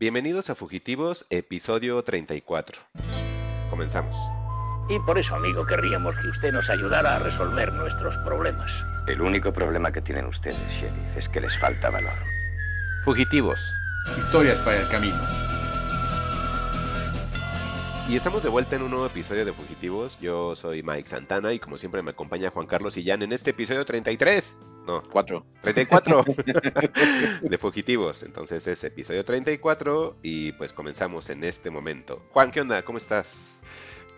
Bienvenidos a Fugitivos, episodio 34. Comenzamos. Y por eso, amigo, querríamos que usted nos ayudara a resolver nuestros problemas. El único problema que tienen ustedes, sheriff, es que les falta valor. Fugitivos. Historias para el camino. Y estamos de vuelta en un nuevo episodio de Fugitivos. Yo soy Mike Santana y como siempre me acompaña Juan Carlos Illán en este episodio 33. No, 4. 34 de Fugitivos. Entonces es episodio 34 y pues comenzamos en este momento. Juan, ¿qué onda? ¿Cómo estás?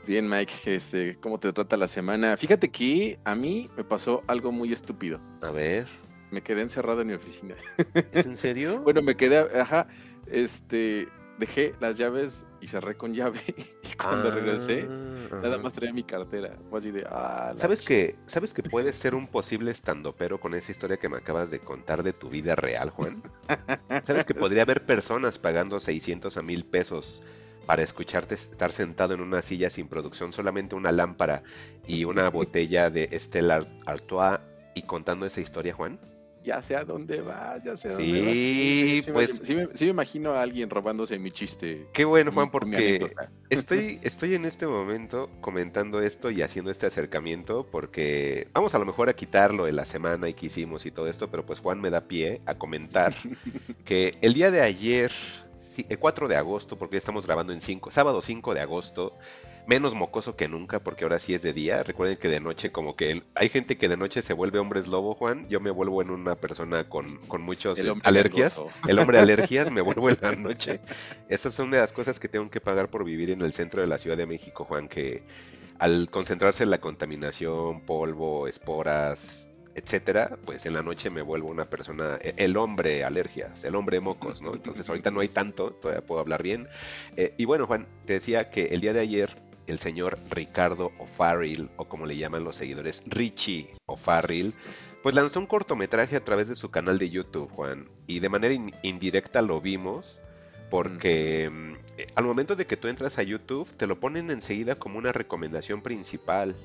Bien, Mike, este, ¿cómo te trata la semana? Fíjate que a mí me pasó algo muy estúpido. A ver. Me quedé encerrado en mi oficina. ¿Es en serio? bueno, me quedé, ajá, este, dejé las llaves y cerré con llave. Y cuando Ah, regresé, nada ajá. más traía mi cartera. Fue así de, ah, ¿Sabes que, ¿Sabes que puedes ser un posible estandopero con esa historia que me acabas de contar de tu vida real, Juan? ¿Sabes que podría haber personas pagando 600 a 1000 pesos para escucharte estar sentado en una silla sin producción, solamente una lámpara y una botella de Stella Artois y contando esa historia, Juan? Ya sé a dónde va, ya sé a dónde Sí, va. Sí, me- pues- Sí me, sí me imagino a alguien robándose mi chiste. Qué bueno, Juan, porque estoy, estoy en este momento comentando esto y haciendo este acercamiento porque vamos a lo mejor a quitarlo de la semana y que hicimos y todo esto, pero pues Juan me da pie a comentar que el día de ayer, sí, el 4 de agosto, porque ya estamos grabando en 5, sábado 5 de agosto, menos mocoso que nunca porque ahora sí es de día. Recuerden que de noche como que el- hay gente que de noche se vuelve hombres lobo, Juan. Yo me vuelvo en una persona con, con hombre alergias. El hombre alergias me vuelvo en la noche. Estas son de las cosas que tengo que pagar por vivir en el centro de la Ciudad de México, Juan, que al concentrarse en la contaminación, polvo, esporas, etcétera, pues en la noche me vuelvo una persona, e- el hombre alergias, el hombre mocos, ¿no? Entonces ahorita no hay tanto, todavía puedo hablar bien. Eh, y bueno, Juan, te decía que el día de ayer el señor Ricardo O'Farrill, o como le llaman los seguidores, Richie O'Farrill, pues lanzó un cortometraje a través de su canal de YouTube, Juan, y de manera in- indirecta lo vimos porque mm, al momento de que tú entras a YouTube te lo ponen enseguida como una recomendación principal.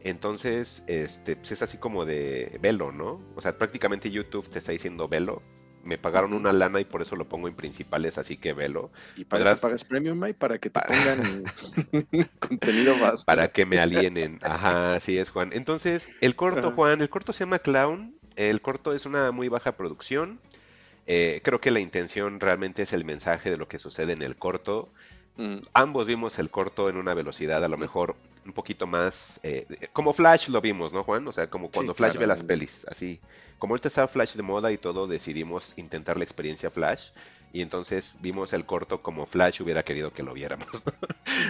Entonces, este, pues es así como de velo, ¿no? O sea, prácticamente YouTube te está diciendo velo. Me pagaron una lana y por eso lo pongo en principales, así que velo. Y para Podrás- eso pagas premium, Mike, para que te pongan contenido más. para que me alienen. Ajá, así es, Juan. Entonces, el corto, Ajá. Juan, el corto se llama Clown. El corto es una muy baja producción. Eh, creo que la intención realmente es el mensaje de lo que sucede en el corto. Mm, Ambos vimos el corto en una velocidad a lo mejor un poquito más... eh, como Flash lo vimos, ¿no, Juan? O sea, como cuando Sí, Flash claro. ve las pelis, así. Como ahorita está Flash de moda y todo, decidimos intentar la experiencia Flash. Y entonces vimos el corto como Flash hubiera querido que lo viéramos.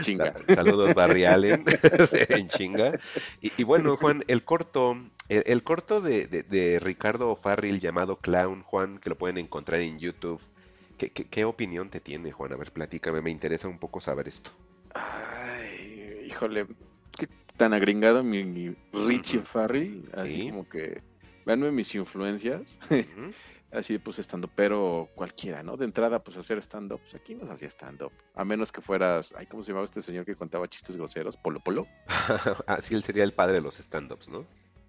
chinga. Sa- Saludos Barry Allen en chinga. Y, y bueno, Juan, el corto, el, el corto de, de- de Ricardo Farril llamado Clown, Juan, que lo pueden encontrar en YouTube. ¿Qué, qué, qué opinión te tiene, Juan? A ver, platícame, me interesa un poco saber esto. Ay, híjole, qué tan agringado mi, mi Richie. Farrell, así Sí. como que, véanme mis influencias, Ujú. así pues estando, pero cualquiera, ¿no? De entrada, pues hacer stand-up, pues aquí no se hacía stand-up, a menos que fueras, ay, ¿cómo se llamaba este señor que contaba chistes groseros? Polo Polo. ah, sí, él sería el padre de los stand-ups, ¿no?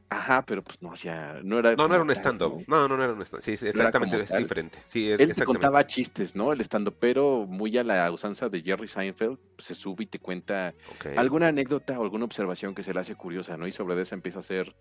Ajá, pero pues no hacía, no era... No, no era un stand-up. ¿no? No, no, era un stand-up. Sí, No exactamente, es diferente. Sí, es Él te contaba chistes, ¿no? El stand pero muy a la usanza de Jerry Seinfeld, pues, se sube y te cuenta alguna anécdota o alguna observación que se le hace curiosa, ¿no? Y sobre eso empieza a ser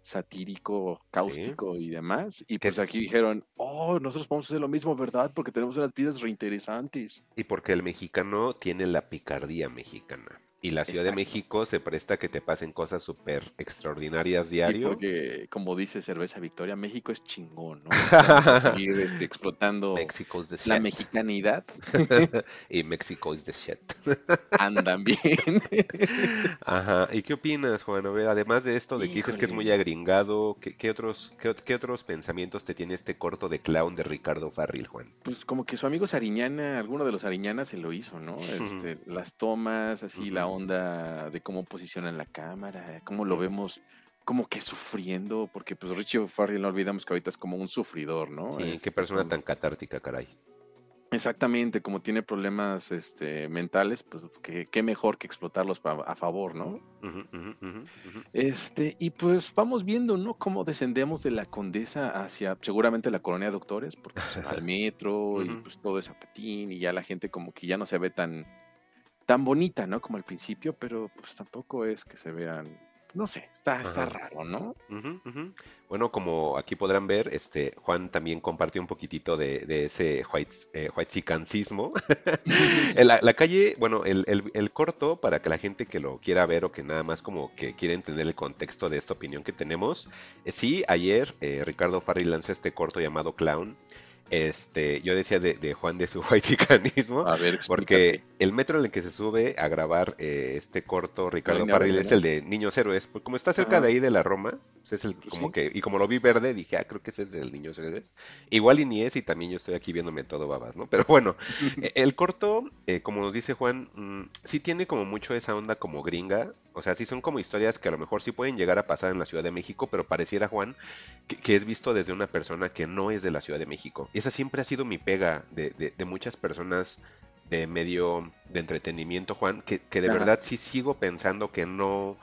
satírico, cáustico y demás. Y pues aquí es- dijeron, oh, nosotros podemos hacer lo mismo, ¿verdad? Porque tenemos unas vidas reinteresantes. Y porque el mexicano tiene la picardía mexicana. Y la Ciudad de. México se presta a que te pasen cosas súper extraordinarias diario. porque, como dice Cerveza Victoria, México es chingón, ¿no? Seguir este, explotando Mexico's the la mexicanidad. y Mexico is the shit. Andan bien. Ajá. ¿Y qué opinas, Juan? A ver, además de esto de que dices que es muy agringado, ¿qué, qué otros, qué, qué otros pensamientos te tiene este corto de clown de Ricardo Farril, Juan? Pues como que su amigo Sariñana, alguno de los Sariñanas se lo hizo, ¿no? Este, las tomas, así la Ujú. Onda de cómo posicionan la cámara, cómo lo vemos como que sufriendo, porque pues Richie Farrell no olvidamos que ahorita es como un sufridor, ¿no? Sí, qué persona tan catártica, caray. Exactamente, como tiene problemas este, mentales, pues qué, qué mejor que explotarlos pa- a favor, ¿no? Este, y pues vamos viendo, ¿no? Cómo descendemos de la condesa hacia seguramente la colonia de doctores, porque va al metro y pues todo es a patín y ya la gente como que ya no se ve tan, tan bonita, ¿no? Como al principio, pero pues tampoco es que se vean, no sé, está, está raro, ¿no? Bueno, como aquí podrán ver, este Juan también compartió un poquitito de, de ese white, eh, la, la calle, bueno, el, el- el corto, para que la gente que lo quiera ver o que nada más como que quiere entender el contexto de esta opinión que tenemos, eh, sí, ayer eh, Ricardo Farri lanza este corto llamado Clown. Este, yo decía de, de Juan de su whitezicanismo. A ver, Porque el metro en el que se sube a grabar eh, este corto Ricardo verde, es el de Niños Héroes. Pues como está cerca de ahí de la Roma, pues es el Pues como sí. que, y como lo vi verde, dije, ah, creo que ese es el Niños Héroes. Igual y ni es, y también yo estoy aquí viéndome todo babas, ¿no? Pero bueno, e- el corto, eh, como nos dice Juan, mm, sí tiene como mucho esa onda como gringa. O sea, sí son como historias que a lo mejor sí pueden llegar a pasar en la Ciudad de México, pero pareciera, Juan, que, que es visto desde una persona que no es de la Ciudad de México. Y esa siempre ha sido mi pega de, de- de muchas personas de medio de entretenimiento, Juan, que, que de Ajá. verdad sí sigo pensando que no,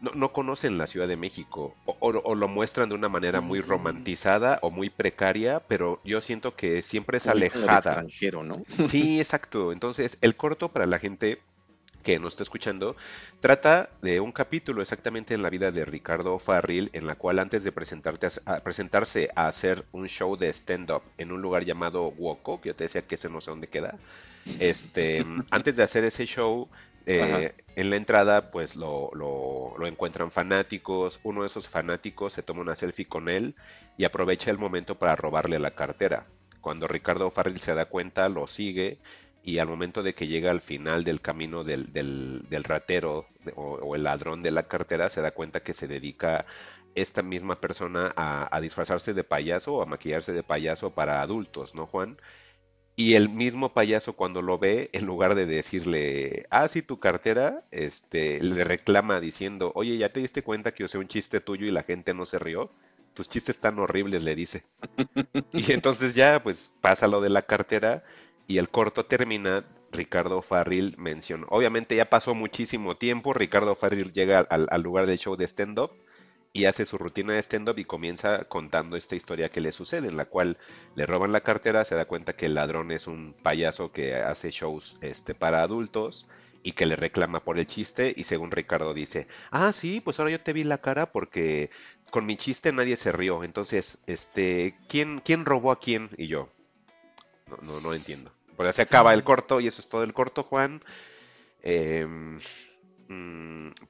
no, no conocen la Ciudad de México o, o- o lo muestran de una manera muy Mm. romantizada o muy precaria, pero yo siento que siempre es alejada. extranjero, ¿no? Sí, exacto. Entonces, el corto para la gente que nos está escuchando trata de un capítulo exactamente en la vida de Ricardo Farril, en la cual antes de presentarte a- a presentarse a hacer un show de stand-up en un lugar llamado Woco, que yo te decía que ese no sé dónde queda, este, antes de hacer ese show, eh, en la entrada, pues lo, lo- lo encuentran fanáticos. Uno de esos fanáticos se toma una selfie con él y aprovecha el momento para robarle la cartera. Cuando Ricardo Farril se da cuenta, lo sigue y al momento de que llega al final del camino del, del- del ratero o, el ladrón de la cartera, se da cuenta que se dedica esta misma persona a disfrazarse de payaso o a maquillarse de payaso para adultos, ¿no, Juan? Y el mismo payaso cuando lo ve, en lugar de decirle, ah, sí, tu cartera, este, le reclama diciendo, oye, ¿ya te diste cuenta que usé un chiste tuyo y la gente no se rió? Tus chistes tan horribles, le dice. Y entonces ya, pues pasa lo de la cartera y el corto termina. Ricardo Farril mencionó, obviamente ya pasó muchísimo tiempo, Ricardo Farril llega al, al lugar del show de stand-up y hace su rutina de stand-up y comienza contando esta historia que le sucede, en la cual le roban la cartera, se da cuenta que el ladrón es un payaso que hace shows este, para adultos y que le reclama por el chiste y según Ricardo dice, ah, sí, pues ahora yo te vi la cara porque con mi chiste nadie se rió, entonces, este, ¿quién, quién robó a quién? Y yo, no, no, no entiendo. Porque se acaba el corto y eso es todo el corto, Juan. Mm,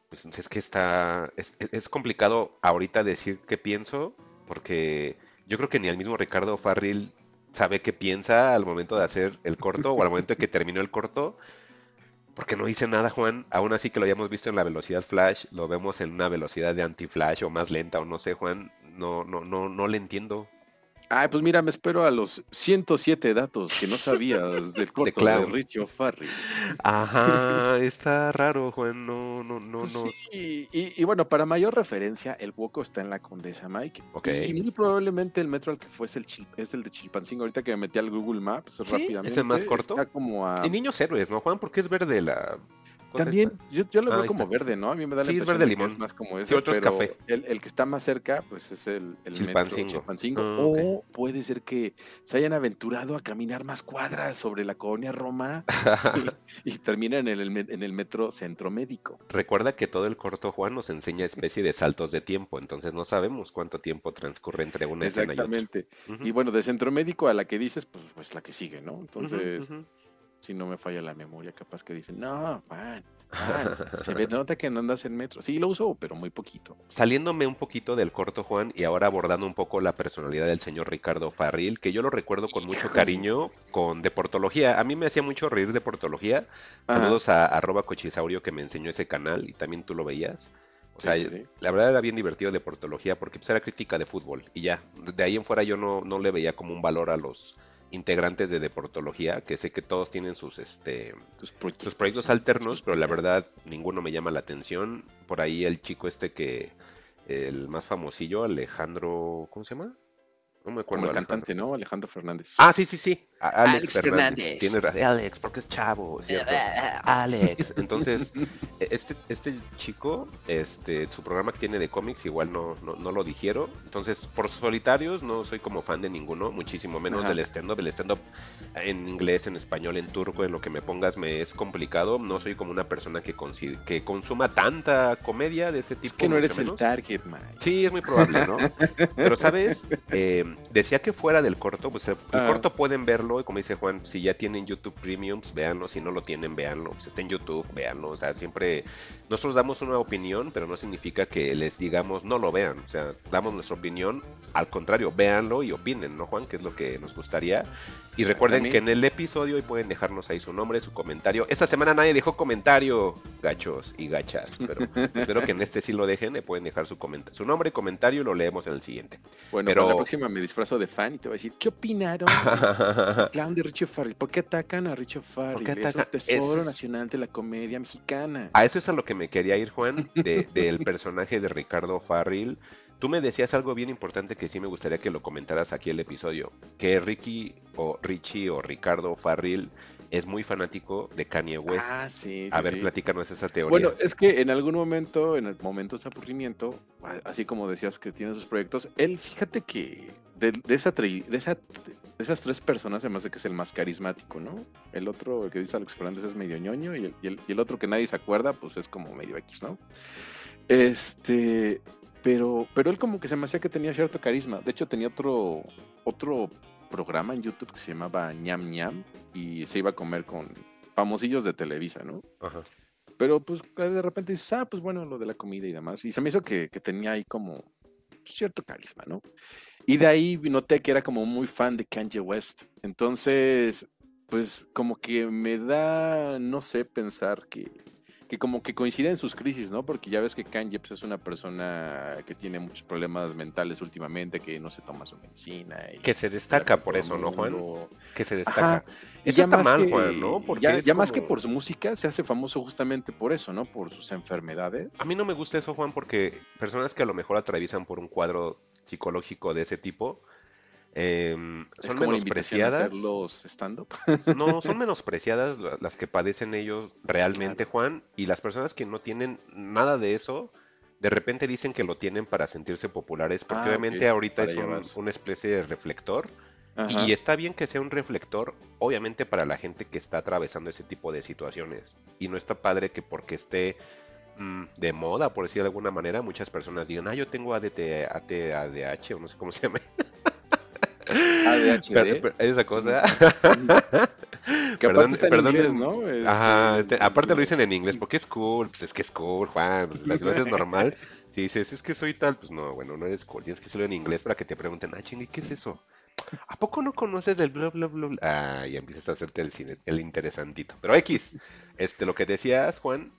pues es que está, es, complicado ahorita decir qué pienso, porque yo creo que ni el mismo Ricardo Farril sabe qué piensa al momento de hacer el corto o al momento de que terminó el corto, porque no dice nada, Juan. Aún así que lo hayamos visto en la velocidad flash, lo vemos en una velocidad de anti-flash o más lenta o no sé, Juan, no, no, no, no le entiendo. Ay, pues mira, me espero a los 107 datos que no sabías del corto de, Clown. Richie O'Farrill. Ajá, está raro, Juan, no, no, no, Pues no. sí, y, y bueno, para mayor referencia, el Woco está en la Condesa Mike. Ok. Y muy probablemente el metro al que fue es el, es el de Chilpancingo. Ahorita que me metí al Google Maps Sí, rápidamente. ¿es el más corto? Está como a. Y niños héroes, ¿no, Juan? Porque es verde la También, yo, yo lo Ah, veo como está. verde, ¿no? A mí me da la Sí, es verde de que limón. es más como Sí, ese, otro es pero café. El, el que está más cerca, pues es el, el Chilpancingo. metro Chilpancingo. Ah, O puede ser que se hayan aventurado a caminar más cuadras sobre la colonia Roma y, y terminan en el, en el metro Centro Médico. Recuerda que todo el corto, Juan, nos enseña especie de saltos de tiempo, entonces no sabemos cuánto tiempo transcurre entre una escena y otra. Exactamente. Y bueno, de Centro Médico a la que dices, pues, pues la que sigue, ¿no? Entonces. Si no me falla la memoria, capaz que dicen, no, Juan, se ve, nota que no andas en metro. Sí, lo uso, pero muy poquito. Saliéndome un poquito del corto, Juan, y ahora abordando un poco la personalidad del señor Ricardo Farril, que yo lo recuerdo con mucho cariño con Deportología. A mí me hacía mucho reír Deportología. Ajá. Saludos a arroba cochisaurio que me enseñó ese canal y también tú lo veías. O sea, Sí, sí, sí. la verdad era bien divertido Deportología porque pues, era crítica de fútbol y ya. De ahí en fuera yo no, no le veía como un valor a los integrantes de Deportología, que sé que todos tienen sus este proyectos. sus proyectos ¿no? alternos, pero la verdad ninguno me llama la atención. Por ahí el chico este que, el más famosillo, Alejandro, ¿cómo se llama? No me acuerdo. Como el Alejandro. cantante, ¿no? Alejandro Fernández. Ah, sí, sí, sí. A- Alex, Alex Fernández. Fernández. Tienes razón. Alex, porque es chavo, ¿cierto? Alex. Entonces, este, este chico, este, su programa que tiene de cómics, igual no, no, no lo dijeron. Entonces, por solitarios, no soy como fan de ninguno, muchísimo menos Ajá. del stand-up. El stand-up en inglés, en español, en turco, en lo que me pongas, me es complicado. No soy como una persona que, consi- que consuma tanta comedia de ese tipo. Es que no eres el target, man. Sí, es muy probable, ¿no? Pero, ¿sabes? Eh, decía que fuera del corto, pues el, el Ah. corto pueden verlo, y como dice Juan, si ya tienen YouTube Premiums, véanlo, si no lo tienen, véanlo, si está en YouTube, véanlo, o sea, siempre nosotros damos una opinión, pero no significa que les digamos no lo vean, o sea, damos nuestra opinión, al contrario, véanlo y opinen, ¿no, Juan? Que es lo que nos gustaría. Y recuerden que en el episodio hoy pueden dejarnos ahí su nombre, su comentario. Esta semana nadie dejó comentario, gachos y gachas, pero espero que en este sí lo dejen, le pueden dejar su su nombre comentario y lo leemos en el siguiente. Bueno, Pero- para la próxima me disfrazo de fan y te voy a decir, ¿qué opinaron? Clown de Richard Farrell. ¿Por qué atacan a Richard Farrell? qué Es un atacan? tesoro Es- nacional de la comedia mexicana. A eso es a lo que me quería ir, Juan, de- del personaje de Ricardo Farril. Tú me decías algo bien importante que sí me gustaría que lo comentaras aquí el episodio, que Ricky o Richie o Ricardo Farril es muy fanático de Kanye West. Ah, sí. sí, a ver, sí. platícanos esa teoría. Bueno, es que en algún momento, en el momento de aburrimiento, a- así como decías que tiene sus proyectos, él, fíjate que de, de esa, tri- de, esa, de esas tres personas se me hace que es el más carismático, ¿no? El otro, el que dice Alex Fernández, es medio ñoño y el, y el- y el otro que nadie se acuerda, pues es como medio X, ¿no? Este, pero, pero él como que se me hacía que tenía cierto carisma. De hecho, tenía otro, otro programa en YouTube que se llamaba ñam ñam y se iba a comer con famosillos de Televisa, ¿no? Ajá. Pero pues de repente dices, ah, pues bueno, lo de la comida y demás. Y se me hizo que, que tenía ahí como cierto carisma, ¿no? Y de ahí noté que era como muy fan de Kanye West. Entonces, pues como que me da, no sé, pensar que, que como que coincide en sus crisis, ¿no? Porque ya ves que Kanye pues, es una persona que tiene muchos problemas mentales últimamente, que no se toma su medicina. Y Que se destaca por eso, ¿no, Juan? Que se destaca. Ajá. Y Eso está más mal, que- Juan, ¿no? Porque ya más que por su música, se hace famoso justamente por eso, ¿no? Por sus enfermedades. A mí no me gusta eso, Juan, porque personas que a lo mejor atraviesan por un cuadro psicológico de ese tipo em, son como menospreciadas. los stand-up. No, son menospreciadas la- las que padecen ellos realmente, Juan, y las personas que no tienen nada de eso, de repente dicen que lo tienen para sentirse populares, porque Ah, obviamente ahorita para es un- una especie de reflector, Ajá. y está bien que sea un reflector, obviamente para la gente que está atravesando ese tipo de situaciones, y no está padre que porque esté mm, de moda, por decir de alguna manera, muchas personas digan, ah, yo tengo ADT, ADH, o no sé cómo se llama, ADHD. Esa cosa. que Perdón, aparte está en perdón, inglés, en- ¿no? Ajá, Este, te- aparte lo dicen en inglés, porque es cool, pues es que es cool, Juan, pues, si lo haces normal, si dices, es que soy tal, pues no, bueno, no eres cool, tienes que hacerlo en inglés para que te pregunten, ah, chingue, ¿qué es eso? ¿A poco no conoces del bla bla bla? bla? Ah, y empiezas a hacerte el cine, el interesantito. Pero X, este, lo que decías, Juan,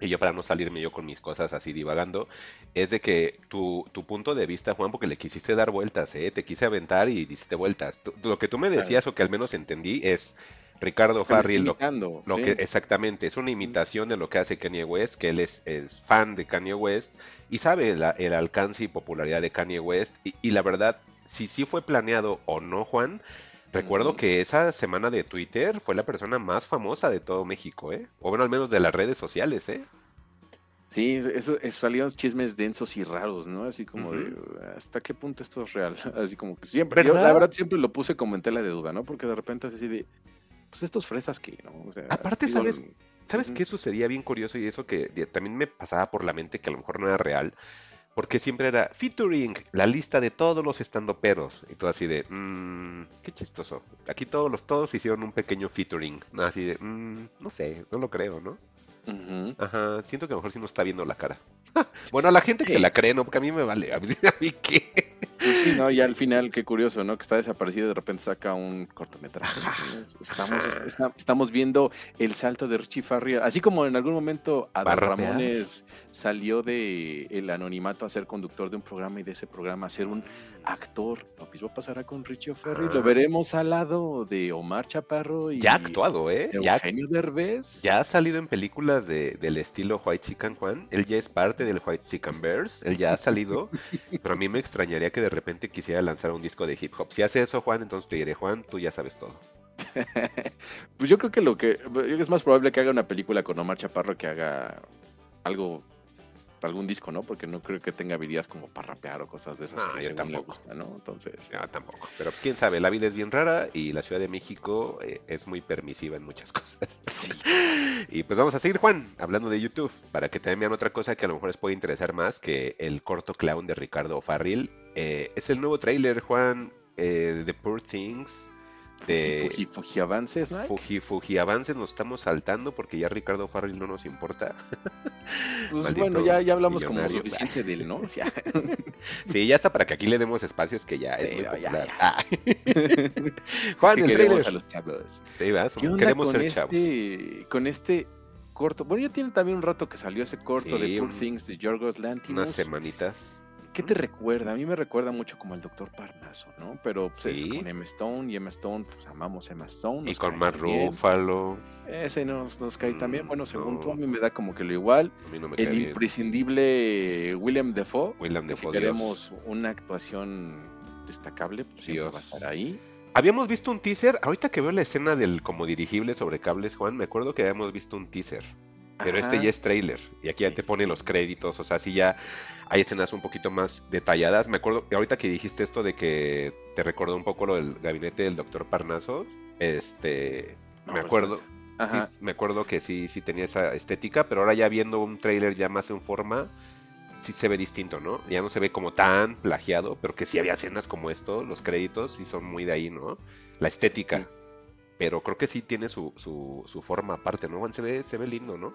y yo para no salirme yo con mis cosas así divagando, es de que tu, tu punto de vista, Juan, porque le quisiste dar vueltas, ¿eh? Te quise aventar y diste vueltas. Tú- lo que tú me decías, o que al menos entendí, es Ricardo Farril, lo, ¿sí? que exactamente es una imitación de lo que hace Kanye West, que él es, es fan de Kanye West y sabe la- el alcance y popularidad de Kanye West. Y, y la verdad, si sí fue planeado o no, Juan, recuerdo que esa semana de Twitter fue la persona más famosa de todo México, ¿eh? O bueno, al menos de las redes sociales, ¿eh? Sí, eso, eso salían chismes densos y raros, ¿no? Así como de hasta qué punto esto es real. Así como que siempre, yo, la ¿Verdad? siempre lo puse como en tela de duda, ¿no? Porque de repente es así de, pues estos fresas que, ¿no? O sea, Aparte, digo, ¿sabes? ¿Sabes qué sucedía bien curioso? Y eso que también me pasaba por la mente que a lo mejor no era real. Porque siempre era featuring, la lista de todos los estandoperos. Y todo así de, mmm, qué chistoso. Aquí todos los todos hicieron un pequeño featuring. Así de, "Mm, no sé, no lo creo, ¿no? Ajá, siento que a lo mejor sí no está viendo la cara. bueno, a la gente que Sí. la cree, ¿no? Porque a mí me vale. A mí, a mí qué. Pues sí, ¿no? Y al final, qué curioso, ¿no? Que está desaparecido y de repente saca un cortometraje. Estamos, está- estamos viendo el salto de Richie Farrier. Así como en algún momento ¿Va a Adal rapear? Ramones salió de el anonimato a ser conductor de un programa y de ese programa a ser un actor. Lo mismo pasará con Richie Ferry. Lo veremos al lado de Omar Chaparro y Ya ha actuado, ¿eh? Ya, Eugenio Derbez. ya ha salido en películas de- del estilo White Chicken Juan. Él ya es parte del White Chicken Bears. Él ya ha salido. pero a mí me extrañaría que de repente quisiera lanzar un disco de hip hop. Si hace eso, Juan, entonces te diré, Juan, tú ya sabes todo. Pues yo creo que lo que es más probable que haga una película con Omar Chaparro que haga algo, algún disco, ¿no? Porque no creo que tenga habilidades como para rapear o cosas de esas. No, que yo tampoco. gusta, ¿no? Entonces, Ya, tampoco. Pero pues quién sabe, la vida es bien rara y la Ciudad de México eh, es muy permisiva en muchas cosas. Y pues vamos a seguir, Juan, hablando de YouTube, para que también vean otra cosa que a lo mejor les puede interesar más que el corto clown de Ricardo Farril. Eh, es el nuevo tráiler, Juan, eh, de Poor Things. De Fuji, Fuji Avances, ¿no? Fuji, Fuji Avances nos estamos saltando porque ya Ricardo Farril no nos importa. Pues bueno, ya, ya hablamos como suficiente de él, ¿no? Ya. Sí, ya está para que aquí le demos espacios que ya es Sí, muy ya, ya. Ah. Juan, que el queremos a los chavos. Sí, va, ¿Qué onda queremos con ser chavos. este, con este corto? Bueno, ya tiene también un rato que salió ese corto Sí, de Poor un- Things de Yorgos Lanthimos. Unas semanitas. ¿Qué te recuerda? A mí me recuerda mucho como el Doctor Parnaso, ¿no? Pero pues, Sí. es con Emma Stone y Emma Stone, pues amamos Emma Stone. Y con bien. Ruffalo. Ese nos, nos cae también. Mm, Bueno, según tú, a mí me da como que lo igual. A mí no me cae El bien. imprescindible William Defoe. William que si Dios. queremos una actuación destacable, pues va a estar ahí. Habíamos visto un teaser. Ahorita que veo la escena del como dirigible sobre cables, Juan, me acuerdo que habíamos visto un teaser. Pero este ya es trailer. Y aquí ya te pone los créditos. O sea, sí ya hay escenas un poquito más detalladas. Me acuerdo, ahorita que dijiste esto de que te recordó un poco lo del gabinete del doctor Parnaso. Este. No, me pues, acuerdo. pues, Ajá. Me acuerdo que sí, sí tenía esa estética, pero ahora ya viendo un trailer ya más en forma, sí se ve distinto, ¿no? Ya no se ve como tan plagiado, pero que sí había escenas como esto, los créditos sí son muy de ahí, ¿no? La estética. Sí. Pero creo que sí tiene su, su, su forma aparte, ¿no? Juan? Se ve, se ve lindo, ¿no?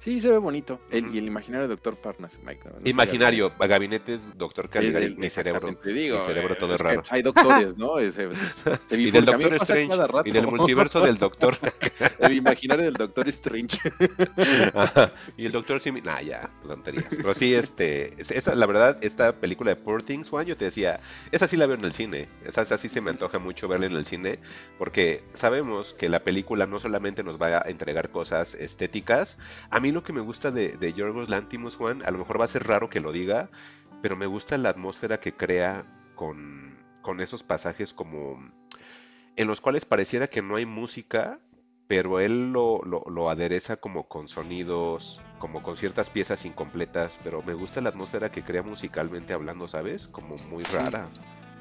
Sí, se ve bonito. El- y el imaginario Doctor Parnas, Mike. ¿no? Imaginario, gabinetes, doctor Caligari, el- mi cerebro. exactamente, digo, mi cerebro todo es raro. hay doctores, ¿no? Ese, se Y del Doctor Strange, y del multiverso del Doctor. el imaginario del Doctor Strange. Ajá, y el Doctor Simi. Nah, ya, tonterías. Pero sí, este. es- Esta, la verdad, esta película de Poor Things, Juan, yo te decía, esa sí la veo en el cine. Esa, esa sí se me antoja mucho verla en el cine. Porque sabemos que la película no solamente nos va a entregar cosas estéticas. A mí lo que me gusta de, de Yorgos Lantimos, Juan, a lo mejor va a ser raro que lo diga, pero me gusta la atmósfera que crea con, con esos pasajes como. En los cuales pareciera que no hay música, pero él lo, lo, lo adereza como con sonidos, como con ciertas piezas incompletas, pero me gusta la atmósfera que crea musicalmente hablando, ¿sabes? Como muy Sí. rara.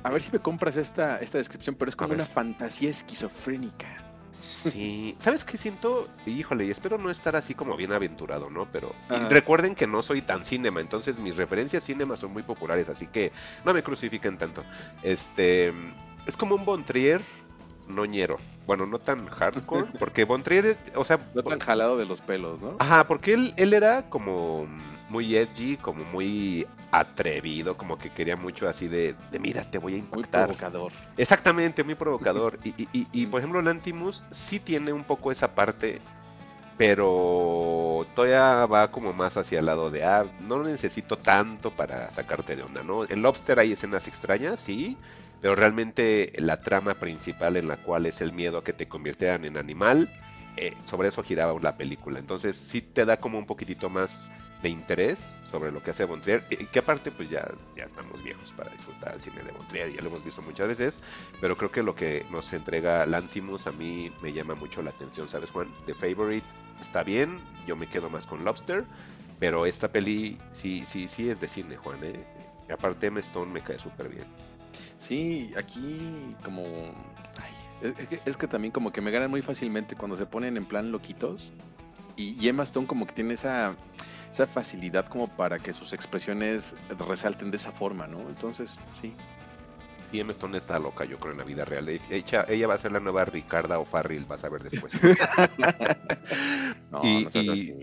A ver si me compras esta, esta descripción, pero es como una fantasía esquizofrénica. Sí, ¿sabes qué siento? Híjole, y espero no estar así como bien aventurado, ¿no? Pero y recuerden que no soy tan cinema, entonces mis referencias cinema son muy populares, así que no me crucifiquen tanto. Este, es como un Bontrier noñero. Bueno, no tan hardcore, porque Bontrier, es- o sea, No tan jalado de los pelos, ¿no? Ajá, porque él, él era como muy edgy, como muy atrevido, como que quería mucho así de, de mira, te voy a Muy impactar. provocador. Exactamente, muy provocador. Y, y- y- y, por ejemplo, Lantimus sí tiene un poco esa parte, pero todavía va como más hacia el lado de, ah, no lo necesito tanto para sacarte de onda, ¿no? En Lobster hay escenas extrañas, sí, pero realmente la trama principal en la cual es el miedo a que te convirtieran en animal, eh, sobre eso giraba la película. Entonces sí te da como un poquitito más de interés sobre lo que hace Bontrier, que aparte pues ya, ya estamos viejos para disfrutar el cine de Bontrier, ya lo hemos visto muchas veces, pero creo que lo que nos entrega Lantimos a mí me llama mucho la atención, ¿sabes Juan? The Favorite está bien, yo me quedo más con Lobster, pero esta peli sí, sí, sí es de cine, Juan, ¿eh? Y aparte Emma Stone me cae súper bien. Sí, aquí como... ay, es que, es que también como que me ganan muy fácilmente cuando se ponen en plan loquitos. Y, y Emma Stone como que tiene esa, esa facilidad como para que sus expresiones resalten de esa forma, ¿no? Entonces, sí. Sí, Emma Stone está loca, yo creo, en la vida real. Ella, ella va a ser la nueva Ricarda o Farrell, vas a ver después. No, y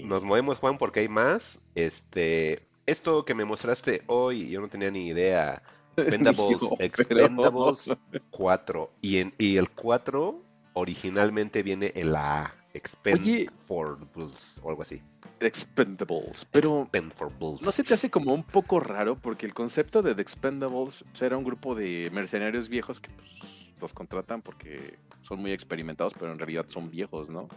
no nos movemos, Juan, porque hay más. Este, esto que me mostraste hoy, yo no tenía ni idea. Expendables, pero- Expendables 4. Y, en, y el 4 originalmente viene en la A. Expendables o algo así. Expendables. Pero. ¿no se te hace como un poco raro? Porque el concepto de The Expendables pues, era un grupo de mercenarios viejos que pues, los contratan porque son muy experimentados, pero en realidad son viejos, ¿no?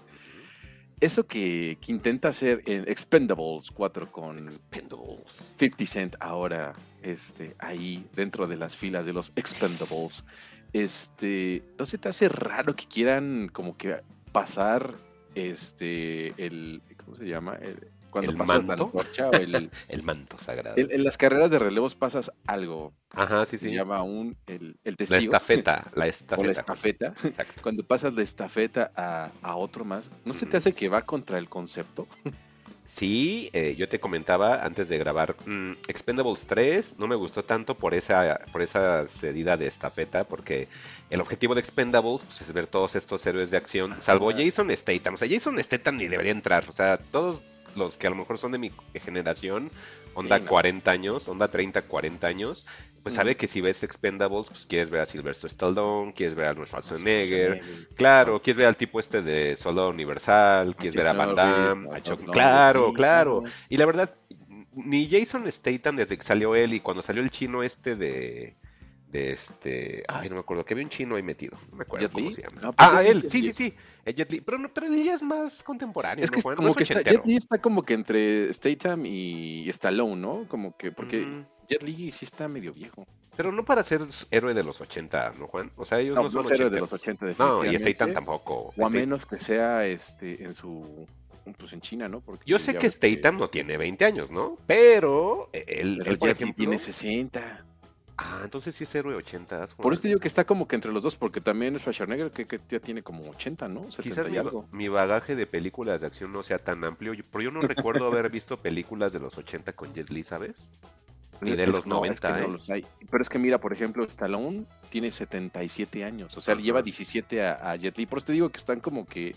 Eso que, que intenta hacer en Expendables 4 con Expendables. 50 Cent ahora este, ahí dentro de las filas de los Expendables. Este, ¿no se te hace raro que quieran como que pasar este el ¿cómo se llama? El- cuando ¿El pasas manto? la antorcha o el, El manto sagrado. en, en las carreras de relevos pasas algo. Ajá, sí, Se sí. llama un el, el La testigo. estafeta. La O la estafeta. estafeta. Exacto. Cuando pasas de estafeta a, a otro más, ¿no se te hace que va contra el concepto? Sí, eh, yo te comentaba antes de grabar, mm, Expendables 3 no me gustó tanto por esa, por esa cedida de estafeta, porque el objetivo de Expendables pues, es ver todos estos héroes de acción, salvo. Jason Statham. O sea, Jason Statham ni debería entrar. O sea, todos los que a lo mejor son de mi generación, onda Sí, no. 40 años, onda 30, 40 años, pues sabe que si ves Expendables, pues quieres ver a Sylvester Stallone, quieres ver a Arnold Schwarzenegger, Schwarzenegger. Claro, quieres ver al tipo este de Soldado Universal, quieres ver a Van Damme, a Chuck- Claro, claro. Y la verdad, ni Jason Statham desde que salió él y cuando salió el chino este de. De este. Ay, no me acuerdo, que había un chino ahí metido. No me acuerdo ¿Jet cómo se llama. No, pero ah, él, sí, sí, sí. el Jet Li. Pero, no, pero él ya es más contemporáneo, Es ¿no, que? No como es que está, ochentero. Jet Li está como que entre Statham y Stallone, ¿no? Como que, porque Mm, Jet Li sí está medio viejo. Pero no para ser héroe de los 80, ¿no, Juan? O sea, ellos No, no, no, son es héroe de los 80 No, y. Statham tampoco. O a menos que sea este en su pues en China, ¿no? Porque Yo sé ya que Statham no tiene 20 años, ¿no? Pero él, pero él, por Jet Li ejemplo... tiene 60. Ah, entonces sí es héroe 80. Por eso digo que está como que entre los dos, porque también Schwarzenegger que, que ya tiene como 80, ¿no? 70 Quizás y mi, algo. mi bagaje de películas de acción no sea tan amplio, pero yo no recuerdo haber visto películas de los 80 con Jet Li, ¿sabes? Ni de Es- los no, 90, es que no ¿eh? los hay. Pero es que mira, por ejemplo, Stallone tiene 77 años, o sea, le lleva 17 a, a Jet Li. Por eso te digo que están como que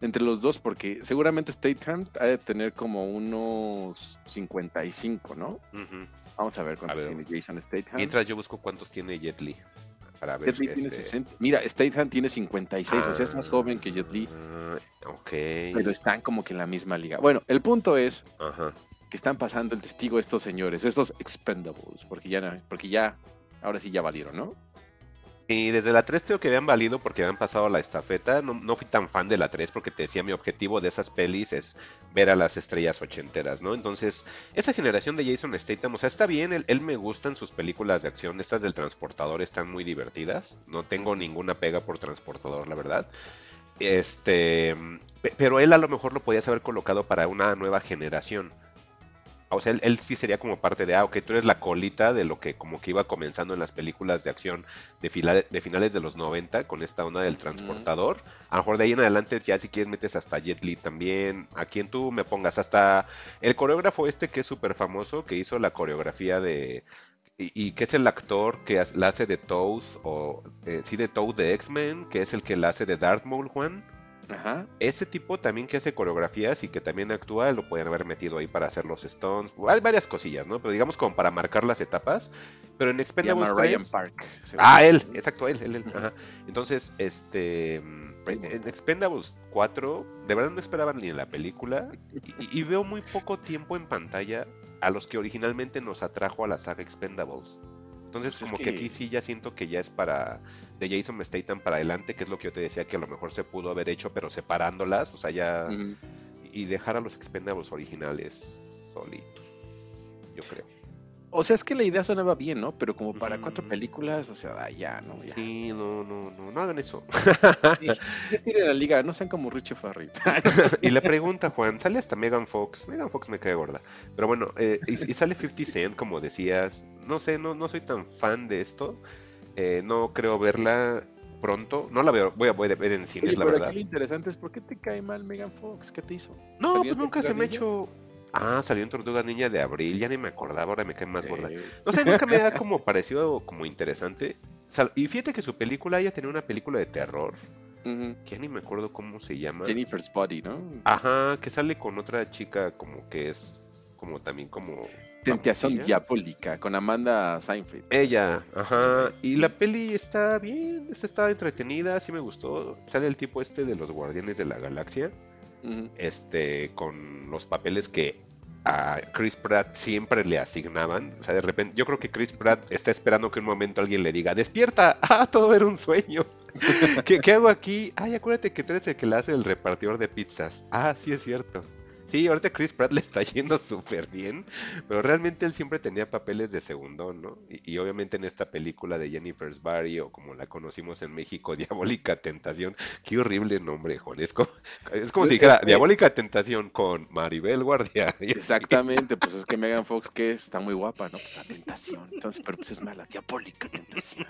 entre los dos, porque seguramente Statham ha de tener como unos 55, ¿no? Ujú. Vamos a ver cuántos ver. tiene Jason Statham. Mientras yo busco cuántos tiene Jet Li. Para ver. Jet Li tiene este, 60. Mira, Statham tiene 56, o sea, es más joven que Jet Li, Ah, Ok. pero están como que en la misma liga. Bueno, el punto es Ajá. Que están pasando el testigo estos señores, estos expendables, porque ya, porque ya, ahora sí ya valieron, ¿no? Y desde la 3 creo que habían valido porque habían pasado la estafeta. No, no fui tan fan de la 3 porque te decía mi objetivo de esas pelis es ver a las estrellas ochenteras, ¿no? Entonces, esa generación de Jason Statham, o sea, está bien, él, él me gustan sus películas de acción. Estas del transportador están muy divertidas. No tengo ninguna pega por transportador, la verdad. Este, pe- pero él a lo mejor lo podías haber colocado para una nueva generación. O sea, él, él sí sería como parte de, ah, ok, tú eres la colita de lo que como que iba comenzando en las películas de acción de, fila- de finales de los 90 con esta onda del transportador. A lo mejor de ahí en adelante ya si quieres metes hasta Jet Li también, a quien tú me pongas, hasta el coreógrafo este que es súper famoso, que hizo la coreografía de... Y, y que es el actor que la hace de Toad, o eh, sí de Toad de X-Men, que es el que la hace de Darth Maul, Juan. Ajá. Ese tipo también que hace coreografías y que también actúa, lo pueden haber metido ahí para hacer los stones. Hay varias cosillas, ¿no? Pero digamos como para marcar las etapas. Pero en Expendables llama 3... Ryan Park. Ah, él, exacto, él, él, él, ajá. Entonces, este, en en Expendables 4, de verdad no esperaban ni en la película y, y veo muy poco tiempo en pantalla a los que originalmente nos atrajo a la saga Expendables. Entonces, Pues es como que... que- aquí sí ya siento que ya es para de Jason Statham para adelante, que es lo que yo te decía que a lo mejor se pudo haber hecho, pero separándolas, o sea, ya y dejar a los Expendables originales solitos. Yo creo. O sea, es que la idea sonaba bien, ¿no? Pero como para cuatro películas, o sea, ya, ¿no? Ya. Sí, no, no, no, no hagan eso. Sí, estiren la liga, no sean como Richie Farrell. y le pregunta Juan, sale hasta Megan Fox. Megan Fox me cae gorda. Pero bueno, eh, y, y sale 50 Cent, como decías. No sé, no, no soy tan fan de esto. Eh, no creo verla pronto. No la veo, voy a, voy a ver en cines, Oye, la pero verdad. aquí lo interesante es ¿por qué te cae mal Megan Fox? ¿Qué te hizo? No, ¿Salió pues nunca se me ha hecho. Ah, salió en Tortugas Niña de Abril, ya ni me acordaba, ahora me cae más gorda. Eh, No sé, nunca me ha como parecido como interesante. Y fíjate que su película, ella tenía una película de terror, que ya ni me acuerdo cómo se llama. Jennifer's Body, ¿no? Ajá, que sale con otra chica como que es como también como... Tentación diabólica con Amanda Seinfeld. Ella, ajá. Y la peli está bien, está entretenida, sí me gustó. Sale el tipo este de los Guardianes de la Galaxia, este, con los papeles que a Chris Pratt siempre le asignaban. O sea, de repente, yo creo que Chris Pratt está esperando que un momento alguien le diga, despierta, ah, todo era un sueño. ¿Qué, qué hago aquí? Ay, acuérdate que tú eres el que le hace el repartidor de pizzas. Ah, sí es cierto. Sí, ahorita Chris Pratt le está yendo súper bien, pero realmente él siempre tenía papeles de segundón, ¿no? Y, y obviamente en esta película de Jennifer's Body, o como la conocimos en México, Diabólica Tentación, qué horrible nombre, Juan. Es como, es como si dijera que- Diabólica Tentación con Maribel Guardia. Exactamente, pues es que Megan Fox que está muy guapa, ¿no? Pues la tentación. Entonces, pero pues es mala, diabólica tentación.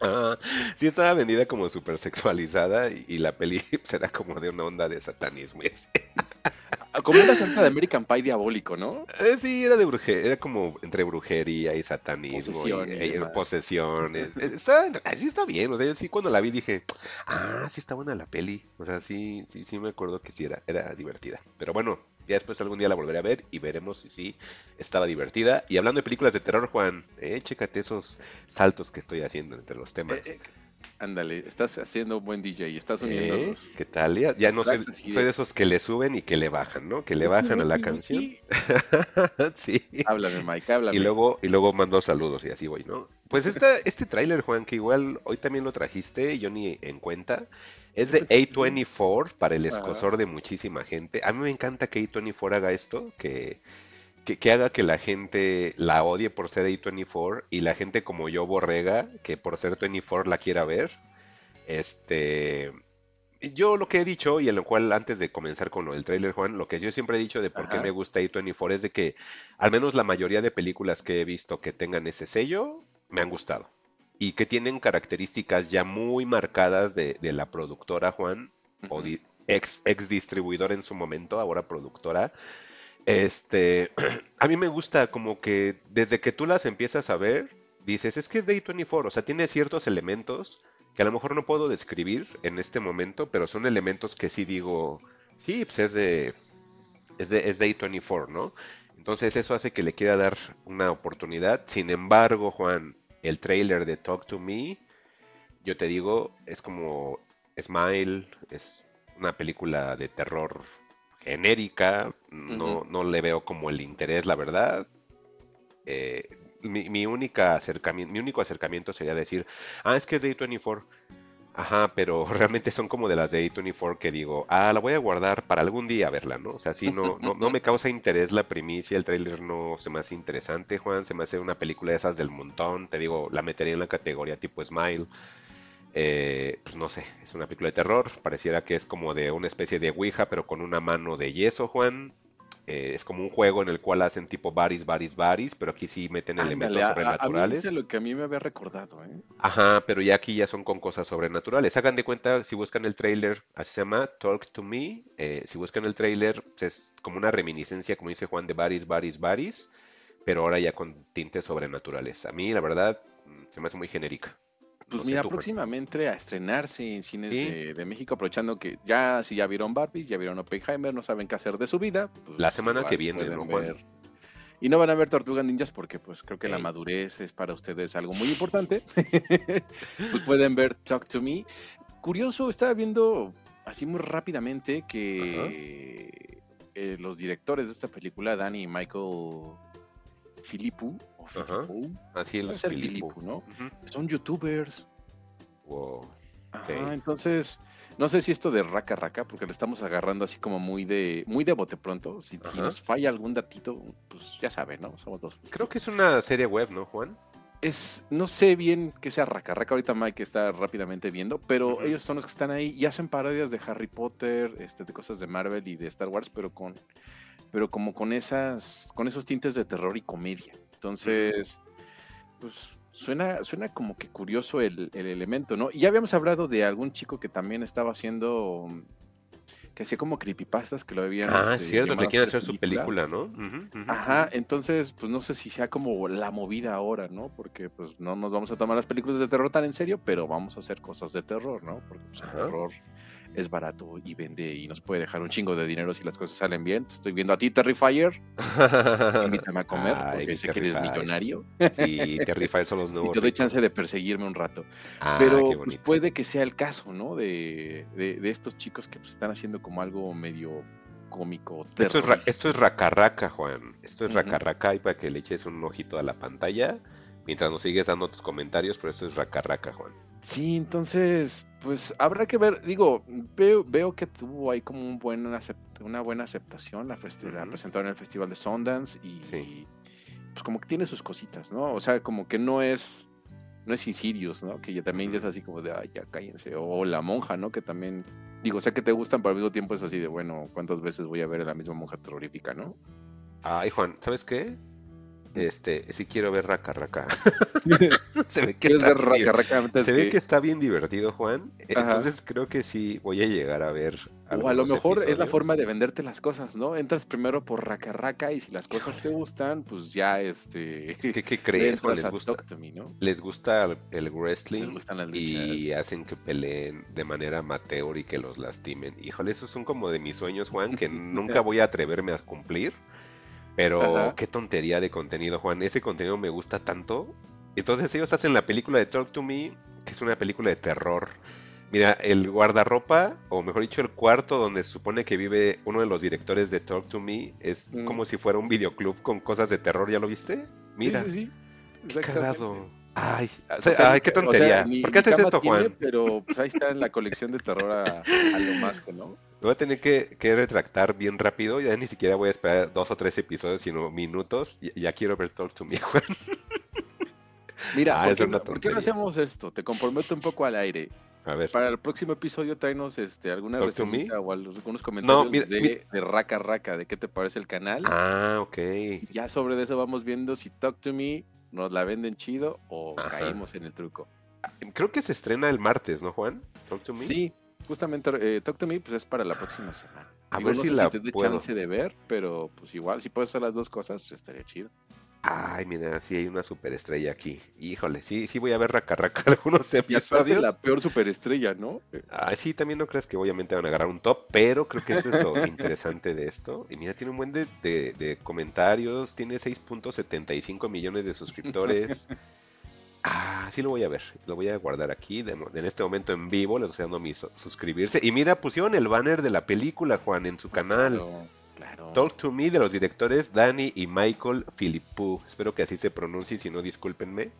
Ah, sí estaba vendida como súper sexualizada y, y la peli pues, era como de una onda de satanismo. Ah, Como una santa de American Pie diabólico, ¿no? Eh, sí, era de brujería, era como entre brujería y satanismo y, y eh, posesiones. Eh, Está, sí está bien, o sea, yo sí cuando la vi dije, ah, sí está buena la peli. O sea, sí, sí, sí me acuerdo que sí era, era divertida. Pero bueno, ya después algún día la volveré a ver y veremos si sí estaba divertida. Y hablando de películas de terror, Juan, eh, chécate esos saltos que estoy haciendo entre los temas. Eh, eh, Ándale, estás haciendo un buen DJ, estás uniendo ¿Eh? ¿Qué tal? Ya, ya no soy, soy de- de esos que le suben y que le bajan, ¿no? Que le bajan a la canción. sí. Háblame, Mike, háblame. Y luego, y luego mando saludos y así voy, ¿no? Pues esta, este tráiler, Juan, que igual hoy también lo trajiste yo ni en cuenta, es de A24 para el escosor de muchísima gente. A mí me encanta que A24 haga esto, que, que, que haga que la gente la odie por ser A24 y la gente como yo borrega, que por ser 24 la quiera ver. Este... Yo lo que he dicho, y en lo cual antes de comenzar con lo del tráiler, Juan, lo que yo siempre he dicho de por qué me gusta A24 es de que al menos la mayoría de películas que he visto que tengan ese sello me han gustado. Y que tienen características ya muy marcadas de, de la productora, Juan, o di- ex, ex distribuidora en su momento, ahora productora. Este, a mí me gusta como que desde que tú las empiezas a ver, dices, es que es de A24, o sea, tiene ciertos elementos que a lo mejor no puedo describir en este momento, pero son elementos que sí digo, sí, pues es de, es de, es de A24, ¿no? Entonces eso hace que le quiera dar una oportunidad. Sin embargo, Juan, el trailer de Talk to Me, yo te digo, es como Smile, es una película de terror genérica, no, no le veo como el interés, la verdad. Eh, mi, mi única acercamiento, mi único acercamiento sería decir, ah, es que es de A24. Ajá, pero realmente son como de las de A24 que digo, ah, la voy a guardar para algún día verla, ¿no? O sea, sí, no, no, me causa interés la primicia, el tráiler no se me hace interesante, Juan, se me hace una película de esas del montón, te digo, la metería en la categoría tipo Smile. Eh, pues no sé, es una película de terror, pareciera que es como de una especie de Ouija, pero con una mano de yeso, Juan. Eh, es como un juego en el cual hacen tipo baris, baris, baris, pero aquí sí meten elementos a- a- a, mí sobrenaturales. es lo que a mí me había recordado, ¿eh? Ajá, pero ya aquí ya son con cosas sobrenaturales. Hagan de cuenta, si buscan el trailer, así se llama, Talk to Me. eh, si buscan el trailer, es como una reminiscencia, como dice Juan, de Baris, Baris, Baris, pero ahora ya con tintes sobrenaturales. A mí, la verdad, mm, se me hace muy genérica. Pues No mira, tú, próximamente a estrenarse en cines Sí. de, de México, aprovechando que ya, si ya vieron Barbie, ya vieron Oppenheimer, no saben qué hacer de su vida. pues La semana que viene, ¿no, ver- Y no van a ver Tortugas Ninjas porque pues creo que la madurez es para ustedes algo muy importante. pues pueden ver Talk to Me. Curioso, estaba viendo así muy rápidamente que eh, los directores de esta película, Danny y Michael Filippu, o Así los ser. Filippu, ¿no? Son youtubers. Wow. Ajá, entonces, no sé si esto de raca raca, porque lo estamos agarrando así como muy de, muy de bote pronto. Si, nos falla algún datito, pues ya saben, ¿no? Somos dos. Creo que es una serie web, ¿no, Juan? Es, no sé bien qué sea raca raca, ahorita Mike está rápidamente viendo, pero ellos son los que están ahí y hacen parodias de Harry Potter, este, de cosas de Marvel y de Star Wars, pero con, pero como con esas, con esos tintes de terror y comedia. Entonces, pues suena, suena como que curioso el, el elemento, ¿no? Y ya habíamos hablado de algún chico que también estaba haciendo, mm, que hacía como creepypastas, que lo habían... Ah, este, es cierto, a quieren hacer su película, ¿no? Ajá, entonces, pues no sé si sea como la movida ahora, ¿no? Porque pues no nos vamos a tomar las películas de terror tan en serio, pero vamos a hacer cosas de terror, ¿no? Porque pues, el terror es barato y vende y nos puede dejar un chingo de dinero si las cosas salen bien. Te Estoy viendo a ti, Terrifier. Invítame a comer Ay, porque sé que eres millonario. Sí, Terrifier son los Y nuevos. te doy chance de perseguirme un rato. Ah, Pero pues, puede que sea el caso, ¿no? De, de, de estos chicos que pues, están haciendo como algo medio cómico. Esto es, ra- esto es raca raca, Juan. Esto es Ujú. raca raca y para que le eches un ojito a la pantalla mientras nos sigues dando tus comentarios, pero esto es raca raca, Juan. Sí, entonces, pues habrá que ver. Digo, veo, veo que tuvo ahí como un buen acept- una buena aceptación. La, festi- la Ujú. presentaron en el Festival de Sundance y Sí. pues como que tiene sus cositas, ¿no? O sea, como que no es no es Insidious, ¿no? Que ya también ya es así como de, ay, ya cállense. O La Monja, ¿no? Que también, digo, o sea, que te gustan, pero al mismo tiempo es así de, bueno, ¿cuántas veces voy a ver a la misma monja terrorífica, ¿no? Ay, Juan, ¿sabes qué? Este, sí quiero ver raca raca. se ve que ¿Quieres está ver bien- raca, raca antes Se ve que- que está bien divertido, Juan. Ajá. Entonces creo que sí voy a llegar a ver. O a lo mejor es la forma de venderte las cosas, ¿no? Entras primero por raca raca y si las cosas te gustan, pues ya este. Es que, ¿qué crees, Juan? Les gusta, Talk to Me, ¿no? les gusta el- wrestling. Les y hacen que peleen de manera amateur y que los lastimen. Híjole, esos son como de mis sueños, Juan, que nunca voy a atreverme a cumplir. Pero Ajá. qué tontería de contenido, Juan. Ese contenido me gusta tanto. Entonces ellos hacen la película de Talk to Me, que es una película de terror. Mira, el guardarropa, o mejor dicho, el cuarto donde se supone que vive uno de los directores de Talk to Me, es Mm. como si fuera un videoclub con cosas de terror, ¿ya lo viste? Mira, Sí, sí, sí. qué cagado. Ay, o O sea, ay, qué o sea, tontería. ni- ¿Por qué haces esto, tiene, Juan? pero pues ahí está en la colección de terror a, a lo más, ¿no? Voy a tener que, que retractar bien rápido. Ya ni siquiera voy a esperar dos o tres episodios, sino minutos. Ya, ya quiero ver Talk to Me, Juan. Mira, Ah, ¿por, qué, por qué no hacemos esto? Te comprometo un poco al aire. A ver. Para el próximo episodio traenos este, alguna ¿Talk to reseñita o al- algunos comentarios mira, de, mira. de Raca Raca, de qué te parece el canal. Ah, ok. Y Ya sobre eso vamos viendo si Talk to Me nos la venden chido o Ajá. caímos en el truco. Creo que se estrena el martes, ¿no, Juan? Talk to Me. Sí, justamente eh, Talk to Me pues es para la próxima semana. A Digo, ver no si sé la te dé puedo. chance de ver, pero pues igual, si puedes hacer las dos cosas, estaría chido. Ay, mira, sí hay una superestrella aquí. Híjole, sí, sí voy a ver raca raca algunos episodios. la peor superestrella, ¿no? Ay, sí, también no creas que obviamente van a agarrar un top, pero creo que eso es lo interesante de esto. Y mira, tiene un buen de, de- de comentarios, tiene 6.75 millones de suscriptores. Ah, sí lo voy a ver, lo voy a guardar aquí, de en este momento en vivo, les estoy dando mi su- suscribirse. Y mira, pusieron el banner de la película, Juan, en su canal. Claro, claro. Talk to Me de los directores Danny y Michael Philippou. Espero que así se pronuncie, si no discúlpenme.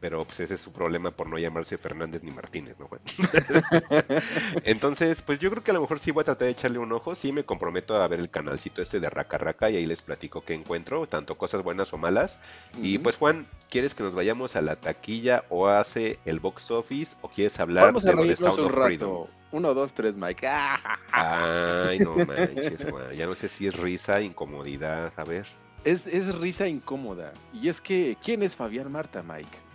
Pero pues ese es su problema por no llamarse Fernández ni Martínez, ¿no, Juan? Entonces, pues yo creo que a lo mejor sí voy a tratar de echarle un ojo. Sí me comprometo a ver el canalcito este de Raca Raca y ahí les platico qué encuentro, tanto cosas buenas o malas. Y pues Juan, ¿quieres que nos vayamos a la taquilla o hace el box office o quieres hablar Vamos de a lo de Sound un of Freedom? Uno, dos, tres, Mike. Ay, no manches, Juan. Ya no sé si es risa, incomodidad, a ver. Es, es risa incómoda. Y es que, ¿quién es Fabián Marta, Mike?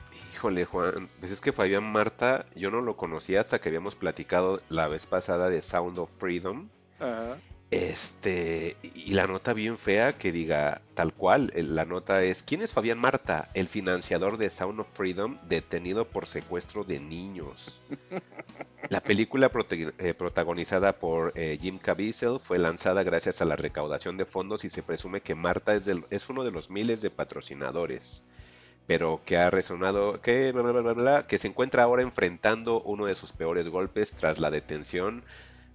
Híjole, Juan, pues es que Fabián Marta, yo no lo conocía hasta que habíamos platicado la vez pasada de Sound of Freedom. Ajá. Este, y la nota bien fea que diga tal cual, eh, la nota es, ¿quién es Fabián Marta? El financiador de Sound of Freedom detenido por secuestro de niños. La película eh, protagonizada por eh, Jim Caviezel fue lanzada gracias a la recaudación de fondos y se presume que Marta es, del- es uno de los miles de patrocinadores, pero que ha resonado, que, bla, bla, bla, bla, que se encuentra ahora enfrentando uno de sus peores golpes tras la detención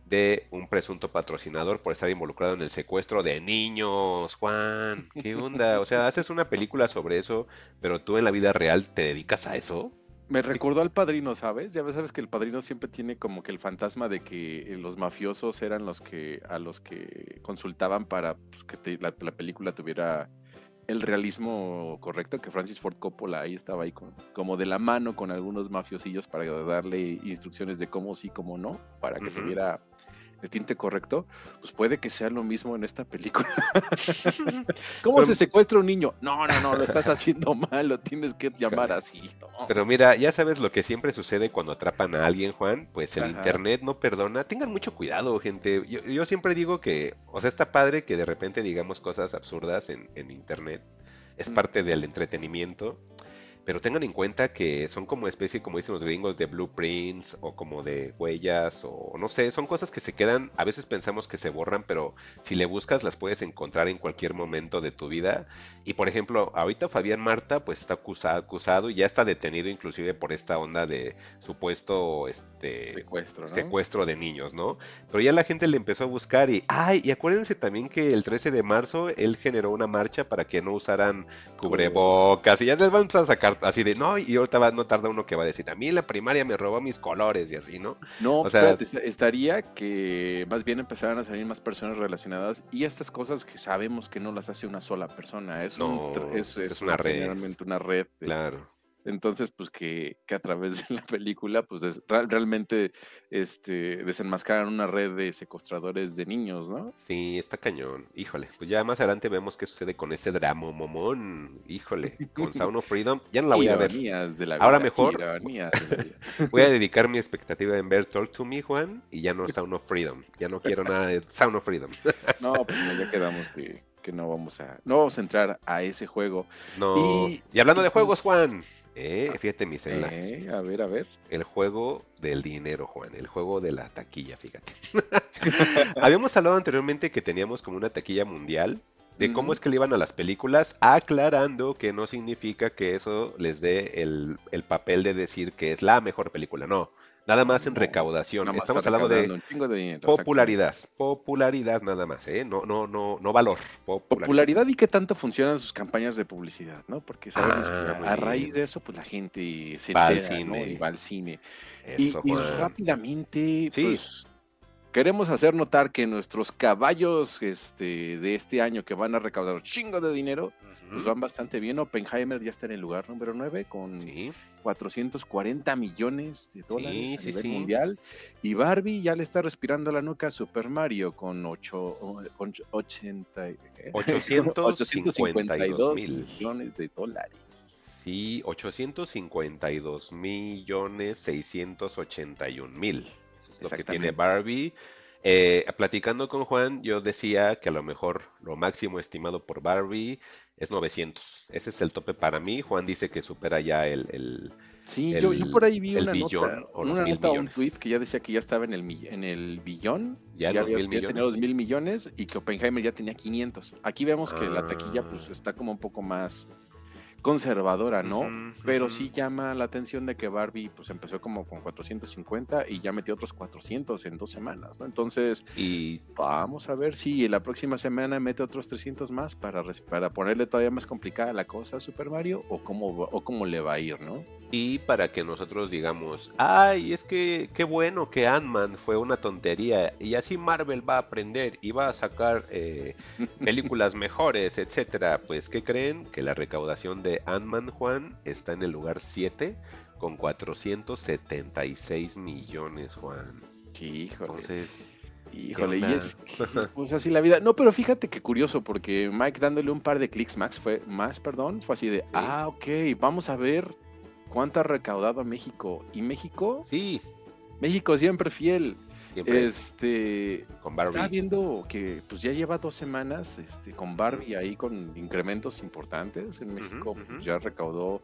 de un presunto patrocinador por estar involucrado en el secuestro de niños. Juan, ¿qué onda? O sea, haces una película sobre eso, pero tú en la vida real te dedicas a eso. Me recordó al padrino, ¿sabes? Ya sabes que el padrino siempre tiene como que el fantasma de que eh, los mafiosos eran los que a los que consultaban para pues, que te- la película tuviera el realismo correcto, que Francis Ford Coppola ahí estaba ahí con- como de la mano con algunos mafiosillos para darle instrucciones de cómo sí, cómo no, para que Ujú. tuviera el tinte correcto, pues puede que sea lo mismo en esta película. ¿Cómo Pero- se secuestra un niño? No, no, no, lo estás haciendo mal, lo tienes que llamar así. ¿no? Pero mira, ya sabes lo que siempre sucede cuando atrapan a alguien, Juan, pues el Ajá. internet no perdona. Tengan mucho cuidado, gente. Yo, yo siempre digo que, o sea, está padre que de repente digamos cosas absurdas en, en internet. Es Mm. parte del entretenimiento. Pero tengan en cuenta que son como especie, como dicen los gringos, de blueprints o como de huellas o no sé, son cosas que se quedan, a veces pensamos que se borran, pero si le buscas las puedes encontrar en cualquier momento de tu vida. Y por ejemplo, ahorita Fabián Marta pues está acusado, acusado y ya está detenido inclusive por esta onda de supuesto este Secuestro, ¿no? secuestro de niños, ¿no? Pero ya la gente le empezó a buscar y, ay, y acuérdense también que el 13 de marzo él generó una marcha para que no usaran cubrebocas y ya les vamos a sacar así de, no, y ahorita va, no tarda uno que va a decir, a mí en la primaria me robó mis colores y así, ¿no? No, O sea- espérate, est- estaría que más bien empezaran a salir más personas relacionadas y estas cosas que sabemos que no las hace una sola persona, es, un No, es, es es una red. generalmente una red. de- Claro. Entonces, pues que, que a través de la película, pues es- realmente este, desenmascaran una red de secuestradores de niños, ¿no? Sí, está cañón. Híjole, pues ya más adelante vemos qué sucede con este drama momón. Híjole, con Sound of Freedom. Ya no la voy a ver. Ironías de la Ahora mejor. de la. Voy a dedicar mi expectativa en ver Talk to Me, Juan, y ya no Sound of Freedom. Ya no quiero nada de Sound of Freedom. No, pues no, ya quedamos que, que no vamos a no vamos a entrar a ese juego. No. Y- Y, hablando de juegos, pues- Juan. Eh, fíjate mis enlaces. Eh, a ver, a ver. El juego del dinero, Juan. El juego de la taquilla, fíjate. Habíamos hablado anteriormente que teníamos como una taquilla mundial de cómo es que le iban a las películas, aclarando que no significa que eso les dé el, el papel de decir que es la mejor película. No, nada más en recaudación. Nada más Estamos hablando de un dinero, popularidad. Popularidad nada más, ¿eh? No, no, no, no valor. Popularidad. Popularidad y qué tanto funcionan sus campañas de publicidad, ¿no? Porque sabemos Ah, muy a raíz de eso, pues la gente se Va al entera, ¿no? cine. Y va al cine. Y, Eso, y Juan. rápidamente, Sí. pues queremos hacer notar que nuestros caballos este, de este año que van a recaudar un chingo de dinero, pues Ujú. van bastante bien. Oppenheimer ya está en el lugar número 9 con Sí, 440 millones de dólares Sí, a sí, nivel mundial. Y Barbie ya le está respirando la nuca a Super Mario con, ocho, con 80, ¿eh? 852 mil. millones de dólares. Sí, 852 millones 681 mil. Lo que tiene. Barbie. Eh, platicando con Juan, yo decía que a lo mejor lo máximo estimado por Barbie es 900. Ese es el tope para mí. Juan dice que supera ya el... el- Sí, yo, yo por ahí vi el una billón nota, o los una nota, un millones. tweet que ya decía que ya estaba en el, en el billón, Ya en los había, mil ya tenía millones. los mil millones y que Oppenheimer ya tenía 500. Aquí vemos que la taquilla pues Ah. está como un poco más conservadora, ¿no? Pero ujú. sí llama la atención de que Barbie pues empezó como con 450 y ya metió otros 400 en dos semanas, ¿no? Entonces Y vamos a ver si la próxima semana mete otros 300 más para, para ponerle todavía más complicada la cosa a Super Mario o cómo, o cómo le va a ir, ¿no? Y para que nosotros digamos, ay, es que qué bueno que Ant-Man fue una tontería y así Marvel va a aprender y va a sacar eh, películas mejores, etcétera. Pues, ¿qué creen? Que la recaudación de Ant-Man, Juan, está en el lugar 7 con 476 millones, Juan. Híjole. Entonces, Híjole, y es que, pues así la vida. No, pero fíjate qué curioso, porque Mike dándole un par de clics más fue, más, perdón, fue así de, Sí. ah, ok, vamos a ver cuánto ha recaudado México. Y México, sí, México siempre fiel. siempre Este, con Barbie. estaba viendo que pues ya lleva dos semanas este, con Barbie ahí con incrementos importantes. En México pues, ya recaudó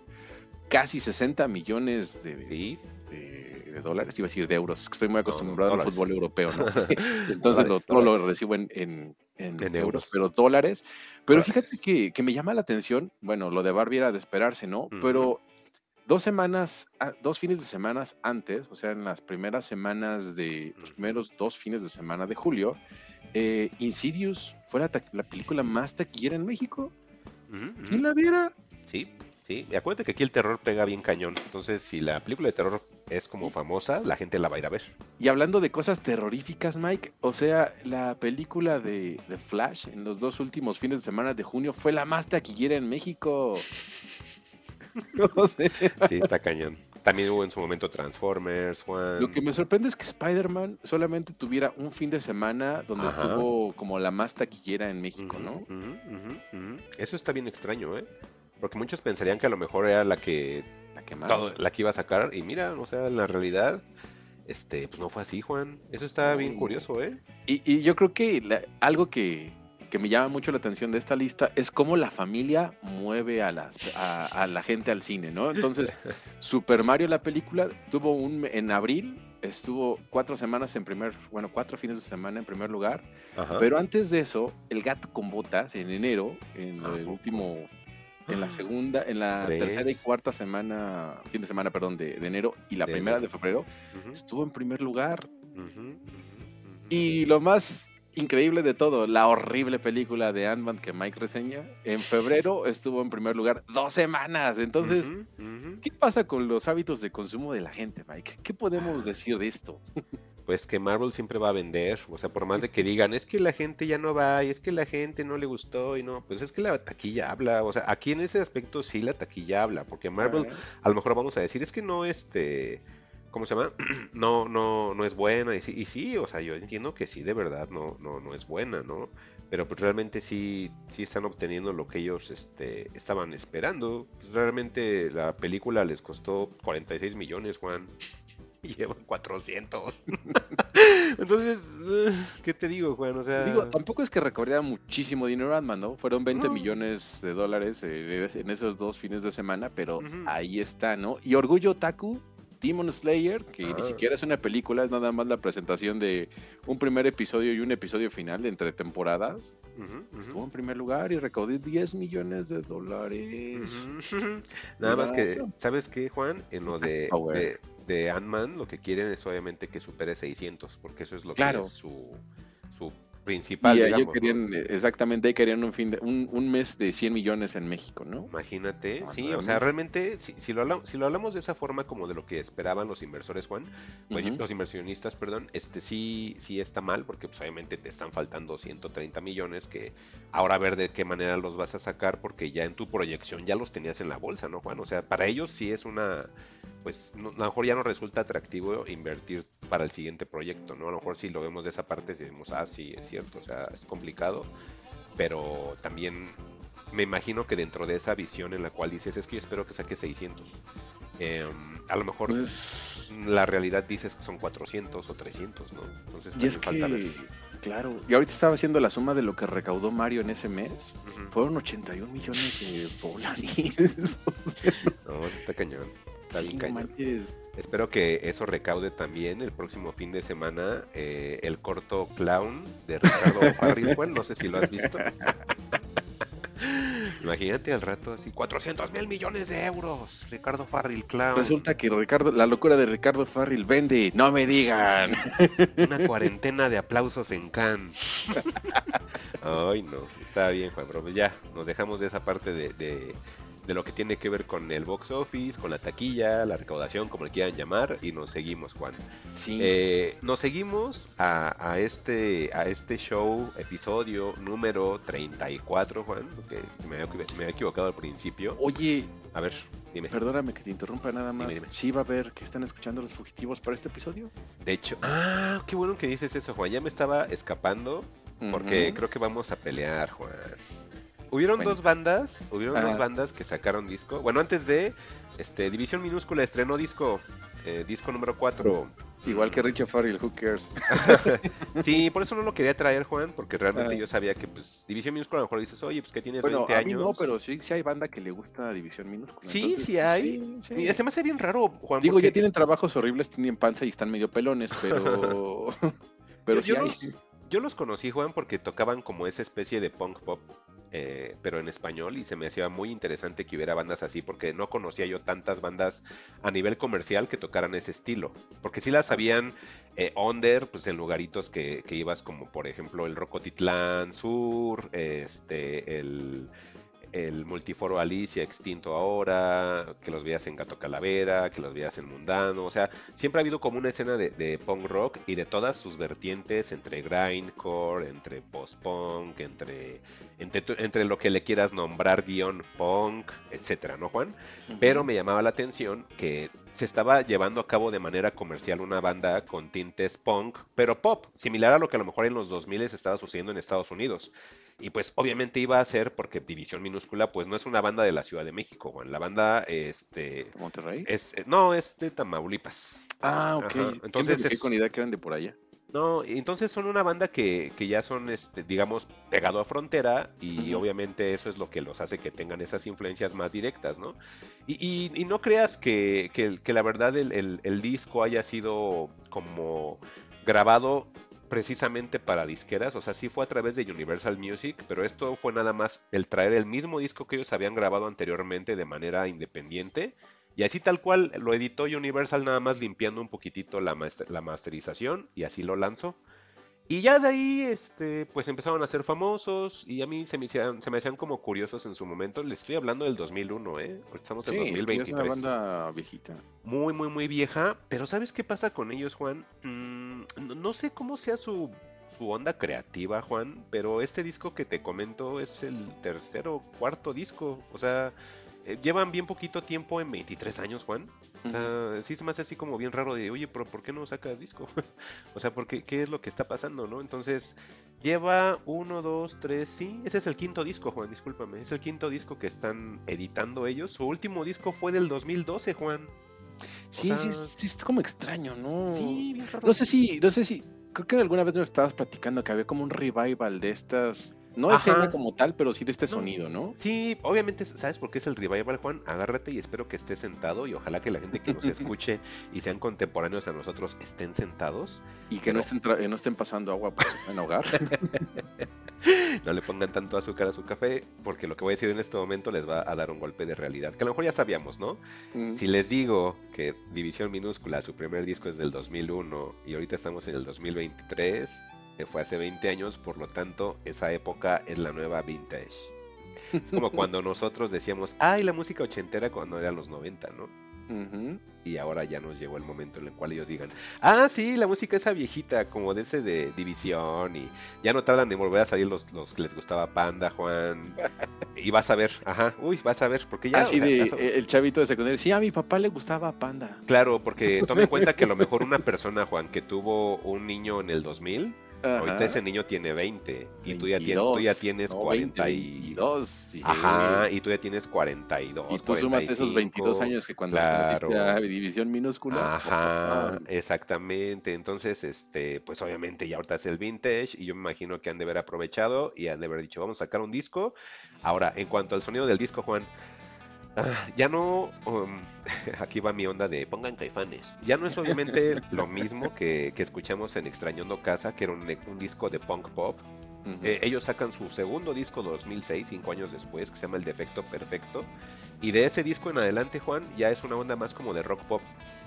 casi 60 millones de, Sí, de, de dólares, iba a decir de euros, estoy muy acostumbrado al fútbol europeo, ¿no? Entonces lo, Dólares, todo lo recibo en, en- en En euros, euros. pero dólares. Pero Dólares. fíjate que, que me llama la atención, bueno, lo de Barbie era de esperarse, ¿no? Pero dos semanas, ah, dos fines de semana antes, o sea, en las primeras semanas de, los primeros dos fines de semana de julio, eh, Insidious fue la, la película más taquillera en México. ¿Quién la viera? Sí, sí. Y acuérdate que aquí el terror pega bien cañón. Entonces, si la película de terror es como famosa, la gente la va a ir a ver. Y hablando de cosas terroríficas, Mike, o sea, la película de, de Flash en los dos últimos fines de semana de junio fue la más taquillera en México. O sea, Sí, está cañón. También hubo en su momento Transformers, Juan. lo que me sorprende es que Spider-Man solamente tuviera un fin de semana donde Ajá. estuvo como la más taquillera en México, ¿no? Eso está bien extraño, ¿eh? Porque muchos pensarían que a lo mejor era la que La que más. todo- la que iba a sacar. Y mira, o sea, en la realidad, este, pues no fue así, Juan. Eso está bien No. curioso, ¿eh? Y, y yo creo que la- algo que, que me llama mucho la atención de esta lista es cómo la familia mueve a, las, a, a la gente al cine, ¿no? Entonces, Super Mario, la película, tuvo un, en abril, estuvo cuatro semanas en primer, bueno, cuatro fines de semana en primer lugar, Ajá. pero antes de eso, El Gato con Botas, en enero, en ¿A el último, en la segunda, en la tercera y cuarta semana, fin de semana, perdón, de, de enero, y la De primera enero. de febrero, estuvo en primer lugar. Y lo más increíble de todo, la horrible película de Ant-Man que Mike reseña, en febrero estuvo en primer lugar dos semanas. Entonces. ¿qué pasa con los hábitos de consumo de la gente, Mike? ¿Qué podemos decir de esto? Pues que Marvel siempre va a vender, o sea, por más de que digan, es que la gente ya no va, y es que la gente no le gustó, y no, pues es que la taquilla habla, o sea, aquí en ese aspecto sí la taquilla habla, porque Marvel a lo mejor vamos a decir, es que no, este, ¿cómo se llama? No, no, no es buena, y sí, y sí, o sea, yo entiendo que sí, de verdad, no, no, no es buena, ¿no? Pero pues realmente sí, sí están obteniendo lo que ellos, este, estaban esperando. Pues, realmente la película les costó 46 millones, Juan. Y llevan 400. Entonces, ¿qué te digo, Juan? O sea, Digo, tampoco es que recorriera muchísimo dinero Ant-Man, ¿no? Fueron 20 No. millones de dólares eh, en esos dos fines de semana, pero ahí está, ¿no? Y Orgullo Taku, Demon Slayer, que ni Ah. siquiera es una película, es nada más la presentación de un primer episodio y un episodio final entre temporadas. Estuvo en primer lugar y recaudó 10 millones de dólares. Nada más que. ¿sabes qué, Juan? En lo de, Power. de, de Ant-Man, lo que quieren es obviamente que supere 600, porque eso es lo Claro. que es su principal, y ellos digamos, ¿no? querían, exactamente, ahí querían un, fin de, un, un mes de 100 millones en México, ¿no? Imagínate, Ah, sí, o sea, realmente, si, si lo hablamos, si lo hablamos de esa forma como de lo que esperaban los inversores, Juan, pues, los inversionistas, perdón, este sí, sí está mal, porque pues obviamente te están faltando 130 millones que ahora a ver de qué manera los vas a sacar, porque ya en tu proyección ya los tenías en la bolsa, ¿no, Juan? O sea, para ellos sí es una, pues no- a lo mejor ya no resulta atractivo invertir para el siguiente proyecto, ¿no? A lo mejor si lo vemos de esa parte, decimos, ah, sí, es cierto, o sea, es complicado, pero también me imagino que dentro de esa visión en la cual dices, es que yo espero que saque 600, em, a lo mejor Pues, la realidad dices que son 400 o 300, ¿no? Entonces y es falta ver. que, claro, y ahorita estaba haciendo la suma de lo que recaudó Mario en ese mes. Fueron 81 millones de dólares. No, está cañón. Está Sí, bien no cañón. manches. Espero que eso recaude también el próximo fin de semana eh, el corto Clown de Ricardo Farrell, Juan, no sé si lo has visto. Imagínate al rato así, 400 mil millones de euros, Ricardo Farrell Clown. Resulta que Ricardo, la locura de Ricardo Farrell vende, no me digan. Una cuarentena de aplausos en Cannes. Ay, no, está bien, Juan, pero pues ya, nos dejamos de esa parte de, de- de lo que tiene que ver con el box office, con la taquilla, la recaudación, como le quieran llamar, y nos seguimos, Juan. Sí. Eh, nos seguimos a, a este, a este show, episodio número 34, Juan, porque me había, me había equivocado al principio. Oye, A ver, dime. perdóname que te interrumpa nada más. Dime, dime. ¿Sí va a ver que están escuchando los fugitivos para este episodio? De hecho, ah, qué bueno que dices eso, Juan. Ya me estaba escapando porque creo que vamos a pelear, Juan. Hubieron Bueno. dos bandas, hubieron dos Ajá. bandas que sacaron disco. Bueno, antes de este División Minúscula estrenó disco, eh, disco número 4. Igual que Richard Farrell, who cares? Sí, por eso no lo quería traer, Juan, porque realmente Ah. yo sabía que pues División Minúscula a lo mejor dices, oye, pues que tienes Bueno, 20 a mí años. no, pero sí, sí hay banda que le gusta División Minúscula. Sí, entonces, sí hay. sí, sí. Y se me hace bien raro, Juan. Digo, porque ya tienen trabajos horribles, tienen panza y están medio pelones, pero... pero yo, sí yo hay. Yo los conocí, Juan, porque tocaban como esa especie de punk pop, eh, pero en español, y se me hacía muy interesante que hubiera bandas así, porque no conocía yo tantas bandas a nivel comercial que tocaran ese estilo. Porque sí las sabían eh, under, pues en lugaritos que, que ibas, como por ejemplo el Rocotitlán Sur, este, el el multiforo Alicia extinto ahora, que los veías en Gato Calavera, que los veías en Mundano, o sea, siempre ha habido como una escena de, de punk rock y de todas sus vertientes, entre grindcore, entre post-punk, entre, entre, entre lo que le quieras nombrar, guion punk, etcétera, ¿no, Juan? Pero me llamaba la atención que se estaba llevando a cabo de manera comercial una banda con tintes punk, pero pop, similar a lo que a lo mejor en los 2000 estaba sucediendo en Estados Unidos. Y pues obviamente iba a ser, porque División Minúscula, pues no es una banda de la Ciudad de México, Juan. La banda, este, ¿De Monterrey? es, no, es de Tamaulipas. Ah, ok. Ajá, Entonces es- con idea que eran de por allá. No, entonces son una banda que, que ya son, este, digamos, pegado a frontera y obviamente eso es lo que los hace que tengan esas influencias más directas, ¿no? Y, y- y no creas que, que- que la verdad el, el- el disco haya sido como grabado precisamente para disqueras, o sea, sí fue a través de Universal Music, pero esto fue nada más el traer el mismo disco que ellos habían grabado anteriormente de manera independiente y así tal cual lo editó Universal nada más limpiando un poquitito la, master- la masterización y así lo lanzó. Y ya de ahí, este, pues empezaron a ser famosos y a mí se me, hacían, se me hacían como curiosos en su momento. Les estoy hablando del 2001, ¿eh? Estamos en Sí, es 2023. una banda viejita. Muy, muy, muy vieja. Pero ¿sabes qué pasa con ellos, Juan? Mm, no, sé cómo sea su, su onda creativa, Juan, pero este disco que te comento es el tercer o cuarto disco. O sea, llevan bien poquito tiempo en 23 años, Juan. O sea, sí se me hace así como bien raro de, oye, pero ¿por qué no sacas disco? o sea, ¿por qué, ¿qué es lo que está pasando, no? Entonces, lleva uno, dos, tres, sí, ese es el quinto disco, Juan, discúlpame. Es el quinto disco que están editando ellos. Su último disco fue del 2012, Juan. Sí, sea- sí, sí, es como extraño, ¿no? Sí, bien raro. No sé si, no sé si, creo que alguna vez nos estabas platicando que había como un revival de estas, no Ajá. escena como tal, pero sí de este No. sonido, ¿no? Sí, obviamente, ¿sabes por qué es el revival, Juan? Agárrate y espero que estés sentado y ojalá que la gente que nos escuche y sean contemporáneos a nosotros estén sentados. Y que Pero- no estén, tra- eh, no estén pasando agua por en hogar. No le pongan tanto azúcar a su café porque lo que voy a decir en este momento les va a dar un golpe de realidad, que a lo mejor ya sabíamos, ¿no? Mm. Si les digo que División Minúscula, su primer disco es del 2001 y ahorita estamos en el 2023, que fue hace 20 años, por lo tanto, esa época es la nueva vintage. Es como cuando nosotros decíamos, ay, la música ochentera cuando eran los 90, ¿no? Y ahora ya nos llegó el momento en el cual ellos digan, ah, sí, la música esa viejita, como de ese de División, y ya no tardan de volver a salir los, los que les gustaba Panda, Juan. Y vas a ver, ajá, uy, vas a ver, porque ya... Así sea, de, el chavito de secundaria, sí, a mi papá le gustaba Panda. Claro, porque tome en cuenta que a lo mejor una persona, Juan, que tuvo un niño en el 2000, ahorita ese niño tiene 20 y tú ya, tienes, tú ya 22, tienes no, 40 y... 22, sí. Ajá, y tú ya tienes 42, Y tú súmate esos 22 45. años que cuando claro. conociste a División Minúscula. Ajá, exactamente. Entonces, este, pues obviamente ya ahorita es el vintage y yo me imagino que han de haber aprovechado y han de haber dicho, vamos a sacar un disco. Ahora, en cuanto al sonido del disco, Juan, ah, ya no, um, aquí va mi onda de pongan caifanes. Ya no es obviamente lo mismo que, que escuchamos en Extrañando Casa, que era un, un disco de punk pop. Eh, ellos sacan su segundo disco 2006, cinco años después, que se llama El Defecto Perfecto. Y de ese disco en adelante, Juan, ya es una onda más como de rock pop.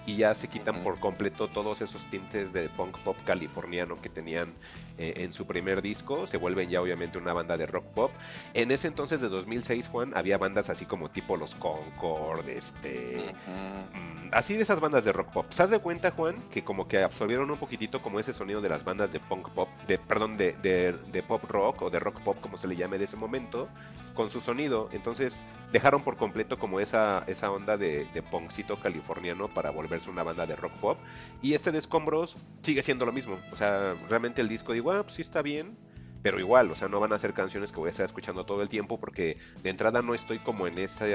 Y ya se quitan por completo todos esos tintes de punk pop californiano que tenían eh, en su primer disco. Se vuelven ya obviamente una banda de rock pop. En ese entonces de 2006, Juan, había bandas así como tipo Los Concord, este... Mm, Así de esas bandas de rock pop. ¿Se de cuenta, Juan, que como que absorbieron un poquitito como ese sonido de las bandas de punk pop, de perdón, de, de- de pop rock o de rock pop, como se le llame de ese momento, con su sonido? Entonces dejaron por completo como esa, esa onda de, de punkcito californiano para volverse una banda de rock pop. Y este de Escombros sigue siendo lo mismo. O sea, realmente el disco digo, ah, pues sí está bien. Pero igual, o sea, no van a ser canciones que voy a estar escuchando todo el tiempo porque de entrada no estoy como en esa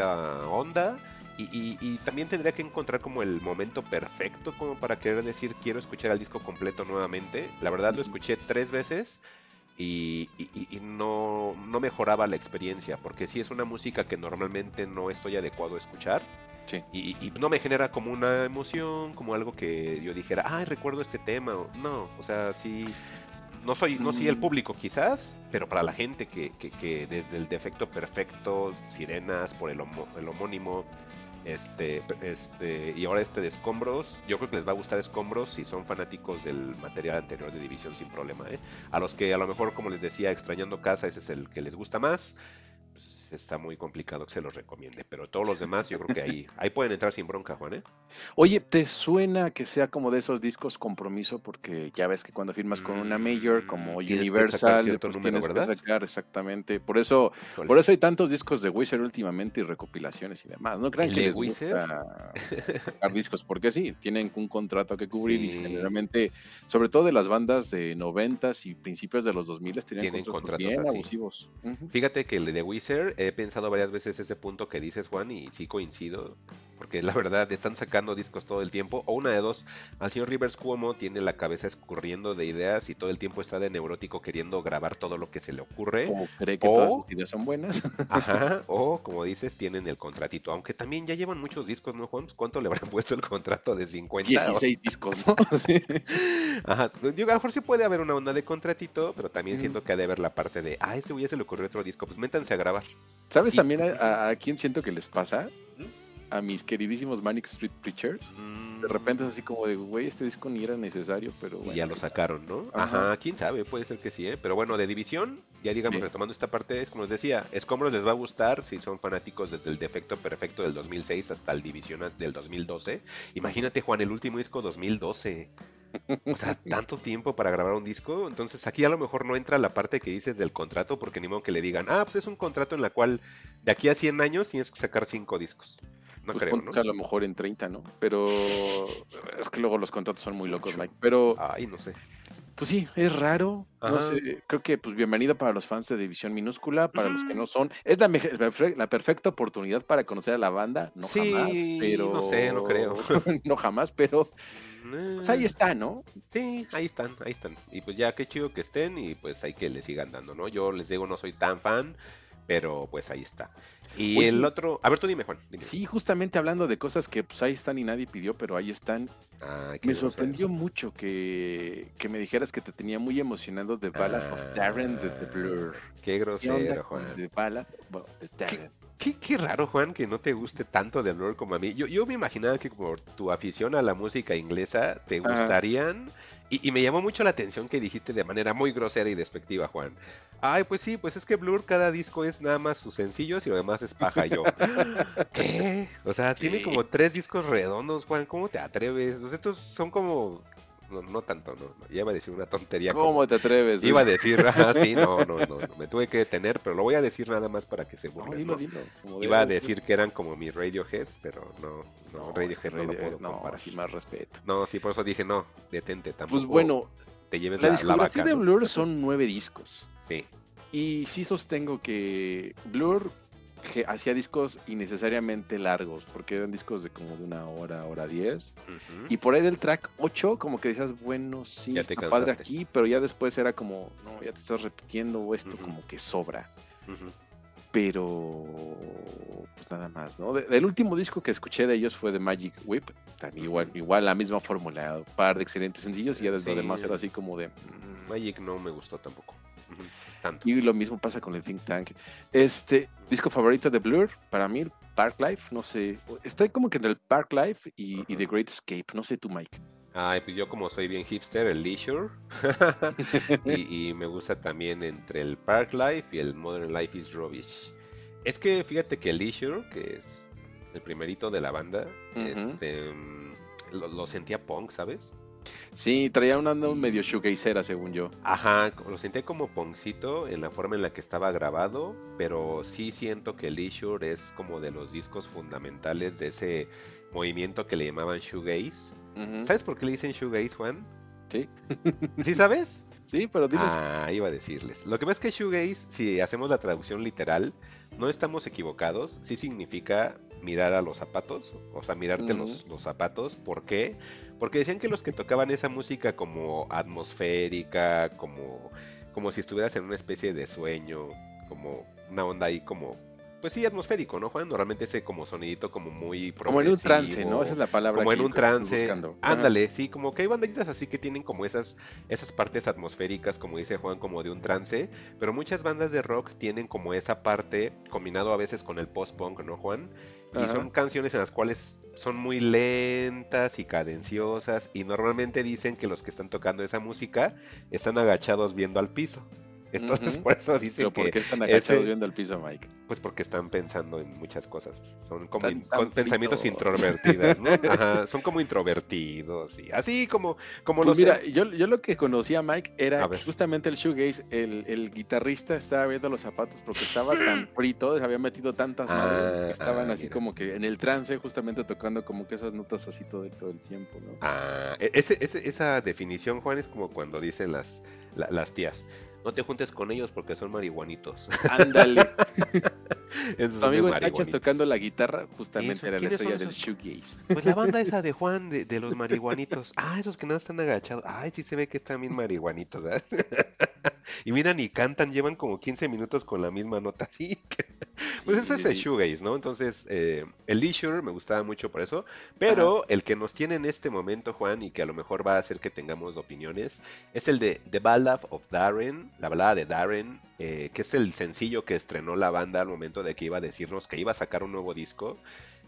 onda y, y- y también tendría que encontrar como el momento perfecto como para querer decir quiero escuchar el disco completo nuevamente. La verdad lo escuché tres veces y, y- y- y no, no mejoraba la experiencia porque sí es una música que normalmente no estoy adecuado a escuchar. Sí. Y, y no me genera como una emoción, como algo que yo dijera, ay, recuerdo este tema. No, o sea, sí, no soy, no soy el Mm. público quizás, pero para la gente que, que- que desde el defecto perfecto, sirenas, por el, homo- el homónimo, este, este, y ahora este de escombros, yo creo que les va a gustar escombros si son fanáticos del material anterior de División sin problema, ¿eh? A los que a lo mejor, como les decía, extrañando casa, ese es el que les gusta más. Pues, está muy complicado que se los recomiende, pero todos los demás yo creo que ahí, ahí pueden entrar sin bronca, Juan, ¿eh? Oye, ¿te suena que sea como de esos discos compromiso? Porque ya ves que cuando firmas con una major como tienes que Universal, cierto pues número, tienes ¿verdad? que sacar exactamente. Por eso, Híjole. por eso hay tantos discos de Wizard últimamente y recopilaciones y demás. No crean ¿El que les gusta sacar discos, porque sí, tienen un contrato que cubrir y generalmente, sobre todo de las bandas de noventas y principios de los 2000 tenían Tienen contratos, contratos bien así. abusivos. Fíjate que el de Wizard he pensado varias veces ese punto que dices, Juan, y sí coincido, porque la verdad están sacando discos todo el tiempo, o una de dos, al señor Rivers Cuomo tiene la cabeza escurriendo de ideas y todo el tiempo está de neurótico queriendo grabar todo lo que se le ocurre. Como cree que O- todas las ideas son buenas. Ajá, o como dices, tienen el contratito, aunque también ya llevan muchos discos, ¿no, Juan? Pues, ¿Cuánto le habrán puesto el contrato de 50? 16 discos, ¿no? Sí. Ajá, digo, a lo mejor sí puede haber una onda de contratito, pero también Mm. siento que ha de haber la parte de, ah, ese güey ya se le ocurrió otro disco, pues métanse a grabar. ¿Sabes Y- también a, a- a quién siento que les pasa? A mis queridísimos Manic Street Preachers. De repente es así como de, güey, este disco ni era necesario, pero Y bueno. ya lo sacaron, ¿no? Ajá. Ajá. quién sabe, puede ser que sí, ¿eh? Pero bueno, de división, ya digamos, Sí. retomando esta parte, es como les decía, Escombros les va a gustar si son fanáticos desde el Defecto Perfecto del 2006 hasta el División del 2012. Imagínate, Juan, el último disco 2012. O sea, tanto tiempo para grabar un disco. Entonces aquí a lo mejor no entra la parte que dices del contrato, porque ni modo que le digan, ah, pues es un contrato en la cual de aquí a 100 años tienes que sacar cinco discos. No Pues creo, ¿no? que a lo mejor en 30, ¿no? Pero es que luego los contratos son muy locos, Mike. Pero Ay, no sé. pues sí, es raro. No sé, creo que pues bienvenido para los fans de División Minúscula, para los que no son. Es la, la perfe- la perfecta oportunidad para conocer a la banda. No Sí, jamás, pero. no sé, no creo. no jamás, pero pues ahí Eh, está, ¿no? Sí, ahí están, ahí están. Y pues ya qué chido que estén y pues hay que le sigan dando, ¿no? Yo les digo, no soy tan fan, pero pues ahí está. Y Oye. el otro, a ver tú dime, Juan. dime. Sí, justamente hablando de cosas que pues ahí están y nadie pidió, pero ahí están. Ah, Me sorprendió mucho que, que me dijeras que te tenía muy emocionado The Ballad of Darren de The Blur. Qué ¿Qué onda grosero, Juan. The Ballad well, de Darren? Qué, qué raro, Juan, que no te guste tanto de Blur como a mí. Yo, yo me imaginaba que por tu afición a la música inglesa te gustarían. Y, y me llamó mucho la atención que dijiste de manera muy grosera y despectiva, Juan. Ay, pues sí, pues es que Blur cada disco es nada más sus sencillos y lo demás es paja. Yo, ¿qué? O sea, tiene como tres discos redondos, Juan. ¿Cómo te atreves? Sea, estos son como. No, no tanto, no, no. Ya iba a decir una tontería. como- ¿Cómo te atreves? Iba a decir, ah, sí, no, no, no, no, me tuve que detener, pero lo voy a decir nada más para que se No, burlen. dilo, ¿no? dilo. como Iba a decir que eran como mis Radiohead, pero no, no, No, es Radiohead que no lo Radiohead, puedo no, comparar. sí, más respeto. No, sí, por eso dije no, detente tampoco. Pues bueno, te lleves la la, la discografía vaca, de ¿no? Blur son nueve discos. Sí, Y sí sostengo que Blur que hacía discos innecesariamente largos, porque eran discos de como de una hora, hora diez. Y por ahí del track 8, como que decías, bueno, sí, Ya está padre aquí, pero ya después era como, no, ya te estás repitiendo esto como que sobra. Pero, pues nada más, ¿no? De- del último disco que escuché de ellos fue de Magic Whip, también igual, igual la misma fórmula, un par de excelentes sencillos y ya desde lo Sí. demás era así como de... mm, Magic no me gustó tampoco. Tanto. Y lo mismo pasa con el Think Tank. Este, disco favorito de Blur, para mí, Park Life, no sé. Estoy como que entre el Park Life y, y The Great Escape, no sé tú, Mike. Ay, pues yo como soy bien hipster, el Leisure. y, y me gusta también entre el Park Life y el Modern Life is Rubbish. Es que fíjate que el Leisure, que es el primerito de la banda, Ujú. este, mm, lo, lo sentía punk, ¿sabes? Sí, traía una onda medio shoegazera, según yo. Ajá, lo sentía como punkcito en la forma en la que estaba grabado, pero sí siento que Leisure es como de los discos fundamentales de ese movimiento que le llamaban shoegaze. Ujú. ¿Sabes por qué le dicen shoegaze, Juan? Sí. ¿Sí sabes? Sí, pero diles. Ah, iba a decirles. Lo que pasa es que shoegaze, si hacemos la traducción literal, no estamos equivocados. Sí significa mirar a los zapatos, o sea, mirarte los, los zapatos. ¿Por qué? Porque decían que los que tocaban esa música como atmosférica, como, como si estuvieras en una especie de sueño, como una onda ahí como... Pues sí, atmosférico, ¿no, Juan? Normalmente ese como sonidito como muy como en un trance, ¿no? Esa es la palabra como en un trance. buscando. Ándale, sí, como que hay banditas así que tienen como esas, esas partes atmosféricas, como dice Juan, como de un trance, pero muchas bandas de rock tienen como esa parte combinado a veces con el post-punk, ¿no, Juan? Y Ajá. son canciones en las cuales son muy lentas y cadenciosas y normalmente dicen que los que están tocando esa música están agachados viendo al piso. Entonces por eso dicen Pero ¿por qué están agachados ese- viendo el piso, Mike? pues porque están pensando en muchas cosas. Son como Tan- in- tan con pensamientos introvertidos, ¿no? Ajá, son como introvertidos y así como, como Pues los mira, yo, yo lo que conocía a Mike era A justamente el shoegaze, el, el guitarrista estaba viendo los zapatos porque estaba tan frito, se había metido tantas madres Ah, que estaban ah, así mira. como que en el trance justamente tocando como que esas notas así todo, todo el tiempo, ¿no? Ah, e- ese- ese- esa definición, Juan, es como cuando dicen las, la- las tías. No te juntes con ellos porque son marihuanitos. Ándale. Tu amigo Tachas tocando la guitarra justamente Eso, era la ¿quiénes son estrella del shoegaze. Pues la banda esa de Juan, de, de los marihuanitos. Ay, los que nada están agachados. Ay, sí se ve que están bien marihuanitos, ¿verdad? Y miran y cantan, llevan como 15 minutos con la misma nota. Así que- Pues ese es el Sí. shoegaze, ¿no? Entonces, eh, el Leisure me gustaba mucho por eso. Pero el que nos tiene en este momento, Juan, y que a lo mejor va a hacer que tengamos opiniones, es el de The Ballad of Darren, la balada de Darren, eh, que es el sencillo que estrenó la banda al momento de que iba a decirnos que iba a sacar un nuevo disco.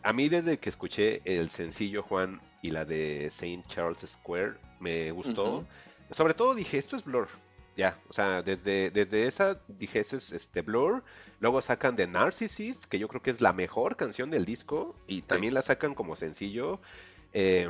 A mí desde que escuché el sencillo, Juan, y la de Saint Charles Square, me gustó. Sobre todo dije, esto es Blur. Ya, o sea, desde, desde esa dije, ese es este Blur. Luego sacan The Narcissist, que yo creo que es la mejor canción del disco. Y también la sacan como sencillo. Eh,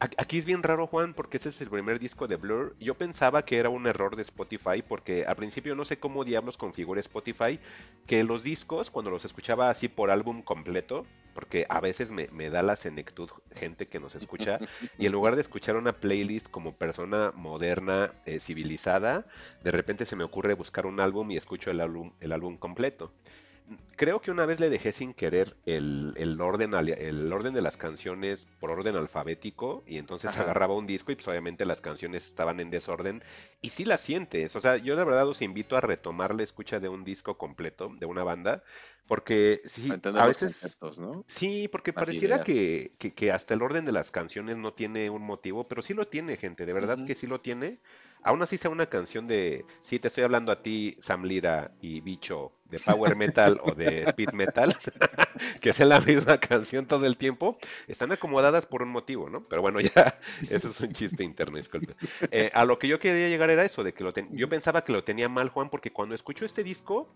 aquí es bien raro, Juan, porque ese es el primer disco de Blur. Yo pensaba que era un error de Spotify, porque al principio no sé cómo diablos configura Spotify, que los discos, cuando los escuchaba así por álbum completo, porque a veces me, me da la senectud gente que nos escucha, y en lugar de escuchar una playlist como persona moderna, eh, civilizada, de repente se me ocurre buscar un álbum y escucho el álbum, el álbum completo. Creo que una vez le dejé sin querer el, el orden, el orden de las canciones por orden alfabético y entonces Ajá. agarraba un disco y pues obviamente las canciones estaban en desorden y sí las sientes. O sea, yo de verdad os invito a retomar la escucha de un disco completo, de una banda, porque sí, a los veces... Sí, porque pareciera que, que- que hasta el orden de las canciones no tiene un motivo, pero sí lo tiene, gente, de verdad que sí lo tiene. Aún así sea una canción de, sí, te estoy hablando a ti, Sam Lira y Bicho, de Power Metal o de Speed Metal, que sea la misma canción todo el tiempo, están acomodadas por un motivo, ¿no? Pero bueno, ya, eso es un chiste interno, disculpe. Eh, a lo que yo quería llegar era eso, de que lo ten- yo pensaba que lo tenía mal, Juan, porque cuando escucho este disco,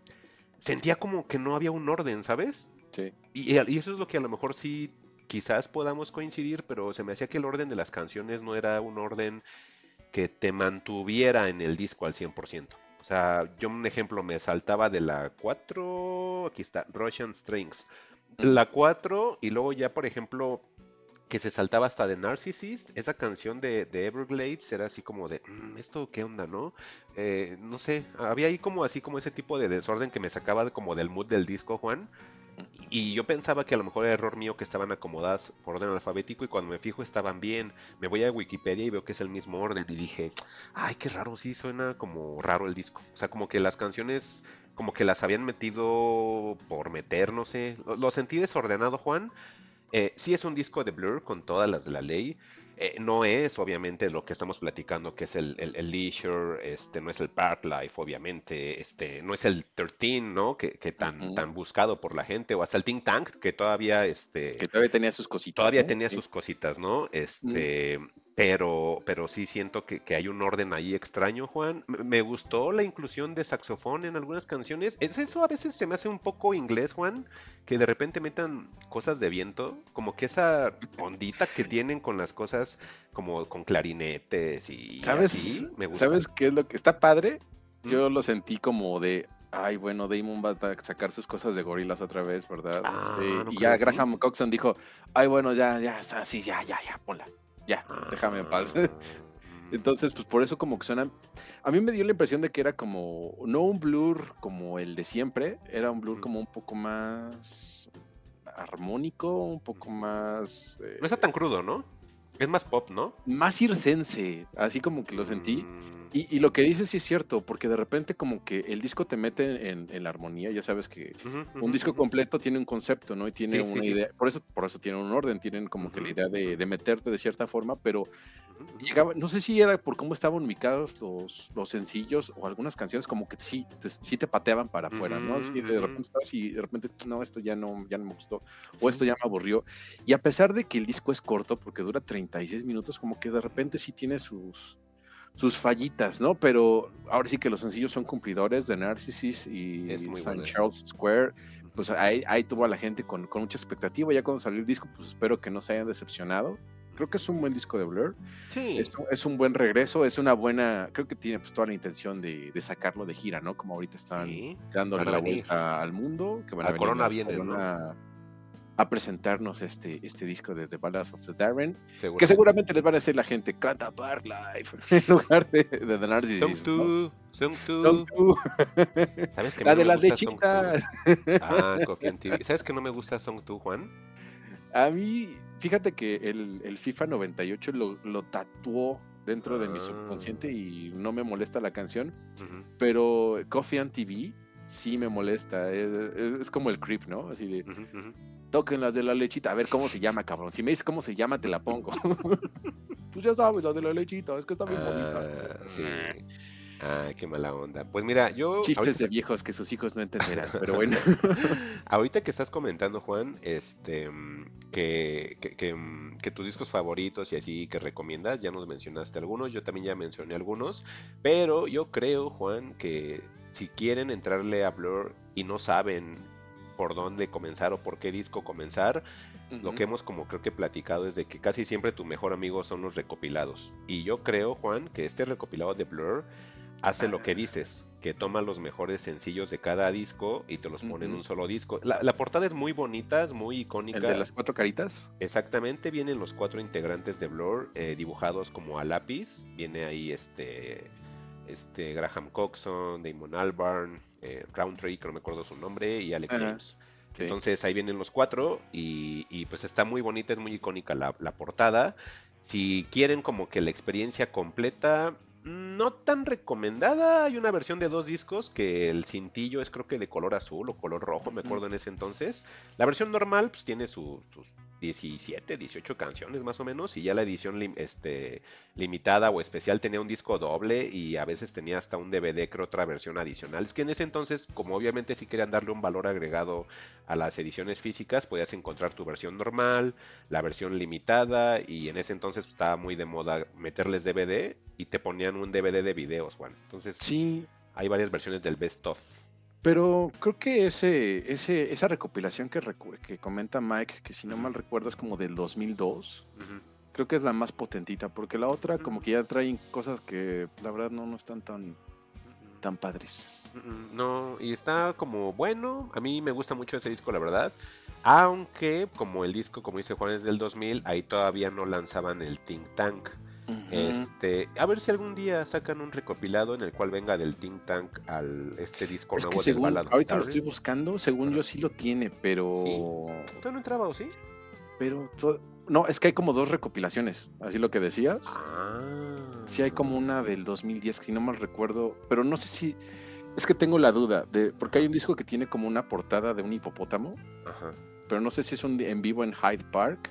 sentía como que no había un orden, ¿sabes? Sí. Y, y eso es lo que a lo mejor sí quizás podamos coincidir, pero se me hacía que el orden de las canciones no era un orden que te mantuviera en el disco al 100%. O sea, yo un ejemplo me saltaba de la 4, aquí está, Russian Strings. La 4 y luego ya, por ejemplo, que se saltaba hasta de Narcissist, esa canción de, de Everglades era así como de, "Mm, ¿esto qué onda, no? Eh, no sé, había ahí como así como ese tipo de desorden que me sacaba como del mood del disco, Juan. Y yo pensaba que a lo mejor era error mío que estaban acomodadas por orden alfabético y cuando me fijo estaban bien. Me voy a Wikipedia y veo que es el mismo orden y dije, ay, qué raro, sí, suena como raro el disco. O sea, como que las canciones, como que las habían metido por meter, no sé. Lo, sentí desordenado, Juan. Eh, sí es un disco de Blur con todas las de la ley. Eh, no es obviamente lo que estamos platicando, que es el, el, el Leisure, este, no es el Park Life, obviamente, este, no es el 13, ¿no? Que, que tan, tan buscado por la gente, o hasta el Think Tank, que todavía, este, Que todavía tenía sus cositas. todavía ¿no? tenía Sí. sus cositas, ¿no? Este, pero, pero sí siento que, que hay un orden ahí extraño, Juan. Me, gustó la inclusión de saxofón en algunas canciones. Es eso a veces se me hace un poco inglés, Juan, que de repente metan cosas de viento, como que esa ondita que tienen con las cosas, como con clarinetes y ¿Sabes? así, me gusta. ¿Sabes qué es lo que está padre? Mm. Yo lo sentí como de, ay, bueno, Damon va a sacar sus cosas de gorilas otra vez, ¿verdad? Ah, Este, ¿no y ya? Graham Coxon dijo, ay, bueno, ya, ya, está así, ya, ya, ya, ponla, ya, déjame en paz. Ah, Entonces, pues por eso como que suenan... A mí me dio la impresión de que era como, no un blur como el de siempre, era un blur como un poco más armónico, un poco más... eh, No está tan crudo, ¿no? Es más pop, ¿no? más circense, así como que lo sentí. Mm, Y, y lo que dices sí es cierto, porque de repente como que el disco te mete en, en la armonía, ya sabes que ujú, un disco completo tiene un concepto, ¿no? Y tiene Sí, una sí. idea, por eso, por eso tiene un orden, tienen como que la idea de, de meterte de cierta forma, pero llegaba, no sé si era por cómo estaban ubicados los, los sencillos o algunas canciones como que sí te, sí te pateaban para afuera, ¿no? Así de repente estabas y de repente, no, esto ya no, ya no me gustó, o esto ya me aburrió. Y a pesar de que el disco es corto, porque dura 36 minutos, como que de repente sí tiene sus, sus fallitas, ¿no? Pero ahora sí que los sencillos son cumplidores de Narcissus y Es muy ese. Charles Square. Pues ahí, ahí tuvo a la gente con, con mucha expectativa. Ya cuando salió el disco, pues espero que no se hayan decepcionado. Creo que es un buen disco de Blur. Sí. Es, un- es un buen regreso, es una buena. Creo que tiene pues toda la intención de, de sacarlo de gira, ¿no? Como ahorita están sí. dándole la venir. vuelta al mundo. Que van a Al venir Corona la vienen, ¿no? A presentarnos este, este disco de The Ballads of the Darren, que Seguramente. seguramente les van a decir la gente, canta Park Life, en lugar de, de The Narcissus. Song ¿no? two, Song two. Song two. ¿Sabes que a La mí de no me las lechitas. Ah, Coffee and TV. ¿Sabes que no me gusta Song 2, Juan? A mí, fíjate que el, el FIFA 98 lo, lo tatuó dentro de mi Ah. subconsciente y no me molesta la canción, Ujú. pero Coffee and TV sí me molesta. Es, es- es como el creep, ¿no? Así de, Ujú, ujú. Toquen las de la lechita. A ver cómo se llama, cabrón. Si me dices cómo se llama, te la pongo. pues ya sabes, la de la lechita. Es que está bien bonita. Ah, sí. Ay, qué mala onda. Pues mira, yo. Chistes ahorita- de viejos que sus hijos no entenderán, pero bueno. Ahorita que estás comentando, Juan, este, que, que, que, que tus discos favoritos y así que recomiendas, ya nos mencionaste algunos, yo también ya mencioné algunos, pero yo creo, Juan, que si quieren entrarle a Blur y no saben por dónde comenzar o por qué disco comenzar, lo que hemos como creo que platicado es de que casi siempre tu mejor amigo son los recopilados. Y yo creo, Juan, que este recopilado de Blur hace lo que dices, que toma los mejores sencillos de cada disco y te los pone en un solo disco. La, la portada es muy bonita, es muy El icónica. de las cuatro caritas. Exactamente, vienen los cuatro integrantes de Blur eh, dibujados como a lápiz. Viene ahí este, este Graham Coxon, Damon Albarn, eh, Roundtree, que no me acuerdo su nombre, y Alex James. Sí. Entonces ahí vienen los cuatro y, y, pues está muy bonita, es muy icónica la, la portada. Si quieren como que la experiencia completa, no tan recomendada, hay una versión de dos discos que el cintillo es creo que de color azul o color rojo, me acuerdo en ese entonces. La versión normal pues tiene su- sus 17, 18 canciones más o menos y ya la edición lim- este, limitada o especial tenía un disco doble y a veces tenía hasta un DVD, creo otra versión adicional. Es que en ese entonces, como obviamente si querían darle un valor agregado a las ediciones físicas, podías encontrar tu versión normal, la versión limitada y en ese entonces estaba muy de moda meterles DVD y te ponían un DVD de videos, Juan. Entonces Sí, hay varias versiones del best of. Pero creo que ese, ese, esa recopilación que, recu- que comenta Mike, que si no mal recuerdo es como del 2002, Ujú. creo que es la más potentita, porque la otra como que ya traen cosas que la verdad no, no están tan, tan padres. No, y está como bueno. A mí me gusta mucho ese disco, la verdad. Aunque, como el disco, como dice Juan, es del 2000, ahí todavía no lanzaban el Think Tank. Este, a ver si algún día sacan un recopilado en el cual venga del Think Tank al este disco Es que nuevo del según, ahorita lo estoy buscando, según yo sí lo tiene, pero... ¿Tú no entraba o sí? Pero no, es que hay como dos recopilaciones, así lo que decías. Ah. Sí hay como una del 2010, si no mal recuerdo, pero no sé si... Es que tengo la duda, de porque hay un disco que tiene como una portada de un hipopótamo, Ajá. pero no sé si es un en vivo en Hyde Park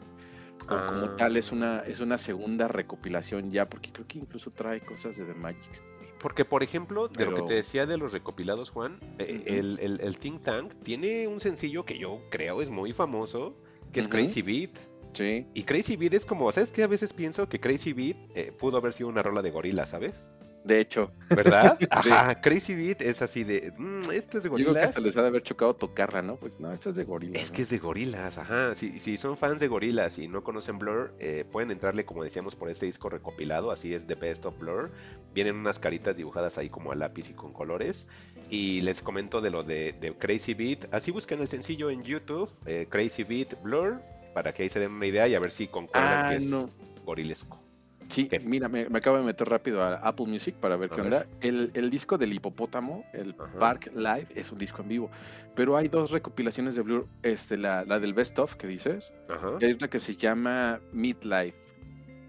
como Ah. tal es una, es una segunda recopilación ya, porque creo que incluso trae cosas de The Magic. Porque, por ejemplo, de lo que te decía de los recopilados, Juan, eh, el, el- el Think Tank tiene un sencillo que yo creo es muy famoso, que es. Crazy Beat. Sí. Y Crazy Beat es como, ¿sabes qué? A veces pienso que Crazy Beat eh, pudo haber sido una rola de gorila, ¿sabes? De hecho, ¿Verdad? Sí. Ajá, Crazy Beat es así de, "Mm, esto es de yo creo que gorilas. hasta les ha de haber chocado tocarla, ¿no? Pues no, esta es de gorila. Es ¿no? que es de gorilas, ajá. Si, si son fans de gorilas y no conocen Blur, eh, pueden entrarle, como decíamos, por este disco recopilado, así es The Best of Blur. Vienen unas caritas dibujadas ahí como a lápiz y con colores. Y les comento de lo de, de Crazy Beat. Así buscan el sencillo en YouTube, eh, Crazy Beat Blur, para que ahí se den una idea y a ver si concuerdan Ah, que es no. gorilesco. Sí, ¿Qué? mira, me, me acabo de meter rápido a Apple Music para ver A qué ver. onda. El, el disco del hipopótamo, el Ajá. Park Live, es un disco en vivo. Pero hay dos recopilaciones de Blur, este, la, la del Best of que dices, Ajá. y hay otra que se llama Midlife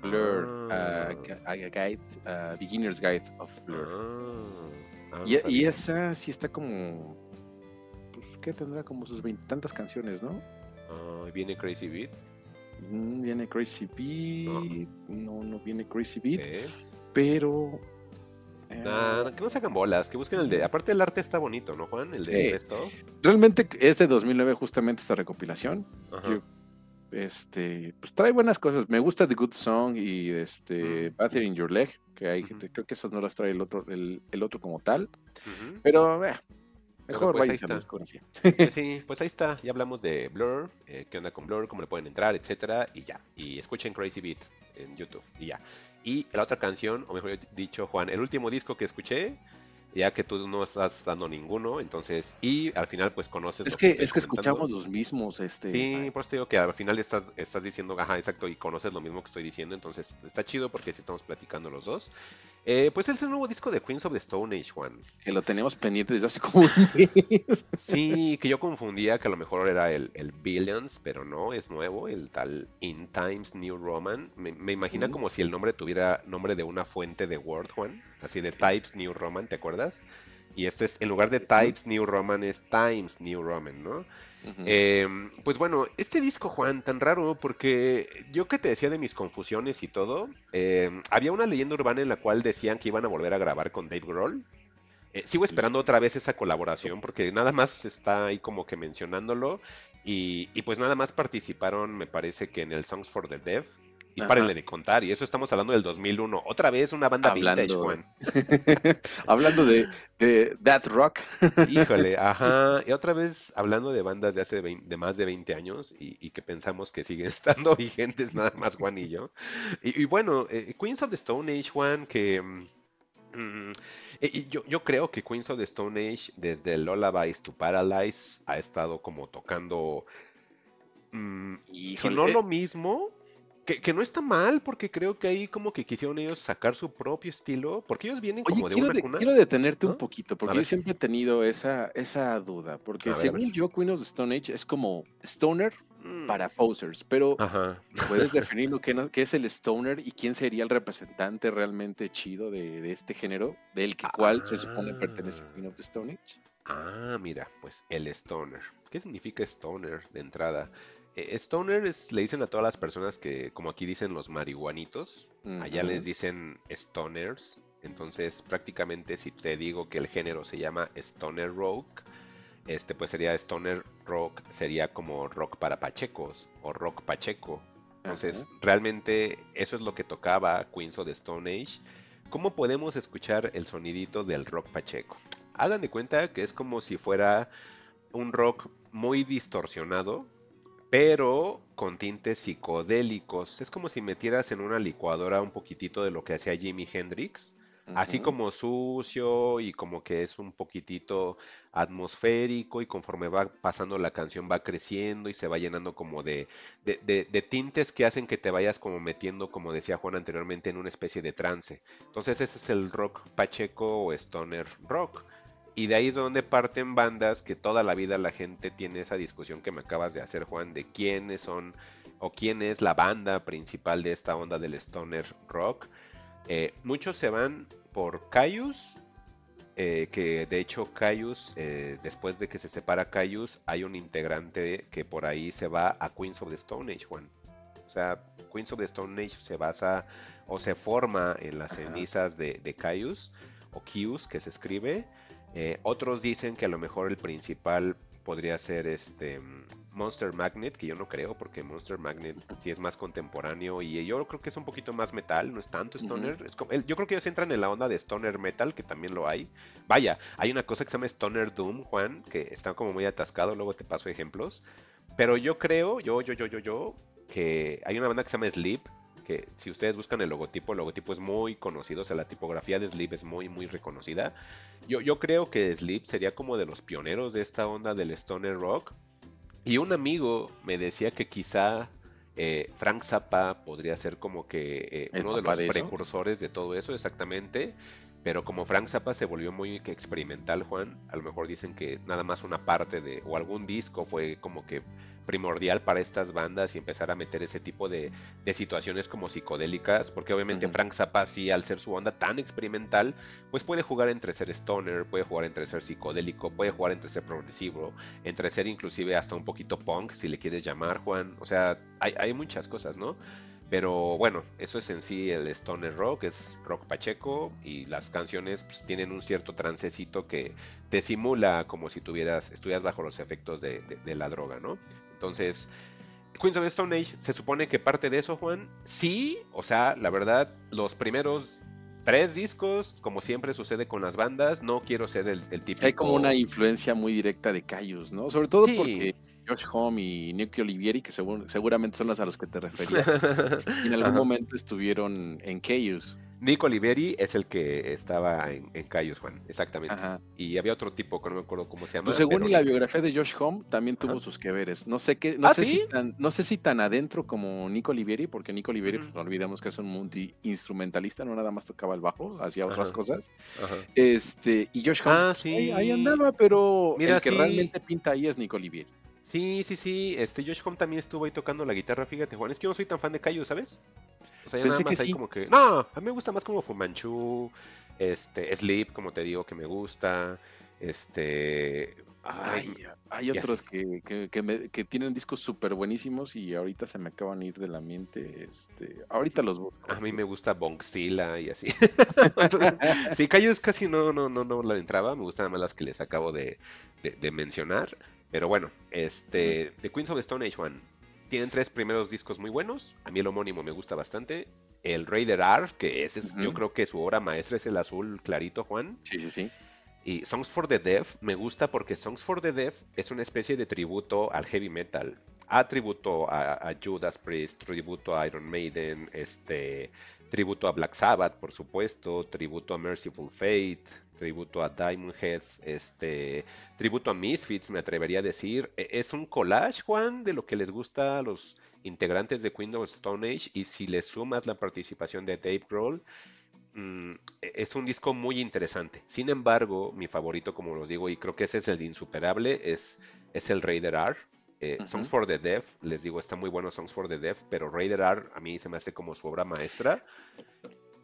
Blur, Ah. uh, gu- a guide, uh, Beginner's Guide of Blur. Ah, ah, y, sabía. esa sí está como, pues, ¿qué tendrá? Como sus veintitantas canciones, ¿no? Ah, viene Crazy Beat. Mm, Viene Crazy Beat, no, no viene Crazy Beat, Es. pero... eh, Nah, que no sacan bolas, que busquen el de. Aparte, el arte está bonito, ¿no, Juan? El de of. Realmente es de 2009 justamente esta recopilación. Ajá. Yo- Este, pues trae buenas cosas. Me gusta The Good Song y este Battery in Your Leg, que hay, Ujú. creo que esas no las trae el otro, el, el otro como tal. Pero eh, mejor pues, ahí váyanse a la está. discografía. Pues sí, pues ahí está. Ya hablamos de Blur, eh, qué onda con Blur, cómo le pueden entrar, etcétera, y ya. Y escuchen Crazy Beat en YouTube, y ya. Y la otra canción, o mejor dicho, Juan, el último disco que escuché ya que tú no estás dando ninguno, entonces, y al final pues conoces... Es que, estoy es que comentando. escuchamos los mismos, este. Sí, por eso te digo que al final estás, estás diciendo, ajá, exacto, y conoces lo mismo que estoy diciendo, entonces está chido porque sí estamos platicando los dos. Eh, pues es el nuevo disco de Queens of the Stone Age, Juan. Que lo teníamos pendiente desde hace como un mes. Sí, que yo confundía que a lo mejor era el, el Billions, pero no, es nuevo, el tal In Times New Roman. Me, me imagina Ujú. como si el nombre tuviera nombre de una fuente de Word, Juan, así de Types New Roman, ¿te acuerdas? Y este es, en lugar de Types New Roman, es Times New Roman, ¿no? Eh, pues bueno, este disco, Juan, tan raro, porque yo que te decía de mis confusiones y todo, eh, había una leyenda urbana en la cual decían que iban a volver a grabar con Dave Grohl. Eh, sigo esperando otra vez esa colaboración, porque nada más está ahí como que mencionándolo, y, y pues nada más participaron, me parece que en el Songs for the Deaf. Y Ajá. párenle de contar, y eso estamos hablando del 2001. Otra vez una banda vintage, Hablando- Juan. Hablando de, de That Rock. Híjole, ajá. Y otra vez hablando de bandas de hace de más de 20 años y, y que pensamos que siguen estando vigentes nada más Juan y yo. Y, y bueno, eh, Queens of the Stone Age, Juan, que mm, mm, eh, yo, yo creo que Queens of the Stone Age, desde Lullabies to Paralyze, ha estado como tocando, mm, si no eh, lo mismo, que, que no está mal, porque creo que ahí como que quisieron ellos sacar su propio estilo, porque ellos vienen Oye, como de una de- cuna. quiero detenerte un ¿Ah? poquito, porque yo siempre he tenido esa, esa duda, porque A según ver. yo, Queen of the Stone Age es como Stoner Mm, para posers, pero Ajá. ¿puedes definir lo que, no- es el Stoner y quién sería el representante realmente chido de, de este género, del que cual se supone pertenece Ah. Queen of the Stone Age? Ah, mira, pues el stoner. ¿Qué significa stoner de entrada? Eh, stoner es, le dicen a todas las personas que, como aquí dicen los marihuanitos, allá les dicen stoners. Entonces, prácticamente si te digo que el género se llama stoner rock, este pues sería stoner rock, sería como rock para pachecos o rock pacheco. Entonces, realmente eso es lo que tocaba Queens of the Stone Age. ¿Cómo podemos escuchar el sonidito del rock pacheco? Hagan de cuenta que es como si fuera un rock muy distorsionado, pero con tintes psicodélicos. Es como si metieras en una licuadora un poquitito de lo que hacía Jimi Hendrix. Así como sucio y como que es un poquitito atmosférico y conforme va pasando la canción va creciendo y se va llenando como de, de, de- de tintes que hacen que te vayas como metiendo, como decía Juan anteriormente, en una especie de trance. Entonces ese es el rock pacheco o stoner rock. Y de ahí es donde parten bandas que toda la vida la gente tiene esa discusión que me acabas de hacer, Juan, de quiénes son o quién es la banda principal de esta onda del stoner rock. Eh, muchos se van por Caius, eh, que de hecho Caius, eh, después de que se separa Caius, hay un integrante que por ahí se va a Queens of the Stone Age, Juan. O sea, Queens of the Stone Age se basa o se forma en las Ajá. cenizas de, de Caius, o Kius, que se escribe. Eh, otros dicen que a lo mejor el principal podría ser este mm, Monster Magnet, que yo no creo, porque Monster Magnet sí es más contemporáneo y yo creo que es un poquito más metal, no es tanto stoner. es como- yo creo que ellos entran en la onda de stoner metal, que también lo hay. Vaya, hay una cosa que se llama Stoner Doom, Juan, que está como muy atascado, luego te paso ejemplos. Pero yo creo, yo, yo, yo, yo, yo, que hay una banda que se llama Sleep, que si ustedes buscan el logotipo, el logotipo es muy conocido, o sea, la tipografía de Sleep es muy, muy reconocida. Yo, yo creo que Sleep sería como de los pioneros de esta onda del stoner rock. Y un amigo me decía que quizá eh, Frank Zappa podría ser como que eh, ¿El uno de los de precursores de todo eso, exactamente. Pero como Frank Zappa se volvió muy experimental, Juan, a lo mejor dicen que nada más una parte de, o algún disco fue como que primordial para estas bandas y empezar a meter ese tipo de, de situaciones como psicodélicas, porque obviamente. Frank Zappa, sí, al ser su onda tan experimental, pues puede jugar entre ser stoner, puede jugar entre ser psicodélico, puede jugar entre ser progresivo, entre ser inclusive hasta un poquito punk, si le quieres llamar, Juan. O sea, hay, hay muchas cosas, ¿no? Pero bueno, eso es en sí el stoner rock, es rock pacheco y las canciones pues, tienen un cierto trancecito que te simula como si tuvieras, estuvieras bajo los efectos de, de- de la droga, ¿no? Entonces, Queens of the Stone Age se supone que parte de eso, Juan. Sí, o sea, la verdad, los primeros tres discos, como siempre sucede con las bandas, no quiero ser el, el típico... Hay como una influencia muy directa de Cayus, ¿no? Sobre todo Sí. porque Josh Home y Nicky Olivieri, que seguro- seguramente son las a los que te referías, en algún Ajá. momento estuvieron en Cayus. Nico Oliveri es el que estaba en, en Cayus, Juan, exactamente. Ajá. Y había otro tipo que no me acuerdo cómo se llama. Pues según pero- la biografía de Josh Home, también tuvo Ajá. sus que veres. No sé qué, no ¿Ah, sé sí? si tan, no sé si tan adentro como Nico Olivieri, porque Nico Olivieri, pues, no olvidemos que es un multi-instrumentalista, no nada más tocaba el bajo, hacía otras Ajá. cosas. Este, y Josh Home, Ah, pues, ahí, andaba, pero Mira, el que sí. realmente pinta ahí es Nico Olivieri. Sí, sí, sí. Este Josh Home también estuvo ahí tocando la guitarra, fíjate, Juan. Es que yo no soy tan fan de Cayo, ¿sabes? O sea, yo Pensé nada más que ahí sí. como que. No, a mí me gusta más como Fumanchu, este, Sleep, como te digo, que me gusta. Este. Ay, Ay, hay otros que, que, que me- que tienen discos súper buenísimos y ahorita se me acaban de ir de la mente. Este, ahorita los busco. a mí me gusta Bonxila y así. Sí, Cayos casi no, no, no, no la entraba. Me gustan más las que les acabo de, de- de mencionar. Pero bueno, este, The Queens of the Stone Age One. Tienen tres primeros discos muy buenos. A mí el homónimo me gusta bastante. El Raider R, que ese es, yo creo que su obra maestra es el azul clarito, Juan. Sí, sí, sí. Y Songs for the Deaf me gusta porque Songs for the Deaf es una especie de tributo al heavy metal. A tributo a, a Judas Priest, tributo a Iron Maiden, este, tributo a Black Sabbath, por supuesto, tributo a Merciful Fate, tributo a Diamond Head, este, tributo a Misfits, me atrevería a decir. E- Es un collage, Juan, de lo que les gusta a los integrantes de Queen of Stone Age y si le sumas la participación de Dave Grohl, mm, e- es un disco muy interesante. Sin embargo, mi favorito, como los digo, y creo que ese es el de insuperable, es, es el Raider R. Eh. Songs for the Deaf, les digo, está muy bueno Songs for the Deaf, pero Raider R a mí se me hace como su obra maestra.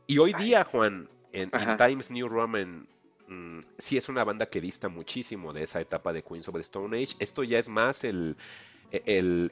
Y hoy día, Juan, en. Times New Roman, mm, sí es una banda que dista muchísimo de esa etapa de Queens of the Stone Age. Esto ya es más el, e,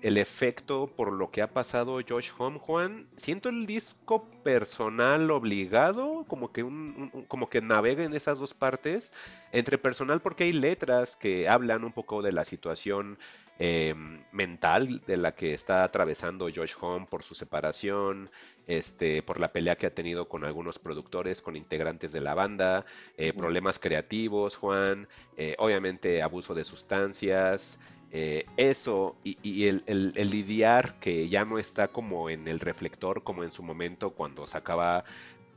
el, efecto por lo que ha pasado Josh Home, Juan. Siento el disco personal obligado, como que, un- como que navega en esas dos partes. Entre personal porque hay letras que hablan un poco de la situación eh, mental de la que está atravesando Josh Home por su separación, este, por la pelea que ha tenido con algunos productores, con integrantes de la banda, eh, problemas creativos, Juan, eh, obviamente abuso de sustancias, eh, eso y, y el, el- el lidiar que ya no está como en el reflector como en su momento cuando sacaba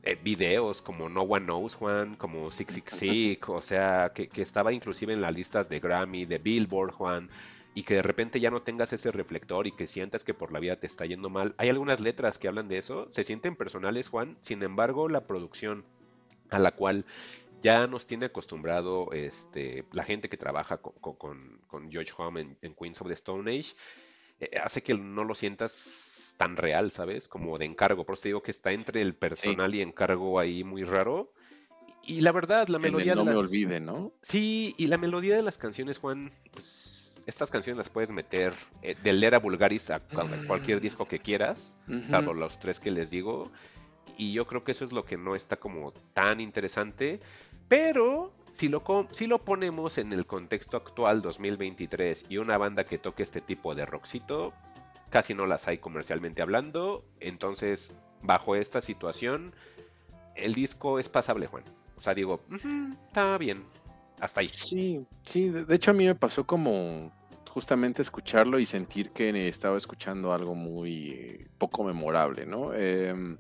eh, videos como No One Knows Juan, como Six Six Six, o sea, que, que estaba inclusive en las listas de Grammy, de Billboard, Juan, y que de repente ya no tengas ese reflector y que sientas que por la vida te está yendo mal. Hay algunas letras que hablan de eso, se sienten personales, Juan, sin embargo, la producción a la cual ya nos tiene acostumbrado este, la gente que trabaja con, con, George Home en, en Queens of the Stone Age, eh, hace que no lo sientas tan real, ¿sabes? Como de encargo. Por eso te digo que está entre el personal y encargo ahí muy raro. Y la verdad, la El melodía no de me olvide, ¿no? Sí, y la melodía de las canciones, Juan, pues estas canciones las puedes meter eh, del Era Vulgaris a, a cualquier disco que quieras, salvo los tres que les digo. Y yo creo que eso es lo que no está como tan interesante. Pero si lo, si lo ponemos en el contexto actual 2023 y una banda que toque este tipo de rockcito, casi no las hay comercialmente hablando. Entonces, bajo esta situación, el disco es pasable, Juan. O sea, digo, "Ujú, está bien. Hasta ahí. Sí, sí, de hecho a mí me pasó como justamente escucharlo y sentir que estaba escuchando algo muy eh, poco memorable, ¿no? De-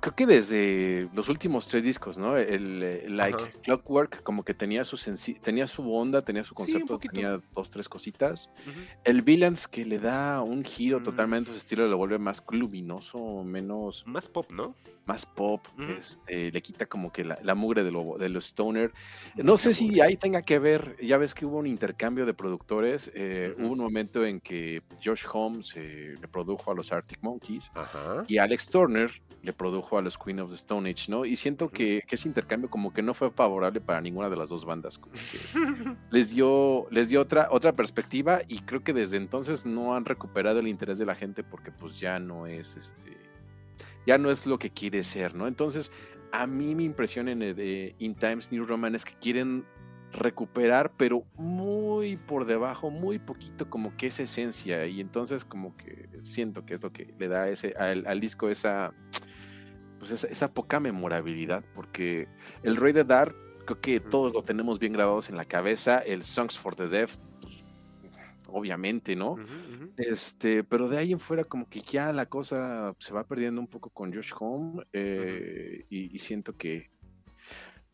creo que desde los últimos tres discos, ¿no? El, eh, Like Ajá. Clockwork como que tenía su tenía su onda, tenía su concepto, tenía dos, tres cositas. El Villains que le da un giro Mm. totalmente a su estilo, lo vuelve más luminoso, menos Más pop, ¿no? más pop, este, le quita como que la, la mugre de lo, de lo stoner. No sé si ahí tenga que ver, ya ves que hubo un intercambio de productores, eh, hubo un momento en que Josh Holmes eh, le produjo a los Arctic Monkeys y Alex Turner le produjo a los Queen of the Stone Age, ¿no? Y siento que, que ese intercambio como que no fue favorable para ninguna de las dos bandas, como que les dio, les dio otra, otra perspectiva y creo que desde entonces no han recuperado el interés de la gente porque pues ya no es este, ya no es lo que quiere ser, ¿no? Entonces, a mí mi impresión en el de In Times New Roman es que quieren recuperar, pero muy por debajo, muy poquito como que esa esencia y entonces como que siento que es lo que le da ese al, al disco esa pues esa, esa poca memorabilidad porque el Rey de Dark creo que todos lo tenemos bien grabados en la cabeza, el Songs for the Deaf pues, obviamente, ¿no? Este, pero de ahí en fuera como que ya la cosa se va perdiendo un poco con Josh Home eh, y, y siento que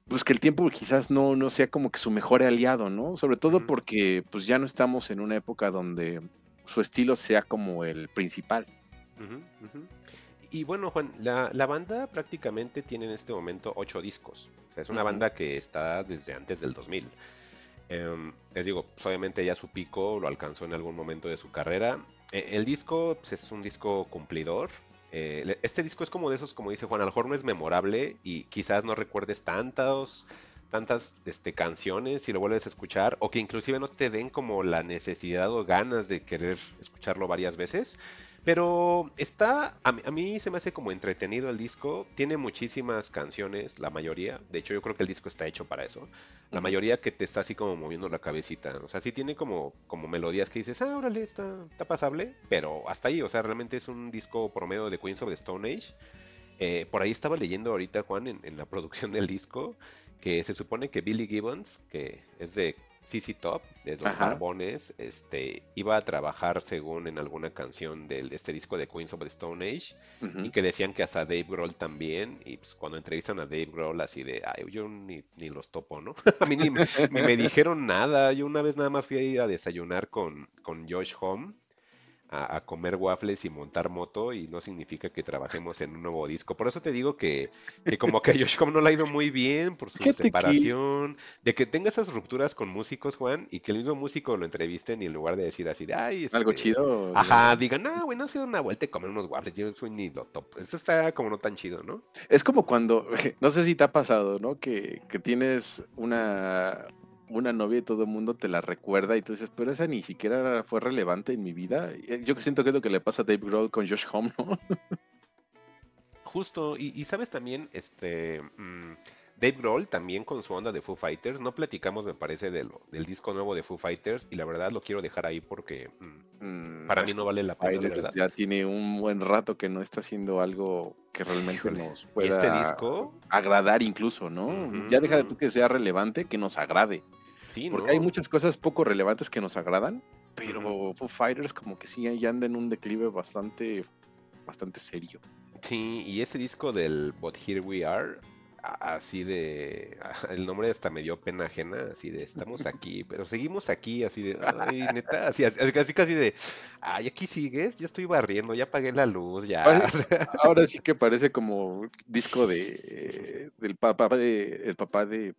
pues que el tiempo quizás no, no sea como que su mejor aliado, ¿no? Sobre todo porque pues ya no estamos en una época donde su estilo sea como el principal. Ujú, ujú. Y bueno, Juan, la, la banda prácticamente tiene en este momento ocho discos. O sea, es una banda que está desde antes del 2000. Em, les digo, pues, obviamente ya su pico lo alcanzó en algún momento de su carrera. Eh, el disco pues, es un disco cumplidor. Eh, este disco es como de esos, como dice Juan, a lo mejor no es memorable y quizás no recuerdes tantos, tantas este, canciones si lo vuelves a escuchar o que inclusive no te den como la necesidad o ganas de querer escucharlo varias veces. Pero está, a mí, a mí se me hace como entretenido el disco, tiene muchísimas canciones, la mayoría, de hecho yo creo que el disco está hecho para eso, la mayoría que te está así como moviendo la cabecita, o sea, sí tiene como, como melodías que dices, ah, órale, está, está pasable, pero hasta ahí, o sea, realmente es un disco promedio de Queens of the Stone Age. Eh, por ahí estaba leyendo ahorita, Juan, en, en la producción del disco, que se supone que Billy Gibbons, que es de CC Top, de los Ajá. Barbones, este, iba a trabajar según en alguna canción de este disco de Queens of the Stone Age, y que decían que hasta Dave Grohl también, y pues cuando entrevistan a Dave Grohl así de, ay, yo ni, ni los topo, ¿no? a mí ni, me- ni me dijeron nada, yo una vez nada más fui ahí a desayunar con, con Josh Home, a, a comer waffles y montar moto, y no significa que trabajemos en un nuevo disco, por eso te digo que, que como que a Josh Home no le ha ido muy bien por su que- separación, de que tenga esas rupturas con músicos, Juan, y que el mismo músico lo entrevisten y en lugar de decir así de, ay, Algo chido. Ajá, digan, no, güey, no has ido a una vuelta y comer unos waffles, yo soy ni lo top. Eso está como no tan chido, ¿no? Es como cuando, no sé si te ha pasado, ¿no? Que, que tienes una, una novia y todo el mundo te la recuerda y tú dices, pero esa ni siquiera fue relevante en mi vida. Eh, Yo siento que es lo que le pasa a Dave Grohl con Josh Home, ¿no? Justo, y, y sabes también, este, mm, Dave Grohl también con su onda de Foo Fighters, no platicamos, me parece, de lo- del disco nuevo de Foo Fighters, y la verdad lo quiero dejar ahí porque mm, Mm, para mí no vale la pena, Fighters ya tiene un buen rato que no está haciendo algo que realmente nos pueda este disco, agradar incluso, ¿no? Ya deja de tú que sea relevante, que nos agrade. Sí, Porque ¿no? hay muchas cosas poco relevantes que nos agradan, pero Ujú. Foo Fighters como que sí ya anda en un declive bastante, bastante serio. Sí, y ese disco del But Here We Are, así de, el nombre hasta me dio pena ajena, así de, estamos aquí, pero seguimos aquí, así de, ay, neta, así, casi casi de, ay, aquí sigues, ya estoy barriendo, ya apagué la luz, ya. Ahora sí que parece como disco de del papá de el papá de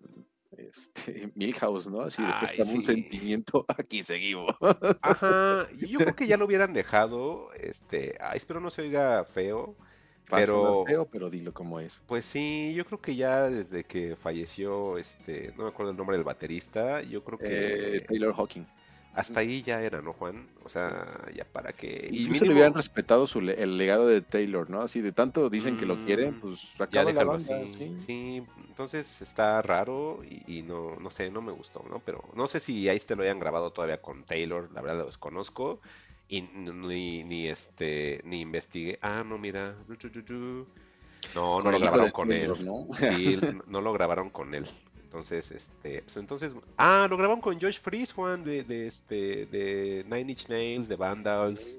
este Milhouse, ¿no? Así de Ay, préstame un sí. sentimiento, aquí seguimos. Ajá, yo creo que ya lo hubieran dejado, este, ay, espero no se oiga feo, Pero- feo, pero dilo como es. pues sí, yo creo que ya desde que falleció, este, no me acuerdo el nombre del baterista, yo creo que Eh, Taylor Hawking. Hasta ahí ya era, ¿no, Juan? O sea, ya para que... y Incluso le mínimo- hubieran respetado su le- el legado de Taylor, ¿no? Así de tanto dicen que lo quieren, Mm, pues Ya acaba la déjalo banda, así. sí. Sí, entonces está raro y, y no, no sé, no me gustó, ¿no? Pero no sé si ahí te lo hayan grabado todavía con Taylor, la verdad lo desconozco. Y ni, ni este, ni investigué. Ah, no, mira. No, no lo grabaron con él. ¿no? Sí, no lo grabaron con él. Entonces, este, pues entonces, ah, lo grabaron con Josh Freeze, Juan, de, de este, de Nine Inch Nails, de Vandals.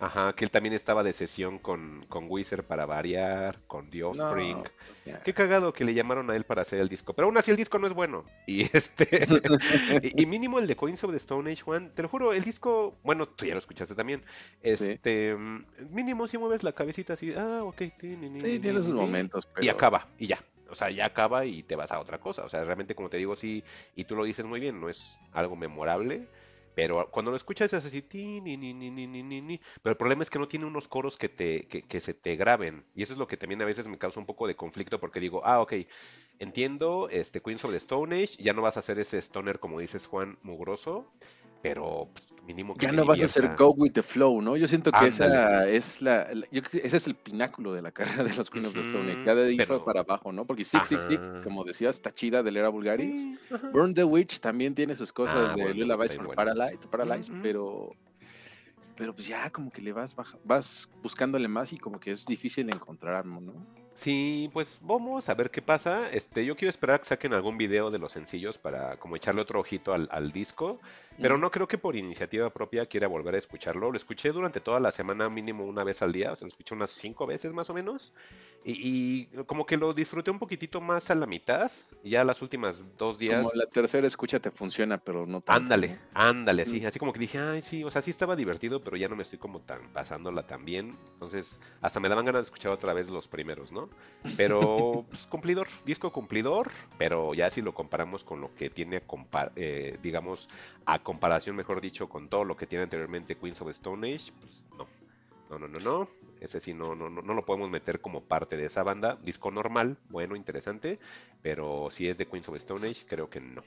Ajá, que él también estaba de sesión con, con Wizard para variar, con The Offspring. No. Qué cagado que le llamaron a él para hacer el disco. Pero aún así el disco no es bueno. Y este. y, y mínimo el de Queens of the Stone Age, Juan. Te lo juro, el disco. Bueno, tú ya lo escuchaste también. Este. mm, Mínimo si mueves la cabecita así. Ah, ok. ni, ni, Sí, ni, tiene ni, sus momentos, pero Y acaba, y ya. O sea, ya acaba y te vas a otra cosa. O sea, realmente, como te digo, sí. Y tú lo dices muy bien, no es algo memorable. Pero cuando lo escuchas es así, ti, ni, ni, ni, ni, ni, ni, ni. Pero el problema es que no tiene unos coros que, te, que, que se te graben. Y eso es lo que también a veces me causa un poco de conflicto porque digo, ah, ok, entiendo, este Queens of the Stone Age, ya no vas a hacer ese stoner, como dices Juan, mugroso, pero pues, mínimo que ya no vas a hacer go with the flow, ¿no? Yo siento que esa es la, yo ese es el pináculo de la carrera de los Queen of the Stone Age. Ya de pero- para abajo, ¿no? Porque Six Six Six, Ajá. como decías, está chida del era. Sí, ajá. Burn the Witch también tiene sus cosas Ah, de Witch está for bien bueno. Paralyze, pero pero pues ya como que le vas baja- vas buscándole más y como que es difícil encontrar, ¿no? Sí, pues vamos a ver qué pasa. Este, yo quiero esperar que saquen algún video de los sencillos para como echarle otro ojito al, al disco. Pero Mm. no creo que por iniciativa propia quiera volver a escucharlo. Lo escuché durante toda la semana, mínimo una vez al día. O sea, lo escuché unas cinco veces más o menos. Y, y como que lo disfruté un poquitito más a la mitad. Ya las últimas dos días. Como la tercera escucha te funciona, pero no tanto. Ándale, ándale, así, así como que dije, ay, sí, o sea, sí estaba divertido, pero ya no me estoy como tan pasándola tan bien. Entonces, hasta me daban ganas de escuchar otra vez los primeros, ¿no? Pero, pues, cumplidor, disco cumplidor, pero ya si lo comparamos con lo que tiene, eh, digamos, a comparación, mejor dicho, con todo lo que tiene anteriormente Queens of Stone Age, pues no. No, no, no, no. Ese sí no, no, no, no lo podemos meter como parte de esa banda. Disco normal, bueno, interesante, pero si es de Queens of Stone Age, creo que no.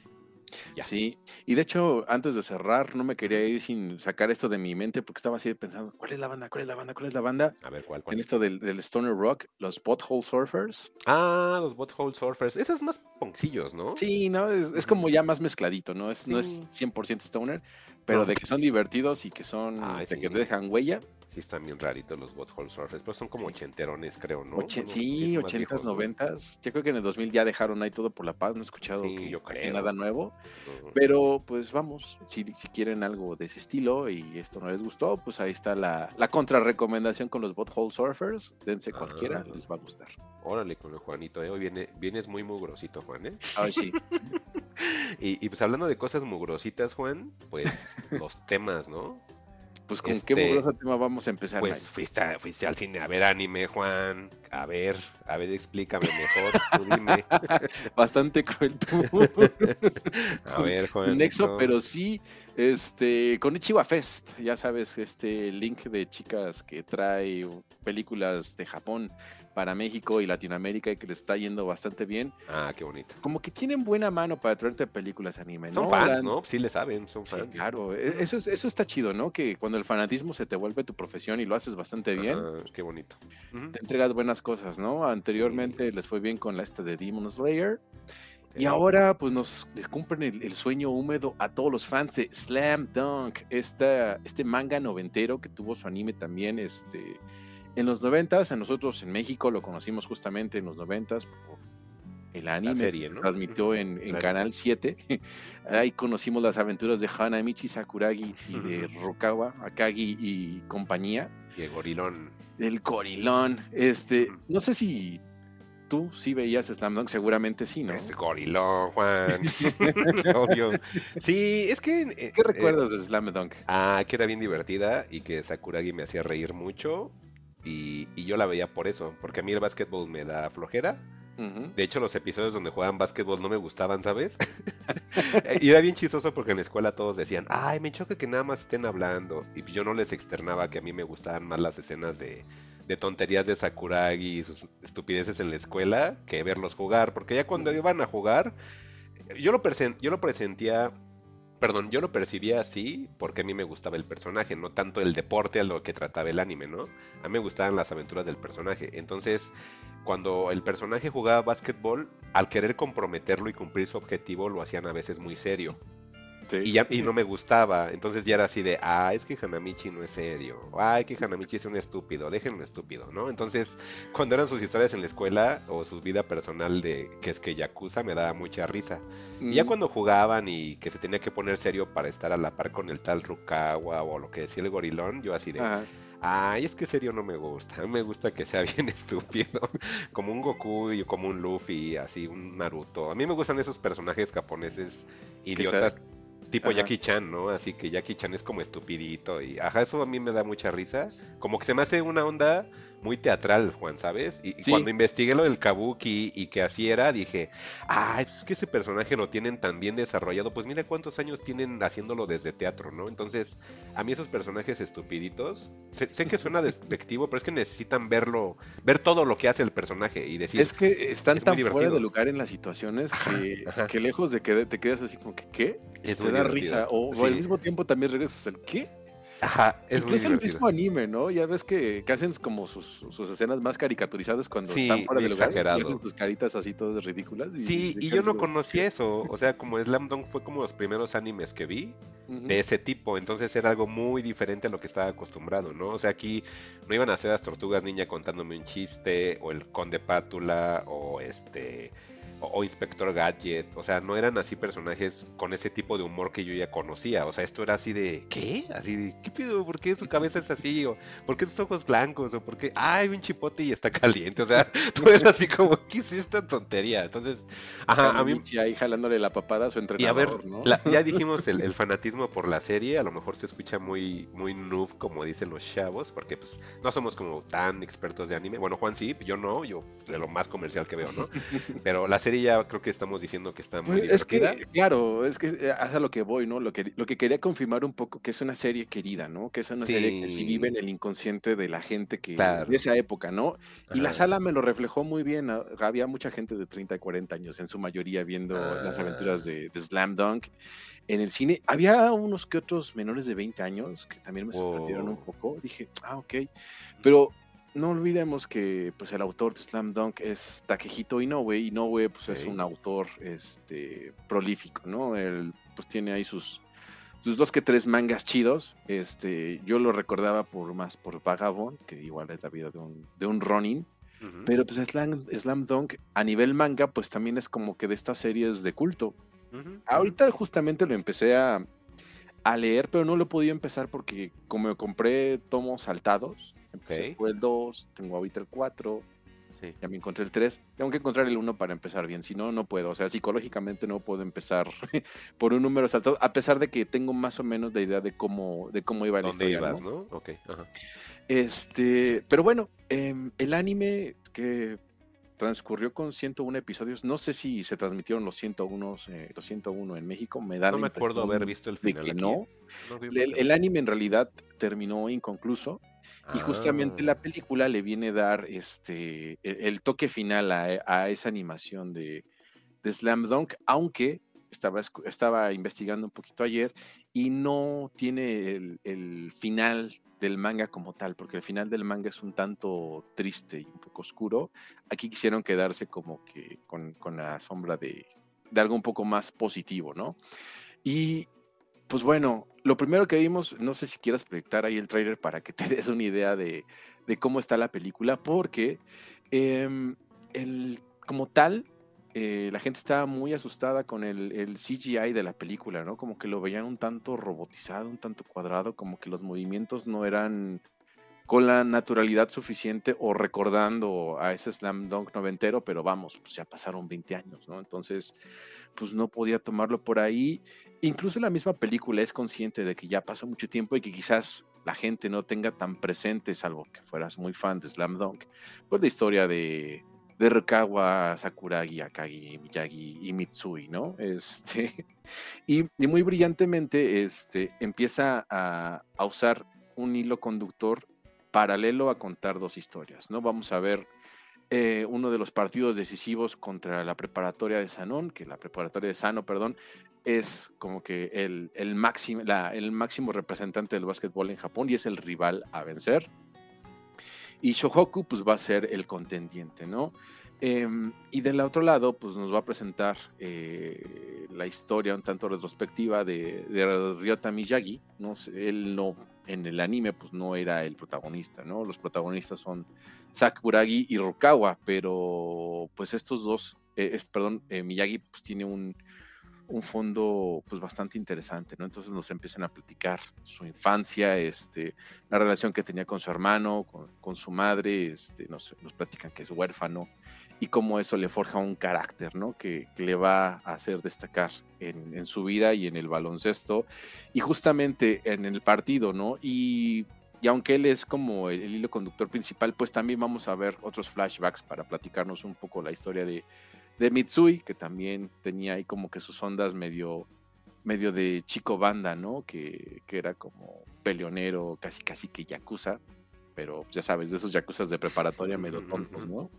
Ya. Sí, y de hecho, antes de cerrar, no me quería ir sin sacar esto de mi mente porque estaba así pensando, ¿cuál es la banda? ¿Cuál es la banda? ¿Cuál es la banda? A ver, ¿cuál, cuál? En esto del, del Stoner Rock, los Butthole Surfers. Ah, los Butthole Surfers. Esos más poncillos, ¿no? Sí, ¿no? Es, es como ya más mezcladito, ¿no? Es, no es Sí. 100% Stoner, pero No. de que son divertidos y que son, Ay, de sí. que dejan huella. Sí, están bien raritos los Butthole Surfers, pero son como ochenterones, creo, ¿no? Oche- Son unos sí, ochentas, noventas. Yo creo que en el 2000 ya dejaron ahí todo por la paz. No he escuchado Sí, que yo saquen creo. nada nuevo. Pero pues vamos, si, si quieren algo de ese estilo y esto no les gustó, pues ahí está la, la contrarrecomendación con los Butthole Surfers. Dense cualquiera, Ah. les va a gustar. Órale con el Juanito, ¿eh? Hoy viene, vienes muy mugrosito, Juan, ¿eh? Ay, sí. Y, y pues hablando de cosas mugrositas, Juan, pues los temas, ¿no? Pues con Este, qué mugroso tema vamos a empezar. Pues fuiste, fuiste al cine a ver anime, Juan. A ver, a ver, explícame mejor, tú dime. Bastante cruel tú. A ver, Juan. Nexo, pero sí, este, con Ichiwa Fest, ya sabes, este link de chicas que trae películas de Japón para México y Latinoamérica y que le está yendo bastante bien. Ah, qué bonito. Como que tienen buena mano para traerte películas anime, Son ¿no? fans, La- ¿no? Sí le saben, son Sí, fans. claro, e- eso, es- eso está chido, ¿no? Que cuando el fanatismo se te vuelve tu profesión y lo haces bastante bien, qué bonito. Te entregas buenas cosas, ¿no? Anteriormente les fue bien con la esta de Demon Slayer. Y ahora, pues nos les cumplen el, el sueño húmedo a todos los fans de Slam Dunk, esta, este manga noventero que tuvo su anime también este, en los noventas. A nosotros en México lo conocimos justamente en los noventas por el anime serie, que ¿no? transmitió en, en Claro. Canal 7. Ahí conocimos las aventuras de Hanamichi Sakuragi y de Rukawa, Akagi y compañía. Y el gorilón. El gorilón. Este, no sé si tú sí veías Slam Dunk, seguramente sí, ¿no? Ese gorilón, Juan. Obvio. Sí, es que. eh, ¿Qué eh, recuerdas de Slam Dunk? ah, que era bien divertida y que Sakuragi me hacía reír mucho. Y, y yo la veía por eso, porque a mí el básquetbol me da flojera. De hecho, los episodios donde jugaban básquetbol no me gustaban, ¿sabes? y era bien chistoso porque en la escuela todos decían, ay, me choca que nada más estén hablando. Y yo no les externaba que a mí me gustaban más las escenas de, de tonterías de Sakuragi y sus estupideces en la escuela que verlos jugar. Porque ya cuando iban a jugar, yo lo, presen- yo lo presentía, perdón, yo lo percibía así porque a mí me gustaba el personaje, no tanto el deporte a lo que trataba el anime, ¿no? A mí me gustaban las aventuras del personaje. Entonces, cuando el personaje jugaba básquetbol, al querer comprometerlo y cumplir su objetivo, lo hacían a veces muy serio. Sí. Y, ya, y no me gustaba. Entonces ya era así de, ah, es que Hanamichi no es serio. Ay, que Hanamichi es un estúpido. Déjenlo estúpido, ¿no? Entonces, cuando eran sus historias en la escuela o su vida personal de que es que Yakuza, me daba mucha risa. Y ya Mm, cuando jugaban y que se tenía que poner serio para estar a la par con el tal Rukawa o lo que decía el gorilón, yo así de, ajá. ay, es que serio no me gusta. Me gusta que sea bien estúpido. Como un Goku y como un Luffy, así, un Naruto. A mí me gustan esos personajes japoneses idiotas. Tipo Ajá. Jackie Chan, ¿no? Así que Jackie Chan es como estupidito y ajá, eso a mí me da mucha risa. Como que se me hace una onda muy teatral, Juan, ¿sabes? Y, Sí. cuando investigué lo del kabuki y que así era, dije, ah, es que ese personaje lo tienen tan bien desarrollado. Pues mira cuántos años tienen haciéndolo desde teatro, ¿no? Entonces, a mí esos personajes estupiditos, sé, sé que suena despectivo, pero es que necesitan verlo, ver todo lo que hace el personaje y decir, Es que están es tan fuera de lugar en las situaciones que, ajá. que lejos de que te quedas así como que, ¿qué? es Te da divertido. risa. O, o al mismo tiempo también regresas al ¿qué? Ajá, es muy Incluso el divertido. mismo anime, ¿no? Ya ves que, que hacen como sus, sus escenas más caricaturizadas cuando Sí, están fuera de muy lugar y exagerado. hacen sus caritas así todas ridículas. y Sí, y yo no como, conocía eso. O sea, como Slam Dunk fue como los primeros animes que vi. de ese tipo. Entonces era algo muy diferente a lo que estaba acostumbrado, ¿no? O sea, aquí no iban a ser las tortugas niña contándome un chiste, o el conde pátula, o este o, Inspector Gadget, o sea, no eran así personajes con ese tipo de humor que yo ya conocía, o sea, esto era así de, ¿qué? Así de, ¿qué pido? ¿Por qué su cabeza es así? O ¿por qué sus ojos blancos? O ¿por qué, ay, un chipote y está caliente? O sea, todo era así como, ¿qué es esta tontería? Entonces, ajá, a mí... ahí jalándole la papada a su entrenador, y a ver, ya dijimos el, fanatismo por la serie, a lo mejor se escucha muy, muy noob, como dicen los chavos, porque pues no somos como tan expertos de anime, bueno, Juan sí, yo no, yo de lo más comercial que veo, ¿no? Pero la serie ya creo que estamos diciendo que está muy pues, Es que, claro, es que eh, hace lo que voy, ¿no? Lo que, lo que quería confirmar un poco, que es una serie querida, ¿no? Que es una serie que sí vive en el inconsciente de la gente que de esa época, ¿no? Y la sala me lo reflejó muy bien. Había mucha gente de 30 y 40 años, en su mayoría, viendo las aventuras ah. de, Slam Dunk en el cine. Había unos que otros menores de 20 años que también me sorprendieron un poco. Dije, ah, ok. Pero no olvidemos que pues el autor de Slam Dunk es Takehito Inoue. Inoue pues es un autor este prolífico, ¿no? Él pues tiene ahí sus sus dos que tres mangas chidos. Este, yo lo recordaba por más por Vagabond, que igual es la vida de un, de un Ronin. Pero pues Slam, Slam, Dunk a nivel manga pues también es como que de estas series de culto. Ahorita justamente lo empecé a, a leer, pero no lo podía empezar porque como compré tomos saltados, Empecé fue el 2, tengo ahorita el 4. Ya me encontré el 3. Tengo que encontrar el 1 para empezar bien. Si no, no puedo. O sea, psicológicamente no puedo empezar por un número saltado. A pesar de que tengo más o menos la idea de cómo, de cómo iba la ¿Dónde ibas, ¿no? Ok. Este, pero bueno, em, el anime que transcurrió con 101 episodios. No sé si se transmitieron los 101, eh, los 101 en México. Me da no me acuerdo haber visto el final. no. el, anime en realidad terminó inconcluso. Y justamente la ah. película le viene a dar este, e, el, toque final a, esa animación de, Slam Dunk, aunque estaba, estaba investigando un poquito ayer y no tiene el, final del manga como tal, porque el final del manga es un tanto triste y un poco oscuro. Aquí quisieron quedarse como que con, la sombra de, de, algo un poco más positivo, ¿no? Y pues bueno, lo primero que vimos, no sé si quieras proyectar ahí el trailer para que te des una idea de, cómo está la película, porque em, el, como tal, eh, la gente estaba muy asustada con el, el, CGI de la película, ¿no? Como que lo veían un tanto robotizado, un tanto cuadrado, como que los movimientos no eran con la naturalidad suficiente o recordando a ese slam dunk noventero, pero vamos, pues ya pasaron 20 años, ¿no? Entonces, pues no podía tomarlo por ahí incluso la misma película es consciente de que ya pasó mucho tiempo y que quizás la gente no tenga tan presente, salvo que fueras muy fan de Slam Dunk, pues la historia de, de Rukawa, Sakuragi, Akagi, Miyagi y Mitsui, ¿no? Este, y, muy brillantemente este, empieza a, a, usar un hilo conductor paralelo a contar dos historias, ¿no? Vamos a ver eh, uno de los partidos decisivos contra la preparatoria de Sanón, que la preparatoria de Sano, perdón, es como que el, máximo representante del básquetbol en Japón y es el rival a vencer. Y Shohoku pues va a ser el contendiente, ¿no? Em, y del otro lado pues nos va a presentar eh, la historia un tanto retrospectiva de, de Ryota Miyagi, ¿no? Él no en el anime pues no era el protagonista, ¿no? Los protagonistas son Sakuragi y Rukawa, pero pues estos dos, eh, perdón, eh, Miyagi pues tiene un, un, fondo pues bastante interesante, ¿no? Entonces nos empiezan a platicar su infancia, este, la relación que tenía con su hermano, con, su madre, este, nos, nos platican que es huérfano, y cómo eso le forja un carácter, ¿no? Que, le va a hacer destacar en, su vida y en el baloncesto y justamente en el partido, ¿no? Y, aunque él es como el, hilo conductor principal, pues también vamos a ver otros flashbacks para platicarnos un poco la historia de, de Mitsui, que también tenía ahí como que sus ondas medio medio de chico banda, ¿no? Que, que era como peleonero, casi casi que yakuza pero ya sabes, de esos yakuzas de preparatoria medio tontos, ¿no?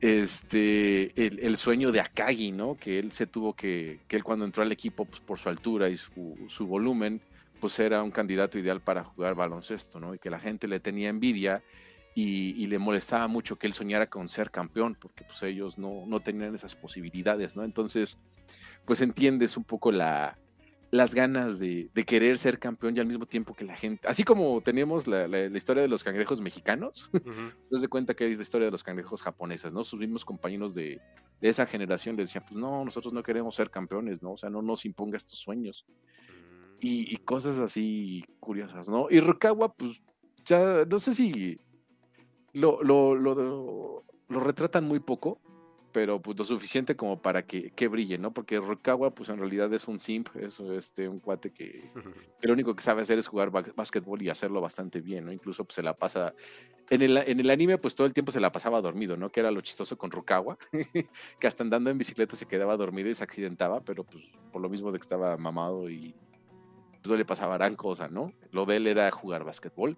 Este, el, sueño de Akagi, ¿no? Que él se tuvo que, que él cuando entró al equipo, pues por su altura y su, volumen, pues era un candidato ideal para jugar baloncesto, ¿no? Y que la gente le tenía envidia y, le molestaba mucho que él soñara con ser campeón, porque pues ellos no, no tenían esas posibilidades, ¿no? Entonces, pues entiendes un poco la, las ganas de, de querer ser campeón y al mismo tiempo que la gente, así como tenemos la, la- la historia de los cangrejos mexicanos, Ujú. te das cuenta que hay la historia de los cangrejos japoneses, ¿no? Sus mismos compañeros de, de esa generación le decían, pues no, nosotros no queremos ser campeones, ¿no? O sea, no nos imponga estos sueños. Y, y cosas así curiosas, ¿no? Y Rukawa, pues, ya, no sé si lo, lo, lo, lo retratan muy poco, pero pues lo suficiente como para que, que brille, ¿no? Porque Rukawa, pues en realidad es un simp, es este, un cuate que, que lo único que sabe hacer es jugar básquetbol y hacerlo bastante bien, ¿no? Incluso pues, se la pasa. En el, en el anime, pues todo el tiempo se la pasaba dormido, ¿no? Que era lo chistoso con Rukawa, que hasta andando en bicicleta se quedaba dormido y se accidentaba, pero pues por lo mismo de que estaba mamado y pues, no le pasaba gran cosa, ¿no? Lo de él era jugar básquetbol.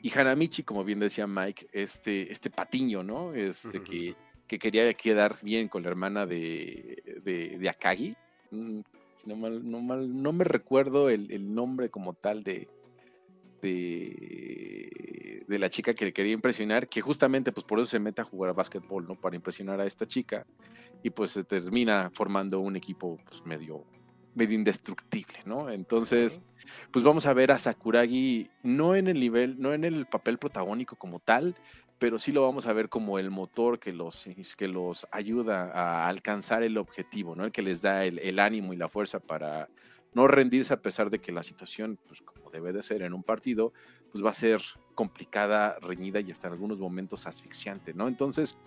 Y Hanamichi, como bien decía Mike, este, este patiño, ¿no? Este que, que quería quedar bien con la hermana de, de, de Akagi. Mm, si no, mal, no, mal- no me recuerdo el, el nombre como tal de, de, de la chica que le quería impresionar, que justamente pues por eso se mete a jugar a básquetbol, ¿no? Para impresionar a esta chica y pues se termina formando un equipo pues medio, medio indestructible, ¿no? Entonces, pues vamos a ver a Sakuragi no en el nivel, no en el papel protagónico como tal, pero sí lo vamos a ver como el motor que los, que los ayuda a alcanzar el objetivo, ¿no? El que les da el, el ánimo y la fuerza para no rendirse a pesar de que la situación, pues como debe de ser en un partido, pues va a ser complicada, reñida y hasta en algunos momentos asfixiante, ¿no? Entonces,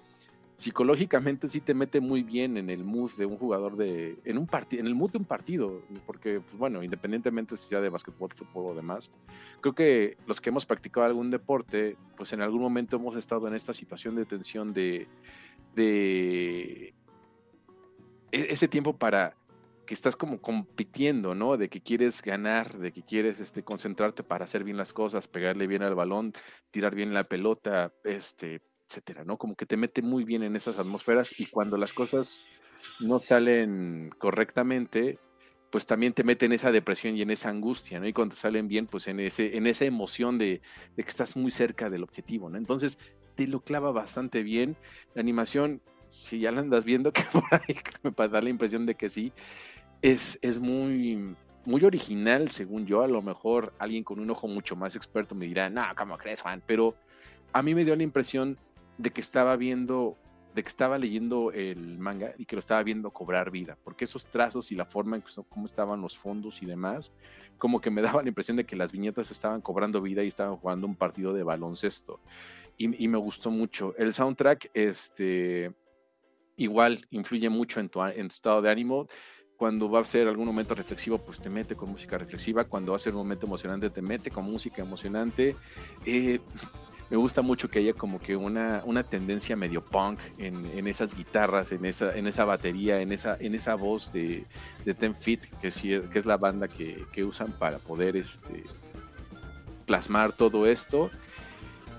psicológicamente sí te mete muy bien en el mood de un jugador de en un partido en el mood de un partido porque pues, bueno independientemente si sea de básquetbol fútbol o demás creo que los que hemos practicado algún deporte pues en algún momento hemos estado en esta situación de tensión de de e- ese tiempo para que estás como compitiendo, ¿no? De que quieres ganar, de que quieres este, concentrarte para hacer bien las cosas, pegarle bien al balón, tirar bien la pelota, este, etcétera, ¿no? Como que te mete muy bien en esas atmósferas y cuando las cosas no salen correctamente, pues también te mete en esa depresión y en esa angustia, ¿no? Y cuando salen bien, pues en, ese, en esa emoción de, de que estás muy cerca del objetivo, ¿no? Entonces te lo clava bastante bien. La animación, si ya la andas viendo, que por ahí me da la impresión de que sí, es, es muy, muy original, según yo. A lo mejor alguien con un ojo mucho más experto me dirá, no, ¿cómo crees, Juan? Pero a mí me dio la impresión de que estaba viendo, de que estaba leyendo el manga y que lo estaba viendo cobrar vida, porque esos trazos y la forma en que, cómo estaban los fondos y demás, como que me daba la impresión de que las viñetas estaban cobrando vida y estaban jugando un partido de baloncesto. Y, me gustó mucho. El soundtrack, este, igual influye mucho en tu, en tu estado de ánimo. Cuando va a ser algún momento reflexivo, pues te mete con música reflexiva. Cuando va a ser un momento emocionante, te mete con música emocionante. Eh, me gusta mucho que haya como que una, una tendencia medio punk en, en esas guitarras, en esa, en esa batería, en esa, en esa voz de, de Ten Feet, que, sí que es la banda que, que usan para poder este, plasmar todo esto.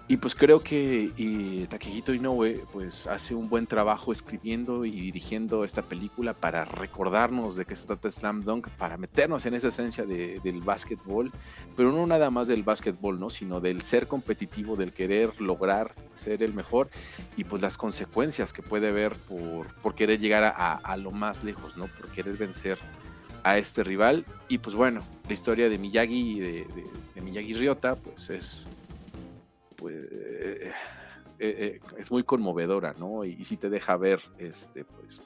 Y pues creo que y Takehito Inoue pues hace un buen trabajo escribiendo y dirigiendo esta película para recordarnos de qué se trata Slam Dunk, para meternos en esa esencia de- del básquetbol, pero no nada más del básquetbol, ¿no? sino del ser competitivo, del querer lograr ser el mejor y pues las consecuencias que puede haber por, por querer llegar a, lo más lejos, ¿no? por querer vencer a este rival. Y pues bueno, la historia de Miyagi y de- de Miyagi Ryota pues es pues eh, eh, eh, es muy conmovedora, ¿no? Y, y sí te deja ver este pues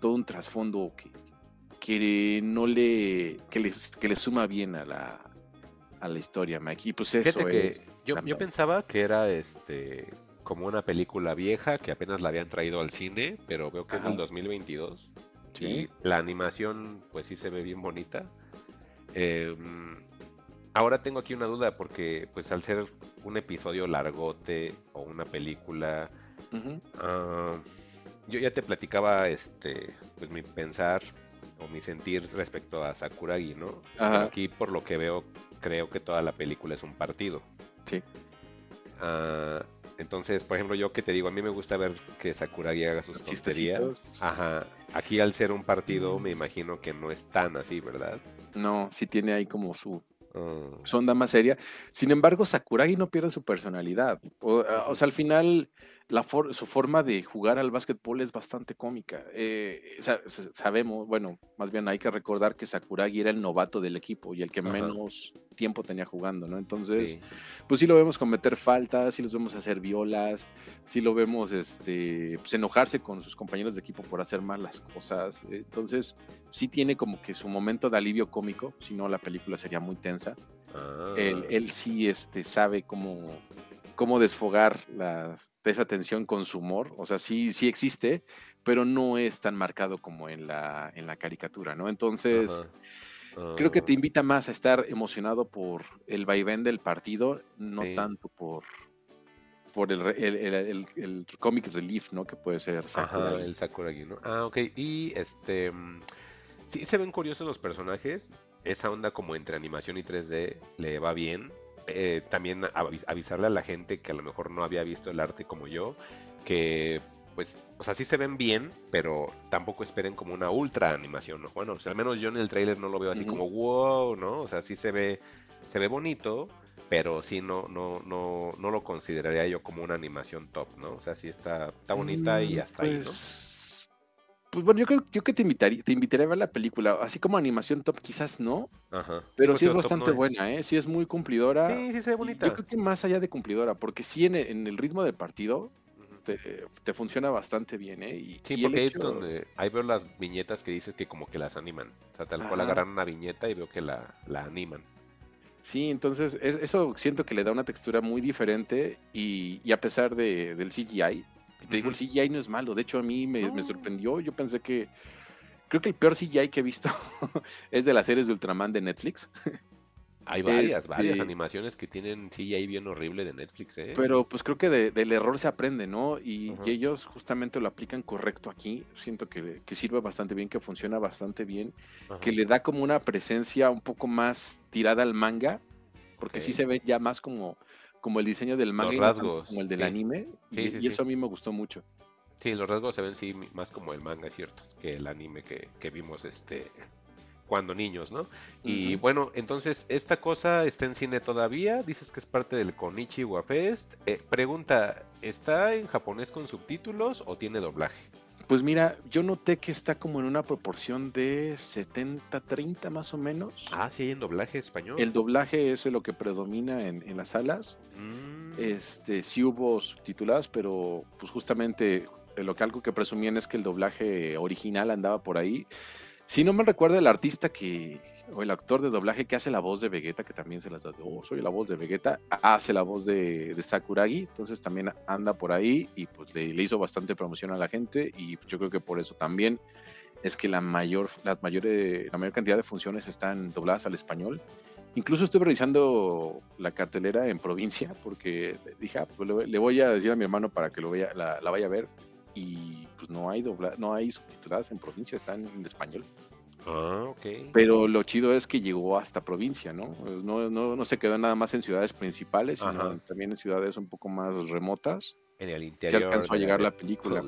todo un trasfondo que, que no le que le, que le suma bien a la a la historia, Mike. Y pues eso Fíjate que es yo, yo pensaba que era este como una película vieja que apenas la habían traído al cine, pero veo que es del 2022. Sí. Y la animación, pues sí se ve bien bonita. Em, ahora tengo aquí una duda porque, pues al ser un episodio largote o una película, ah, yo ya te platicaba, este, pues mi pensar o mi sentir respecto a Sakuragi, ¿no? Ajá. aquí, por lo que veo, creo que toda la película es un partido. Sí. Ah, entonces, por ejemplo, yo que te digo, a mí me gusta ver que Sakuragi haga sus tonterías. Ajá. Aquí al ser un partido, me imagino que no es tan así, ¿verdad? No, sí tiene ahí como su, Su onda más seria. Sin embargo, Sakuragi no pierde su personalidad. O, o sea, al final, la su forma de jugar al básquetbol es bastante cómica. Eh, sabemos, bueno, más bien hay que recordar que Sakuragi era el novato del equipo y el que menos tiempo tenía jugando, ¿no? Entonces, pues sí lo vemos cometer faltas, sí los vemos hacer violas, sí lo vemos este, pues, enojarse con sus compañeros de equipo por hacer mal las cosas. Entonces, sí tiene como que su momento de alivio cómico, si no la película sería muy tensa. Él, ah. él, sí este, sabe cómo cómo desfogar esa tensión con su humor. O sea, sí, sí existe, pero no es tan marcado como en la, en la caricatura, ¿no? Entonces, creo que te ah. invita más a estar emocionado por el vaivén del partido, no tanto por por el, el, el, comic relief, ¿no? Que puede ser Sakuragi. el Sakuragi, ¿no? Ah, ok. Y este... Mm, sí se ven curiosos los personajes. Esa onda como entre animación y 3D le va bien. Eh, también avisarle a la gente que a lo mejor no había visto el arte como yo, que pues, o sea, sí se ven bien, pero tampoco esperen como una ultra animación, ¿no? Bueno, al menos yo en el trailer no lo veo así como wow, ¿no? O sea, sí se ve, se ve bonito, pero sí no, no, no, no lo consideraría yo como una animación top, ¿no? O sea, sí está, está bonita y mm, hasta ahí, ¿no? Pues, pues bueno, yo creo, que te invitaría, te invitaría a ver la película. Así como animación top, quizás no. Ajá. Pero sí, es bastante buena, ¿eh? Sí es muy cumplidora. Sí, sí se ve bonita. Yo creo que más allá de cumplidora, porque sí en el, ritmo del partido te, funciona bastante bien, ¿eh? Y, sí, porque ahí, veo las viñetas que dices que como que las animan. O sea, tal cual agarran una viñeta y veo que la, la animan. Sí, entonces eso siento que le da una textura muy diferente y, y a pesar de, del CGI, te digo, el CGI no es malo. De hecho, a mí me, sorprendió. Yo pensé que. Creo que el peor CGI que he visto es de las series de Ultraman de Netflix. Hay varias, varias este animaciones que tienen CGI bien horrible de Netflix, ¿eh? Pero pues creo que del error se aprende, ¿no? Y, ellos justamente lo aplican correcto aquí. Siento que, sirve bastante bien, que funciona bastante bien, que le da como una presencia un poco más tirada al manga, porque sí se ve ya más como como el diseño del manga, rasgos, como el del anime, y, eso a mí me gustó mucho. Sí, los rasgos se ven sí más como el manga, es cierto, que el anime que, vimos este cuando niños, ¿no? Y bueno, entonces, ¿esta cosa está en cine todavía? Dices que es parte del Konichiwa Fest. Eh, pregunta, ¿está en japonés con subtítulos o tiene doblaje? Pues mira, yo noté que está como en una proporción de 70-30 más o menos. Ah, sí, en doblaje español. El doblaje es lo que predomina en, las salas. Mm. Este, sí hubo subtituladas, pero pues justamente lo que algo que presumían es que el doblaje original andaba por ahí. Si no me recuerdo el artista que, o el actor de doblaje que hace la voz de Vegeta, que también se las da, oh, soy la voz de Vegeta, hace la voz de, Sakuragi, entonces también anda por ahí y pues le, hizo bastante promoción a la gente y yo creo que por eso también es que la mayor, la mayor, la mayor cantidad de funciones están dobladas al español. Incluso estoy revisando la cartelera en provincia porque dije, ah, pues le, voy a decir a mi hermano para que lo vaya, la, vaya a ver y pues no hay dobla, no hay subtituladas en provincia, están en español. Ah, ok. Pero lo chido es que llegó hasta provincia, ¿no? No, no, no se quedó nada más en ciudades principales, sino también en ciudades un poco más remotas. En el interior. Se alcanzó a llegar la película.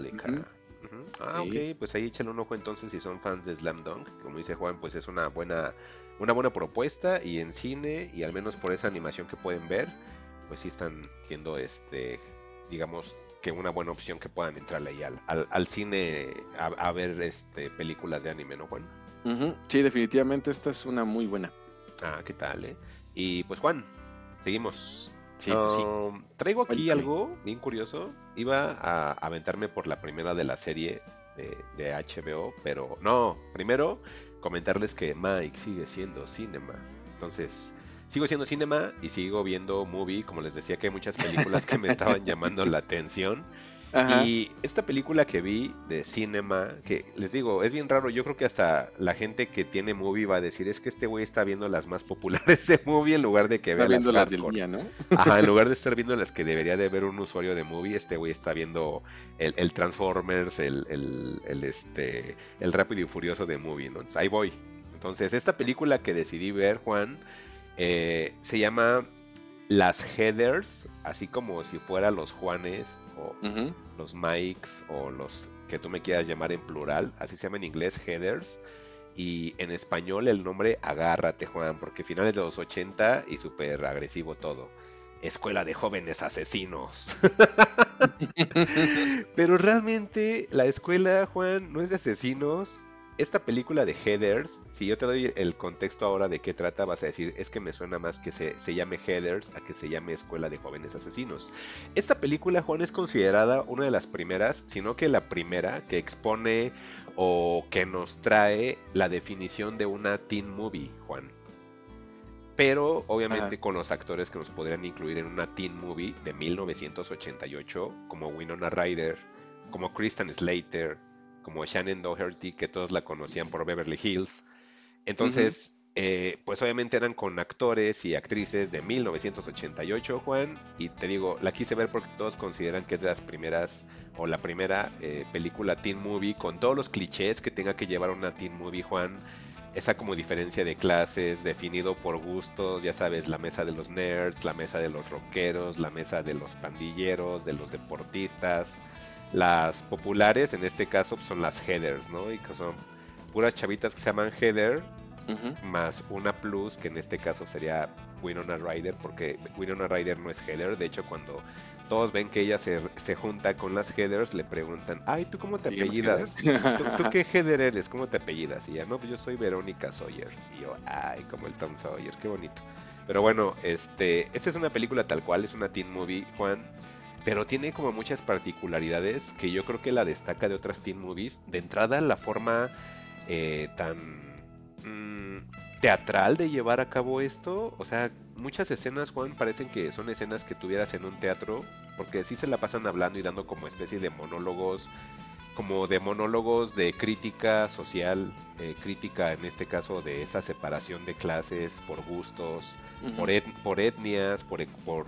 Ah, ok, pues ahí échale un ojo entonces si son fans de Slam Dunk. Como dice Juan, pues es una buena, una buena propuesta y en cine, y al menos por esa animación que pueden ver, pues sí están siendo, este, digamos, que una buena opción que puedan entrarle ahí al, al, cine a, a, ver este, películas de anime, ¿no, Juan? Sí, definitivamente esta es una muy buena. Ah, ¿qué tal, eh? Y pues Juan, seguimos. Sí, pues um, Traigo aquí algo bien curioso. Iba a aventarme por la primera de la serie de, de HBO, pero no, primero comentarles que Mike sigue siendo cinema. Entonces, sigo siendo cinema y sigo viendo movie. Como les decía, que hay muchas películas que me estaban llamando la atención. Y esta película que vi de Cinema, que les digo, es bien raro, yo creo que hasta la gente que tiene movie va a decir, es que este güey está viendo las más populares de movie en lugar de que vea las, las del día, ¿no? Ajá, en lugar de estar viendo las que debería de ver un usuario de movie, este güey está viendo el, Transformers, el, el, este, el Rápido y Furioso de movie, ¿no? ahí voy. Entonces, esta película que decidí ver, Juan, eh, se llama Las Headers, así como si fuera los Juanes o los mics o los que tú me quieras llamar en plural, así se llama en inglés headers. Y en español el nombre Agárrate, Juan, porque finales de los 80 y súper agresivo todo. Escuela de jóvenes asesinos. Pero realmente la escuela, Juan, no es de asesinos. Esta película de Headers, si yo te doy el contexto ahora de qué trata, vas a decir, es que me suena más que se, se llame Headers a que se llame Escuela de Jóvenes Asesinos. Esta película, Juan, es considerada una de las primeras, sino que la primera que expone o que nos trae la definición de una teen movie, Juan. Pero obviamente Ajá. con los actores que nos podrían incluir en una teen movie de 1988, como Winona Ryder, como Kristen Slater, como Shannon Doherty, que todos la conocían por Beverly Hills. Entonces, eh, pues obviamente eran con actores y actrices de 1988, Juan. Y te digo, la quise ver porque todos consideran que es de las primeras, o la primera eh, película teen movie, con todos los clichés que tenga que llevar una teen movie, Juan. Esa como diferencia de clases, definido por gustos, ya sabes, la mesa de los nerds, la mesa de los rockeros, la mesa de los pandilleros, de los deportistas. Las populares, en este caso, pues, son las headers, ¿no? Y que son puras chavitas que se llaman header, más una plus, que en este caso sería Winona Ryder, porque Winona Ryder no es header. De hecho, cuando todos ven que ella se, se junta con las headers, le preguntan, ay, ¿tú cómo te ¿Te llamas apellidas? ¿Tú, tú qué header eres? ¿Cómo te apellidas? Y ella, no, pues yo soy Verónica Sawyer. Y yo, ay, como el Tom Sawyer, qué bonito. Pero bueno, este, esta es una película tal cual, es una teen movie, Juan. Pero tiene como muchas particularidades que yo creo que la destaca de otras teen movies. De entrada, la forma eh, tan mm, teatral de llevar a cabo esto. O sea, muchas escenas, Juan, parecen que son escenas que tuvieras en un teatro. Porque sí se la pasan hablando y dando como especie de monólogos. Como de monólogos de crítica social, eh, crítica en este caso de esa separación de clases por gustos, por, et- por etnias, por, e- por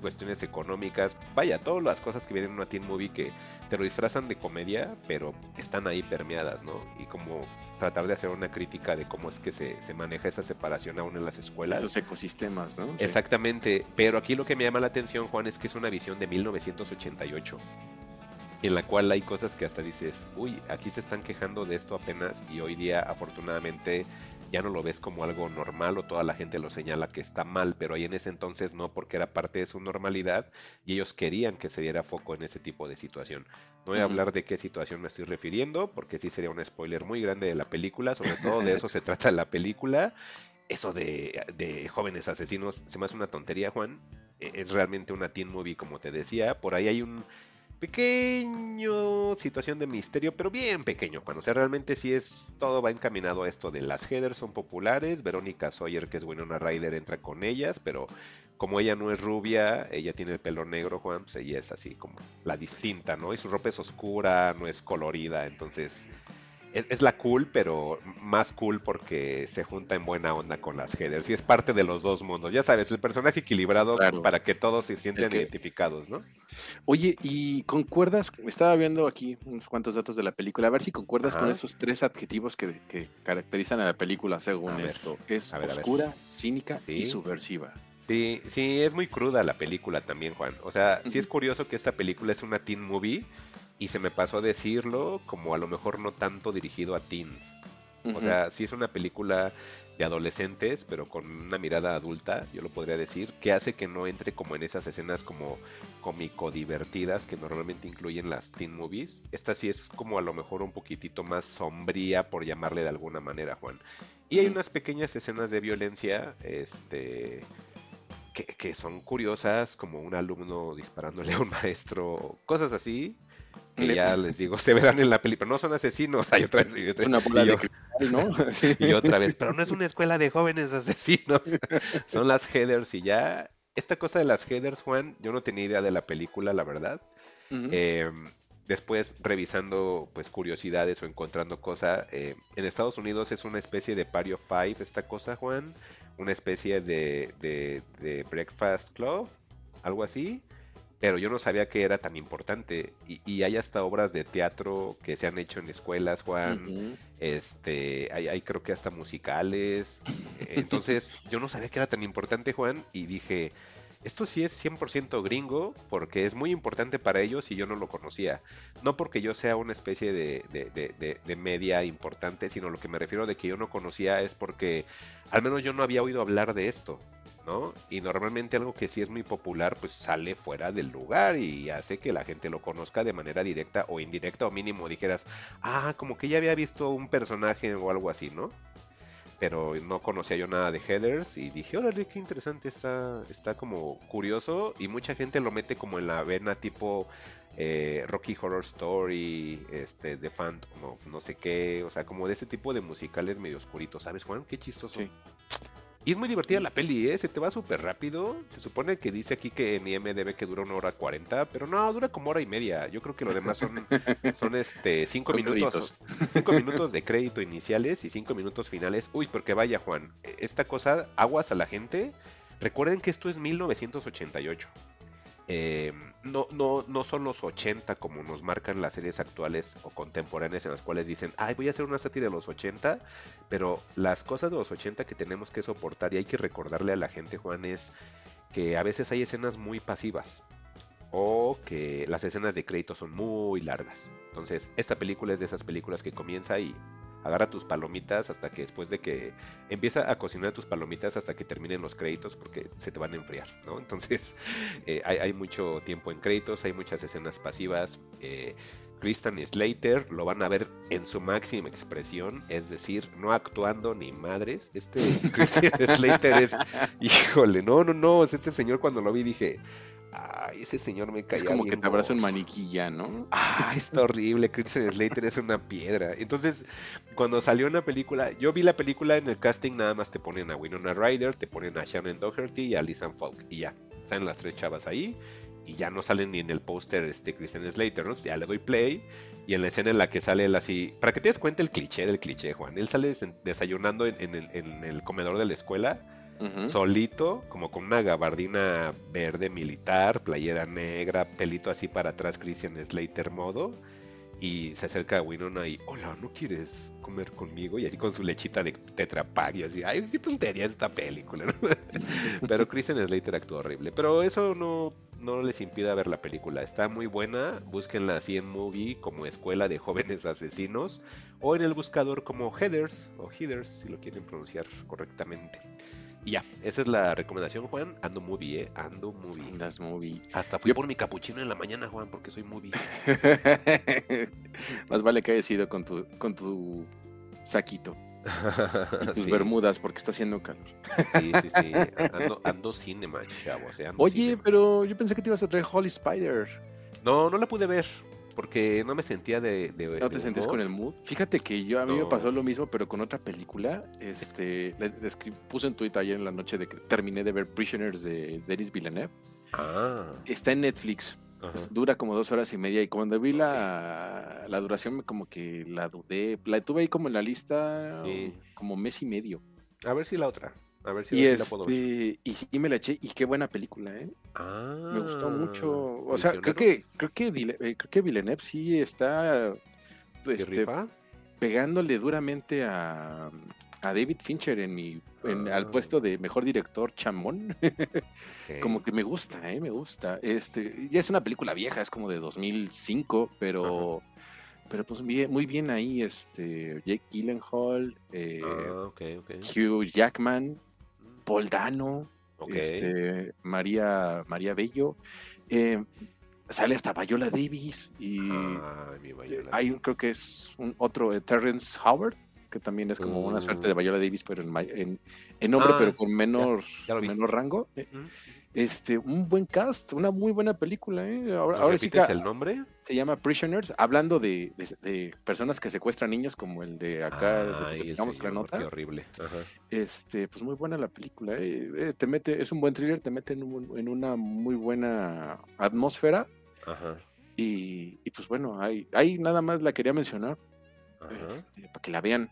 cuestiones económicas. Vaya, todas las cosas que vienen en una teen movie que te lo disfrazan de comedia, pero están ahí permeadas, ¿no? Y como tratar de hacer una crítica de cómo es que se, se maneja esa separación aún en las escuelas. Esos ecosistemas, ¿no? Sí. Exactamente, pero aquí lo que me llama la atención, Juan, es que es una visión de 1988, en la cual hay cosas que hasta dices, uy, aquí se están quejando de esto apenas y hoy día afortunadamente ya no lo ves como algo normal o toda la gente lo señala que está mal, pero ahí en ese entonces no, porque era parte de su normalidad y ellos querían que se diera foco en ese tipo de situación. No voy a hablar de qué situación me estoy refiriendo, porque sí sería un spoiler muy grande de la película, sobre todo de eso se trata la película. Eso de, de jóvenes asesinos se me hace una tontería, Juan. E- Es realmente una teen movie, como te decía. Por ahí hay un pequeño situación de misterio, pero bien pequeño, Juan. O sea, realmente sí es, todo va encaminado a esto de las headers son populares. Verónica Sawyer, que es Winona Ryder, entra con ellas, pero como ella no es rubia, ella tiene el pelo negro, Juan, pues ella es así como la distinta, ¿no? Y su ropa es oscura, no es colorida, entonces es, es la cool, pero más cool porque se junta en buena onda con las headers y es parte de los dos mundos. Ya sabes, el personaje equilibrado Claro. para que todos se sientan que- identificados, ¿no? Oye, ¿y concuerdas? Estaba viendo aquí unos cuantos datos de la película. A ver si concuerdas con esos tres adjetivos que, que caracterizan a la película según ver, esto. Es ver, oscura, cínica y subversiva. Sí, sí, es muy cruda la película también, Juan. O sea, sí es curioso que esta película es una teen movie y se me pasó a decirlo como a lo mejor no tanto dirigido a teens. O sea, sí es una película de adolescentes, pero con una mirada adulta, yo lo podría decir, que hace que no entre como en esas escenas como cómico divertidas que normalmente incluyen las teen movies. Esta sí es como a lo mejor un poquitito más sombría, por llamarle de alguna manera, Juan. Y hay unas pequeñas escenas de violencia, este, que, que son curiosas, como un alumno disparándole a un maestro, cosas así. Que Le- ya les digo, se verán en la película, no son asesinos. Hay otra vez, y otra- Es una bola y de cristal, ¿no? Sí. y otra vez, pero no es una escuela de jóvenes asesinos. Son las headers y ya. Esta cosa de las headers, Juan, yo no tenía idea de la película, la verdad. Eh, después, revisando pues curiosidades o encontrando cosas, eh, en Estados Unidos es una especie de Party of Five esta cosa, Juan. Una especie de, de, de Breakfast Club, algo así. Pero yo no sabía que era tan importante. Y, y hay hasta obras de teatro que se han hecho en escuelas, Juan. Este, hay, hay creo que hasta musicales. Entonces, yo no sabía que era tan importante, Juan, y dije, esto sí es 100% gringo, porque es muy importante para ellos y yo no lo conocía. No porque yo sea una especie de, de- de- de- de media importante, sino lo que me refiero de que yo no conocía es porque al menos yo no había oído hablar de esto. ¿No? Y normalmente algo que sí es muy popular, pues sale fuera del lugar y hace que la gente lo conozca de manera directa o indirecta o mínimo dijeras, ah, como que ya había visto un personaje o algo así, ¿no? Pero no conocía yo nada de Headers y dije, órale, qué interesante, está, está como curioso y mucha gente lo mete como en la vena tipo eh, Rocky Horror Story, este, The Phantom, no, no sé qué, o sea, como de ese tipo de musicales medio oscuritos, ¿sabes, Juan? Qué chistoso. Sí. Y es muy divertida la peli, ¿eh? Se te va súper rápido. Se supone que dice aquí que en IMDB que dura una hora cuarenta, pero no, dura como hora y media. Yo creo que lo demás son, son este cinco minutos. Cinco minutos de crédito iniciales y cinco minutos finales. Uy, porque vaya, Juan, esta cosa, aguas a la gente. Recuerden que esto es 1988. Eh, no, no, no son los 80 como nos marcan las series actuales o contemporáneas en las cuales dicen, ay, voy a hacer una sátira de los 80, pero las cosas de los 80 que tenemos que soportar y hay que recordarle a la gente, Juan, es que a veces hay escenas muy pasivas o que las escenas de crédito son muy largas. Entonces, esta película es de esas películas que comienza y agarra tus palomitas hasta que después de que empieza a cocinar tus palomitas hasta que terminen los créditos porque se te van a enfriar, ¿no? Entonces eh, hay, mucho tiempo en créditos, hay muchas escenas pasivas. Eh, Christian Slater lo van a ver en su máxima expresión, es decir, no actuando ni madres. Este Christian Slater es, híjole, no, no, no, este señor cuando lo vi dije, Ay, ese señor me caía Es como bien que te abraza un maniquí ya, ¿no? Ah, está horrible. Christian Slater es una piedra. Entonces, cuando salió una película, yo vi la película en el casting, nada más te ponen a Winona Ryder, te ponen a Shannon Doherty y a Lisan Falk. Y ya, están las tres chavas ahí. Y ya no salen ni en el póster este Christian Slater, ¿no? Ya le doy play. Y en la escena en la que sale él así. Para que te des cuenta el cliché del cliché, Juan. Él sale desayunando en, en el, en el comedor de la escuela Solito, como con una gabardina verde militar, playera negra, pelito así para atrás, Christian Slater modo. Y se acerca a Winona y, hola, ¿no quieres comer conmigo? Y así con su lechita de Tetra Pak y así, ay, qué tontería esta película. Pero Christian Slater actuó horrible. Pero eso no, no les impide ver la película. Está muy buena. Búsquenla así en Movie como Escuela de Jóvenes Asesinos. O en el buscador como Headers o Headers, si lo quieren pronunciar correctamente. Y ya, esa es la recomendación, Juan. Ando movie, eh. Ando movie. Andas movie. Hasta fui Yo- por mi capuchino en la mañana, Juan, porque soy movie. Más vale que hayas ido con tu, con tu saquito y tus Sí, bermudas porque está haciendo calor. Sí, sí, sí. Ando, ando cinema, chavos. eh, ando Oye, cinema. pero yo pensé que te ibas a traer Holy Spider. No, no la pude ver. Porque no me sentía de. de ¿No te sentías con el mood? Fíjate que yo a mí me pasó lo mismo, pero con otra película. Este, le, le escri- puse en Twitter ayer en la noche de que terminé de ver Prisoners de Denis Villeneuve. Ah. Está en Netflix. pues, dura como dos horas y media. Y cuando vi la, la duración, me como que la dudé. La tuve ahí como en la lista Sí. como mes y medio. A ver si la otra. A ver si Y, sí la puedo ver. este, y sí me la eché. Y qué buena película, ¿eh? Ah, Me gustó mucho. O sea, creo que, creo que, eh, creo que Villeneuve sí está ¿Qué este, pegándole duramente a, a David Fincher en mi, en- al Ah. puesto de mejor director chamón. Como que me gusta, ¿eh? Me gusta. Este, ya es una película vieja, es como de 2005, pero, pero pues bien- muy bien ahí, este, Jake Gyllenhaal, eh, Ah, ok, ok. Hugh Jackman, Paul Dano, Ok. este, María, María Bello, eh, sale hasta Viola Davis y mi Viola. hay un- creo que es un otro, eh, Terrence Howard, que también es como una suerte de Mm. Viola Davis, pero en, en, en hombre, Ah, pero con menor, ya menor rango. Eh. Este, un buen cast, una muy buena película, ¿eh? Ahora, ¿Nos ahora sí que el nombre? se llama Prisoners, hablando de, de- de personas que secuestran niños, como el de acá, de el platicamos la nota. Qué horrible. Ajá. Este, pues muy buena la película, ¿eh? Eh, te mete, es un buen thriller, te mete en, un- en una muy buena atmósfera. Ajá. Y, y pues bueno, ahí, ahí nada más la quería mencionar, este, para que la vean.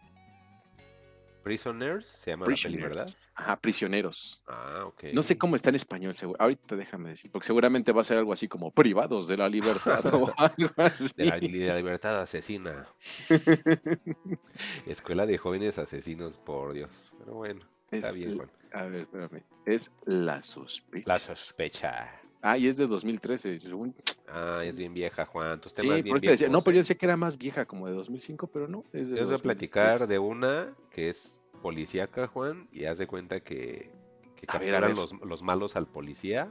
Prisoners se llama la peli, Prisoners. ¿verdad? Ajá, prisioneros. Ah, ok. No sé cómo está en español, segu- ahorita déjame decir, porque seguramente va a ser algo así como privados de la libertad o algo así. De la, de la libertad asesina. Escuela de jóvenes asesinos, por Dios. Pero bueno, está Es bien. A ver, espérame. Es La Sospecha. La sospecha. Ah, y es de 2013. según- Ah, es bien vieja, Juan. Tus Sí, temas bien eso te decía- no, pero ¿eh? yo decía que era más vieja, como de 2005, pero no. Es de voy a 2013. platicar de una que es policíaca, Juan, y haz de cuenta que, que A capturan ver. los, los malos al policía.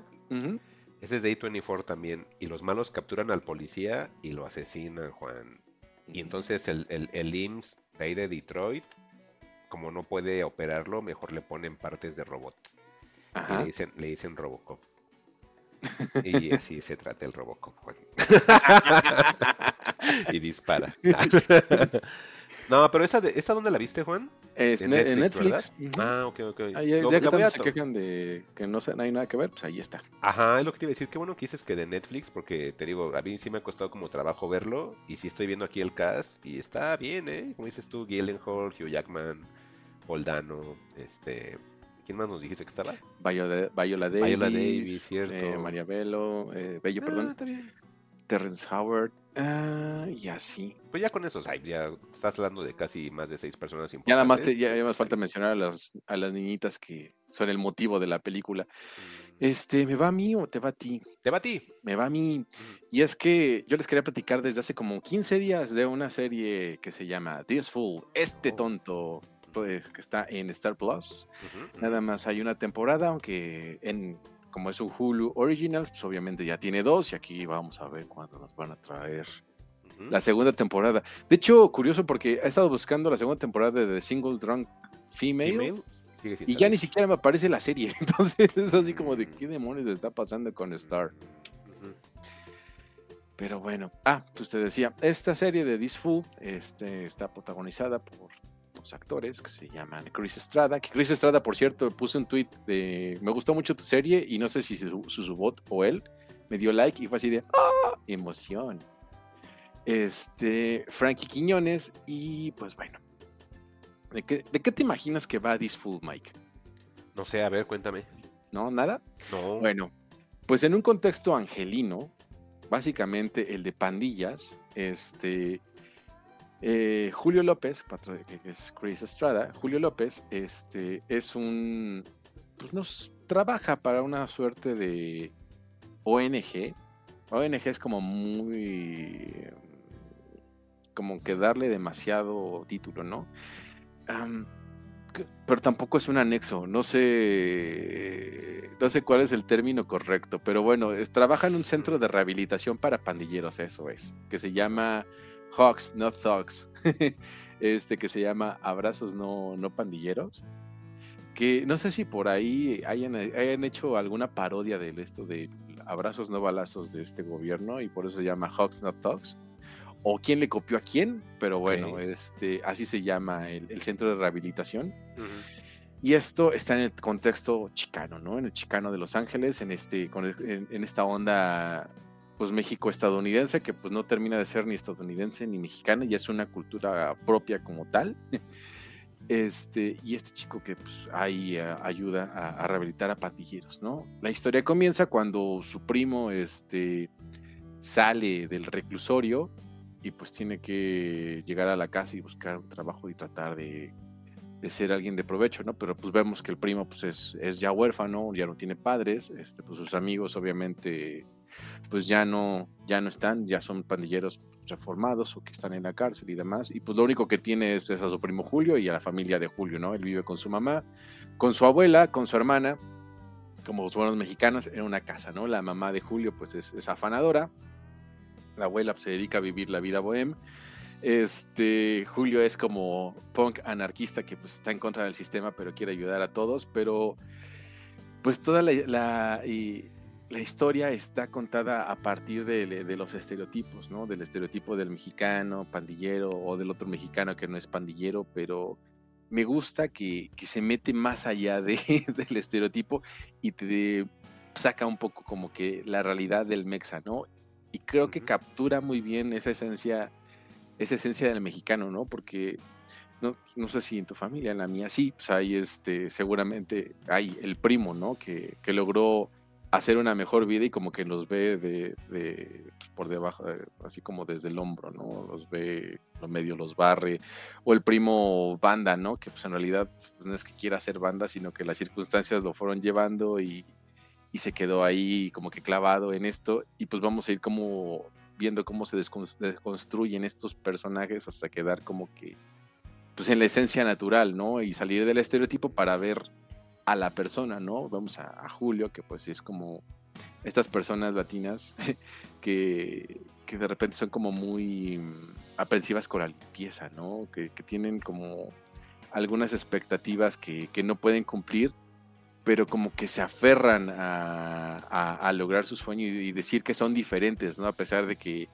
Ese es de A24 también. Y los malos capturan al policía y lo asesinan, Juan. Y entonces el, el, el IMSS de ahí de Detroit, como no puede operarlo, mejor le ponen partes de robot. Y Ajá. le dicen, le dicen Robocop. Y así se trata el Robocop, Juan. y dispara. no, pero esa, de, ¿esa dónde la viste, Juan? Es En ne- Netflix, Netflix. ¿verdad? ujú. Ah, ok, ok. Ahí, ya Lo- que se quejan de que no, se- no hay nada que ver, pues ahí está. Ajá, es lo que te iba a decir. Qué bueno que dices que de Netflix, porque te digo, a mí sí me ha costado como trabajo verlo. Y sí estoy viendo aquí el cast y está bien, ¿eh? Como dices tú, Gyllenhaal, Hugh Jackman, Paul Dano, este... ¿Quién más nos dijiste que estaba? Viola, Viola Davis, Viola Davis, cierto. eh, María Bello, eh, Bello, Ah, perdón, está bien. Terrence Howard, ah, y así. Pues ya con esos, ay, ya estás hablando de casi más de seis personas Ya nada más, importantes. te, ya, ya más falta mencionar a las, a las niñitas que son el motivo de la película. Mm, Este, ¿me va a mí o te va a ti? Te va a ti. Me va a mí. Y es que yo les quería platicar desde hace como 15 días de una serie que se llama This Fool, este Oh. tonto, que está en Star Plus. Nada más hay una temporada, aunque en como es un Hulu Original, pues obviamente ya tiene dos y aquí vamos a ver cuándo nos van a traer la segunda temporada. De hecho, curioso porque he estado buscando la segunda temporada de The Single Drunk Female, y ya ni siquiera me aparece la serie. Entonces es así como de qué demonios está pasando con Star. Ujú. Pero bueno, ah, pues te decía, esta serie de This Fool este, está protagonizada por dos actores que se llaman Chris Estrada. Que Chris Estrada, por cierto, puse un tweet de me gustó mucho tu serie y no sé si su, su, su bot o él me dio like y fue así de ¡ah! emoción. Este, Frankie Quiñones y pues bueno. ¿De qué, ¿De qué te imaginas que va This Fool, Mike? No sé, a ver, cuéntame. ¿No? ¿Nada? No. Bueno, pues en un contexto angelino, básicamente el de pandillas, este eh, Julio López, que es Chris Estrada, Julio López, este es un, pues nos trabaja para una suerte de ONG. ONG es como muy, como que darle demasiado título, ¿no? Pero tampoco es un anexo, no sé, no sé cuál es el término correcto, pero bueno, trabaja en un centro de rehabilitación para pandilleros, eso es, que se llama Hawks, Not Thugs, este que se llama Abrazos No, no Pandilleros, que no sé si por ahí hayan, hayan hecho alguna parodia de esto de abrazos no balazos de este gobierno y por eso se llama Hawks, Not Thugs. O quién le copió a quién, pero bueno, este, así se llama el, el centro de rehabilitación. Y esto está en el contexto chicano, ¿no? En el chicano de Los Ángeles, en, este, con el- en, en esta onda, pues México-estadounidense, que pues no termina de ser ni estadounidense ni mexicana, y es una cultura propia como tal. Este, y este chico que pues, ahí eh, ayuda a, rehabilitar a pandilleros, ¿no? La historia comienza cuando su primo este, sale del reclusorio y pues tiene que llegar a la casa y buscar un trabajo y tratar de, de ser alguien de provecho, ¿no? Pero pues vemos que el primo pues es, es ya huérfano, ya no tiene padres, este, pues sus amigos obviamente pues ya no, ya no están, ya son pandilleros reformados o que están en la cárcel y demás, y pues lo único que tiene es, a su primo Julio y a la familia de Julio, ¿no? Él vive con su mamá, con su abuela, con su hermana, como los buenos mexicanos, en una casa, ¿no? La mamá de Julio pues es, afanadora, la abuela pues, se dedica a vivir la vida bohem, este, Julio es como punk anarquista que pues está en contra del sistema pero quiere ayudar a todos, pero pues toda la, la historia está contada a partir de, de, los estereotipos, ¿no? Del estereotipo del mexicano, pandillero, o del otro mexicano que no es pandillero, pero me gusta que, que se mete más allá de, del estereotipo y te saca un poco como que la realidad del mexa, ¿no? Y creo que captura muy bien esa esencia, esa esencia del mexicano, ¿no? Porque no, no, sé si en tu familia, en la mía sí, pues hay este, seguramente hay el primo, ¿no? Que, que logró hacer una mejor vida y como que los ve de, por debajo, así como desde el hombro, ¿no? Los ve, lo medio los barre, o el primo banda, ¿no? Que pues en realidad pues, no es que quiera hacer banda, sino que las circunstancias lo fueron llevando y, y se quedó ahí como que clavado en esto y pues vamos a ir como viendo cómo se desconstruyen estos personajes hasta quedar como que pues en la esencia natural, ¿no? Y salir del estereotipo para ver a la persona, ¿no? Vamos a, Julio, que pues es como estas personas latinas que, que de repente son como muy mm, aprensivas con la limpieza, ¿no? Que, que tienen como algunas expectativas que, que, no pueden cumplir, pero como que se aferran a, a, a lograr su sueño y, y, decir que son diferentes, ¿no? A pesar de que,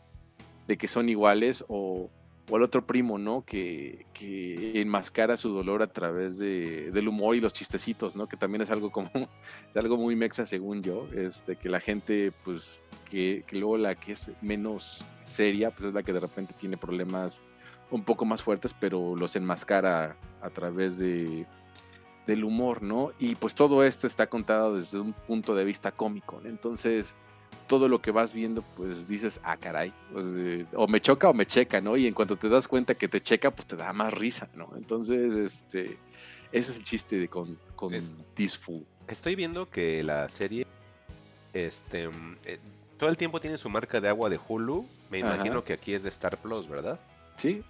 de que son iguales o, o el otro primo, ¿no? Que, que enmascara su dolor a través de, del humor y los chistecitos, ¿no? Que también es algo como, es algo muy mexa según yo, este, que la gente, pues, que, que, luego la que es menos seria, pues es la que de repente tiene problemas un poco más fuertes, pero los enmascara a través de, del humor, ¿no? Y pues todo esto está contado desde un punto de vista cómico, ¿no? Entonces todo lo que vas viendo, pues dices, ah, caray, pues, eh, o me choca o me checa, ¿no? Y en cuanto te das cuenta que te checa, pues te da más risa, ¿no? Entonces, este, ese es el chiste de con, con es. Estoy viendo que la serie, este, eh, todo el tiempo tiene su marca de agua de Hulu. Me imagino Ajá. que aquí es de Star Plus, ¿verdad? Sí.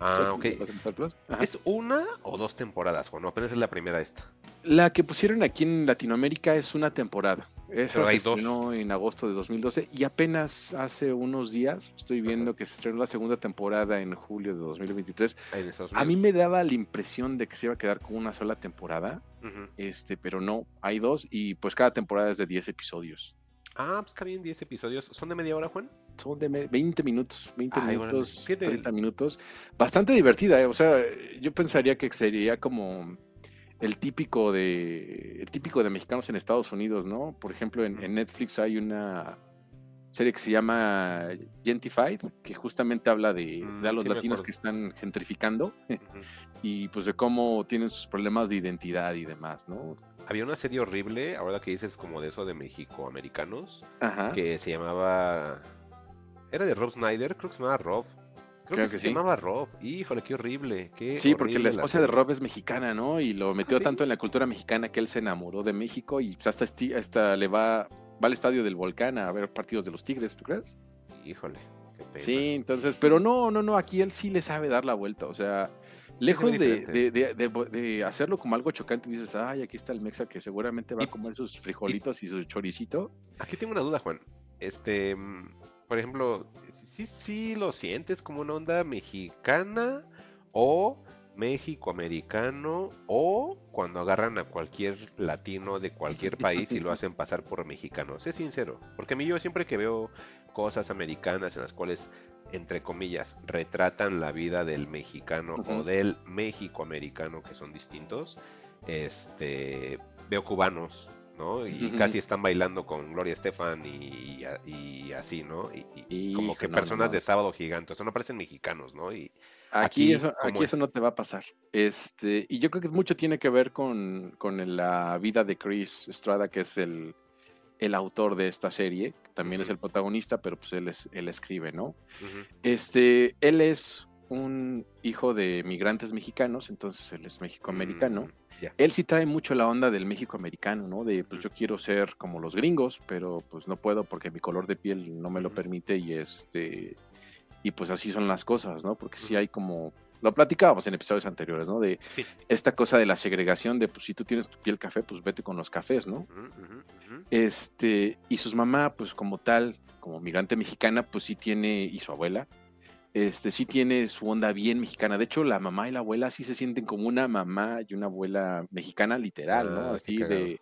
Ah, ok. ¿Es una o dos temporadas, o no? Apenas es la primera esta. La que pusieron aquí en Latinoamérica es una temporada. Esa se estrenó dos. en agosto de 2012 y apenas hace unos días estoy viendo Ajá. que se estrenó la segunda temporada en julio de 2023. A mí me daba la impresión de que se iba a quedar con una sola temporada, uh -huh. este, pero no, hay dos y pues cada temporada es de 10 episodios. Ah, pues está bien, 10 episodios. ¿Son de media hora, Juan? Son de 20 minutos, 20 Ay, minutos, bueno, 30 minutos. Bastante divertida, ¿eh? o sea, yo pensaría que sería como el típico de el típico de mexicanos en Estados Unidos, ¿no? Por ejemplo, en, en, Netflix hay una serie que se llama Gentified, que justamente habla de, mm, de los sí latinos que están gentrificando uh -huh. y pues de cómo tienen sus problemas de identidad y demás, ¿no? Había una serie horrible, ahora que dices como de eso de México americanos, que se llamaba era de Rob Snyder, creo que se llamaba Rob. Creo, creo que, que, se sí. llamaba Rob. Híjole, qué horrible. Qué sí, horrible porque la esposa la de Rob es mexicana, ¿no? Y lo metió ¿Ah, sí? tanto en la cultura mexicana que él se enamoró de México y pues hasta, hasta le va, va al estadio del volcán a ver partidos de los Tigres, ¿tú crees? Híjole. Sí, entonces, pero no, no, no, aquí él sí le sabe dar la vuelta, o sea, lejos de, de, de, de, hacerlo como algo chocante, dices, ay, aquí está el Mexa que seguramente va a comer sus frijolitos y su choricito. Aquí tengo una duda, Juan. Este, por ejemplo, sí, sí lo sientes como una onda mexicana o México-americano o cuando agarran a cualquier latino de cualquier país y lo hacen pasar por mexicano. Sé sincero, porque a mí yo siempre que veo cosas americanas en las cuales, entre comillas, retratan la vida del mexicano uh -huh. o del México-americano que son distintos, este, veo cubanos ¿no? Y uh -huh. casi están bailando con Gloria Estefan y, y, así, ¿no? Y, y como que personas no. de sábado gigante, eso no parecen mexicanos, ¿no? Y aquí, aquí, eso, aquí eso, no te va a pasar. Este, y yo creo que mucho tiene que ver con, con la vida de Chris Estrada, que es el, el autor de esta serie, también uh -huh. es el protagonista, pero pues él, es, él escribe, ¿no? Uh -huh. Este, él es un hijo de migrantes mexicanos, entonces él es mexicoamericano. Mm. Yeah. Él sí trae mucho la onda del México americano, ¿no? De pues yo quiero ser como los gringos, pero pues no puedo porque mi color de piel no me lo permite y este y pues así son las cosas, ¿no? Porque sí hay como lo platicábamos en episodios anteriores, ¿no? De sí. esta cosa de la segregación de pues si tú tienes tu piel café, pues vete con los cafés, ¿no? Uh -huh, uh -huh. Este, y sus mamá, pues como tal, como migrante mexicana, pues sí tiene, y su abuela, este sí tiene su onda bien mexicana. De hecho, la mamá y la abuela sí se sienten como una mamá y una abuela mexicana literal, ah, ¿no? Así de,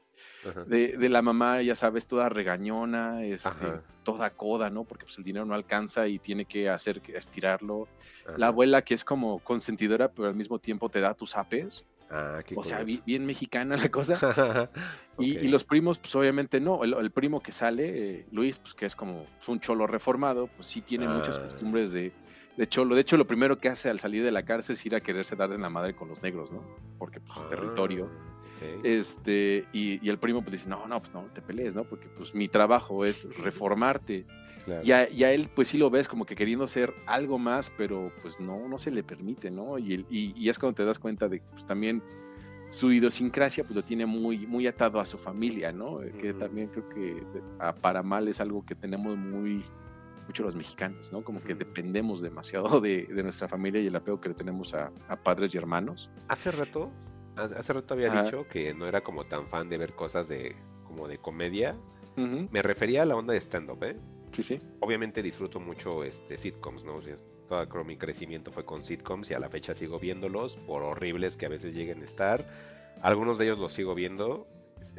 de, de, la mamá, ya sabes, toda regañona, este, toda coda, ¿no? Porque pues el dinero no alcanza y tiene que hacer estirarlo. Ajá. La abuela que es como consentidora, pero al mismo tiempo te da tus apes. Ah, o sea, bien, bien, mexicana la cosa. okay. y, y, los primos, pues obviamente no. El, el primo que sale, eh, Luis, pues que es como pues, un cholo reformado, pues sí tiene ah. muchas costumbres de, de Cholo. De hecho, lo primero que hace al salir de la cárcel es ir a quererse dar en la madre con los negros, ¿no? Porque pues, ah, territorio. Okay. Este, y, y, el primo pues dice, no, no, pues no te pelees, ¿no? Porque pues mi trabajo es reformarte. Claro. Y, a, y, a, él pues sí lo ves como que queriendo ser algo más, pero pues no, no se le permite, ¿no? Y, y, y es cuando te das cuenta de que pues también su idiosincrasia pues lo tiene muy, muy atado a su familia, ¿no? Que también creo que para mal es algo que tenemos muy mucho los mexicanos, ¿no? Como que dependemos demasiado de, de, nuestra familia y el apego que le tenemos a, a padres y hermanos. Hace rato hace rato había Ajá. dicho que no era como tan fan de ver cosas de como de comedia. Ujú, Me refería a la onda de stand-up, ¿eh? Sí, sí. Obviamente disfruto mucho este sitcoms, ¿no? O sea, todo creo mi crecimiento fue con sitcoms y a la fecha sigo viéndolos, por horribles que a veces lleguen a estar. Algunos de ellos los sigo viendo.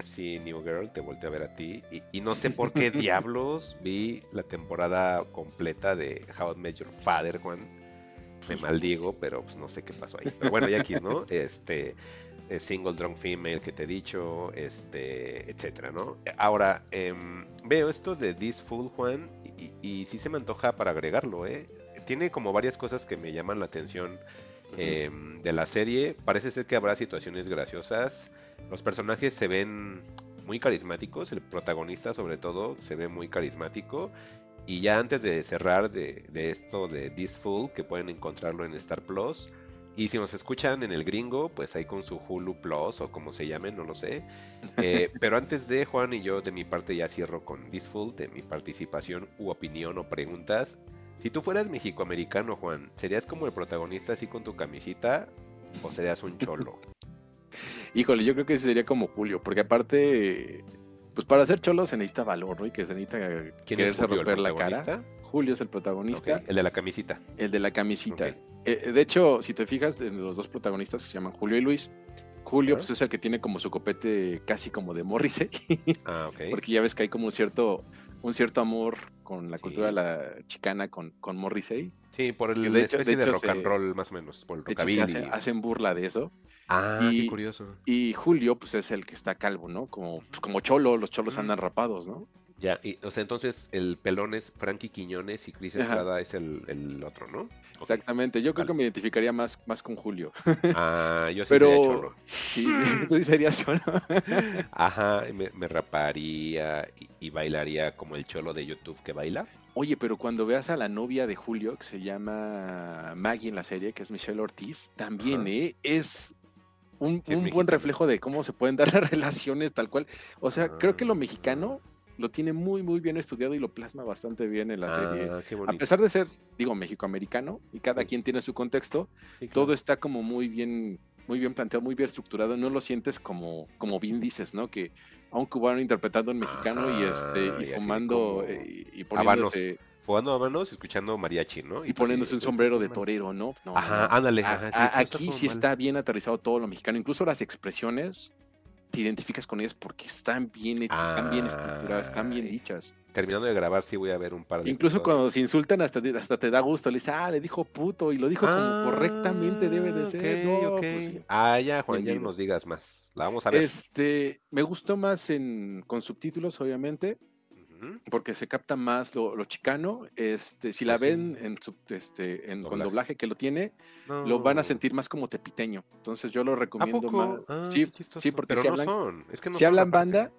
Sí, New Girl, te volteo a ver a ti. Y, y no sé por qué diablos vi la temporada completa de How I Met Your Father, Juan. Me maldigo, pero pues no sé qué pasó ahí. Pero bueno, ya aquí, ¿no? Este, eh, Single Drunk Female que te he dicho, este, etcétera, ¿no? Ahora, em, veo esto de This Fool, Juan, y, y- y sí se me antoja para agregarlo, ¿eh? Tiene como varias cosas que me llaman la atención em, de la serie. Parece ser que habrá situaciones graciosas. Los personajes se ven muy carismáticos, el protagonista sobre todo se ve muy carismático. Y ya antes de cerrar de, de esto de This Fool, que pueden encontrarlo en Star Plus. Y si nos escuchan en el gringo, pues ahí con su Hulu Plus o como se llame, no lo sé. Eh, pero antes de Juan y yo, de mi parte, ya cierro con This Fool, de mi participación u opinión o preguntas. Si tú fueras mexicoamericano, Juan, ¿serías como el protagonista así con tu camisita o serías un cholo? Híjole, yo creo que ese sería como Julio, porque aparte, pues para ser cholo se necesita valor, ¿no? Y que se necesita ¿Quién es quererse Julio, romper la cara. Julio es el protagonista, El de la camisita. el de la camisita. Ok. Eh, de hecho, si te fijas, en los dos protagonistas que se llaman Julio y Luis, Julio pues, es el que tiene como su copete casi como de Morrissey, Ah, ok. porque ya ves que hay como un cierto, un cierto amor con la Sí. cultura la chicana con, con Morrissey. Sí, por el de hecho- de de, hecho rock and roll, más o menos, por el rockabilly. hace- hacen burla de eso. Ah, y- qué curioso. Y Julio, pues es el que está calvo, ¿no? Como, pues, como cholo, los cholos andan rapados, ¿no? Ya, y, o sea, entonces el pelón es Frankie Quiñones y Chris Ajá. Estrada es el, el otro, ¿no? Exactamente. Yo creo Vale. que me identificaría más, más con Julio. Ah, yo sí Pero- sería cholo. Sí, tú sí serías cholo. Ajá, me, me raparía y, y bailaría como el cholo de YouTube que baila. Oye, pero cuando veas a la novia de Julio, que se llama Maggie en la serie, que es Michelle Ortiz, también, Ajá. ¿eh? Es un, Sí, un buen reflejo de cómo se pueden dar las relaciones tal cual. O sea, creo que lo Ah. mexicano lo tiene muy, muy bien estudiado y lo plasma bastante bien en la serie. Ah, qué A pesar de ser, digo, mexicoamericano y cada Sí. quien tiene su contexto, Sí, claro. todo está como muy bien, muy bien planteado, muy bien estructurado. No lo sientes como, como bien dices, ¿no? Que a un cubano interpretando en mexicano y este y fumando eh, y, y habanos poniéndose Jugando a manos y escuchando mariachi, ¿no? y poniéndose un sombrero de "Pues, torero, ¿no? No, Ajá, ándale. Ajá, sí, a- aquí sí mal. está bien aterrizado todo lo mexicano, incluso las expresiones te identificas con ellas porque están bien hechas, están bien estructuradas, están bien dichas. Terminando de grabar, sí voy a ver un par de Incluso cuando se insultan hasta te, hasta te da gusto, le dices, ah, le dijo puto y lo dijo Ah, como correctamente debe de ser. ok, No, ok. pues sí. Ah, ya, Juan, ya no nos digas más. La vamos a ver. Este, me gustó más en, con subtítulos, obviamente. Porque se capta más lo, lo chicano. Este, si la sí. ven en, sub- este, en con Doblaje. doblaje que lo tiene, lo van a sentir más como tepiteño. Entonces yo lo ¿A recomiendo más. Ah, sí, sí, porque Pero si no hablan, son. Es que no si hablan banda,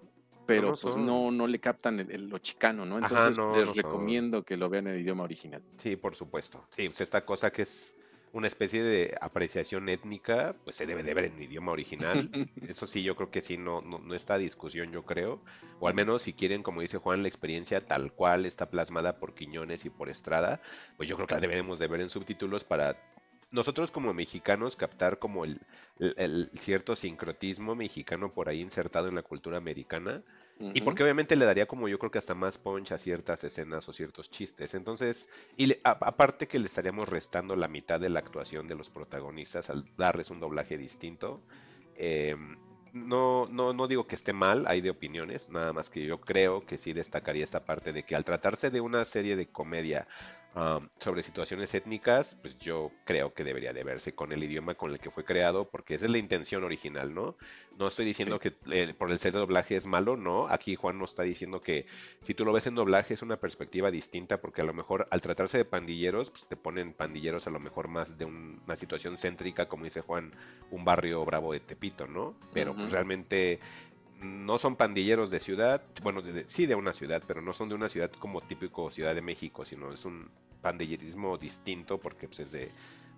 pero no pues no, no le captan el- el- lo chicano, ¿no? Entonces les son. recomiendo que lo vean en el idioma original. Sí, por supuesto. Sí, pues esta cosa que es una especie de apreciación étnica, pues se debe de ver en idioma original. Eso sí, yo creo que sí, no, no, no está a discusión, yo creo. O al menos si quieren, como dice Juan, la experiencia tal cual está plasmada por Quiñones y por Estrada, pues yo creo que la debemos de ver en subtítulos para nosotros como mexicanos captar como el, el- el cierto sincrotismo mexicano por ahí insertado en la cultura americana. Y porque obviamente le daría como yo creo que hasta más punch a ciertas escenas o ciertos chistes. Entonces, y le- a- aparte que le estaríamos restando la mitad de la actuación de los protagonistas al darles un doblaje distinto. eh, no, no, no digo que esté mal, hay de opiniones, nada más que yo creo que sí destacaría esta parte de que al tratarse de una serie de comedia um, sobre situaciones étnicas, pues yo creo que debería de verse con el idioma con el que fue creado, porque esa es la intención original, ¿no? No estoy diciendo que eh, por el ser de doblaje es malo, no. Aquí Juan nos está diciendo que si tú lo ves en doblaje es una perspectiva distinta, porque a lo mejor al tratarse de pandilleros, pues te ponen pandilleros a lo mejor más de un- una situación céntrica, como dice Juan, un barrio bravo de Tepito, ¿no? Pero pues, realmente no son pandilleros de ciudad, bueno, de- sí de una ciudad, pero no son de una ciudad como típico Ciudad de México, sino es un pandillerismo distinto porque pues, es de,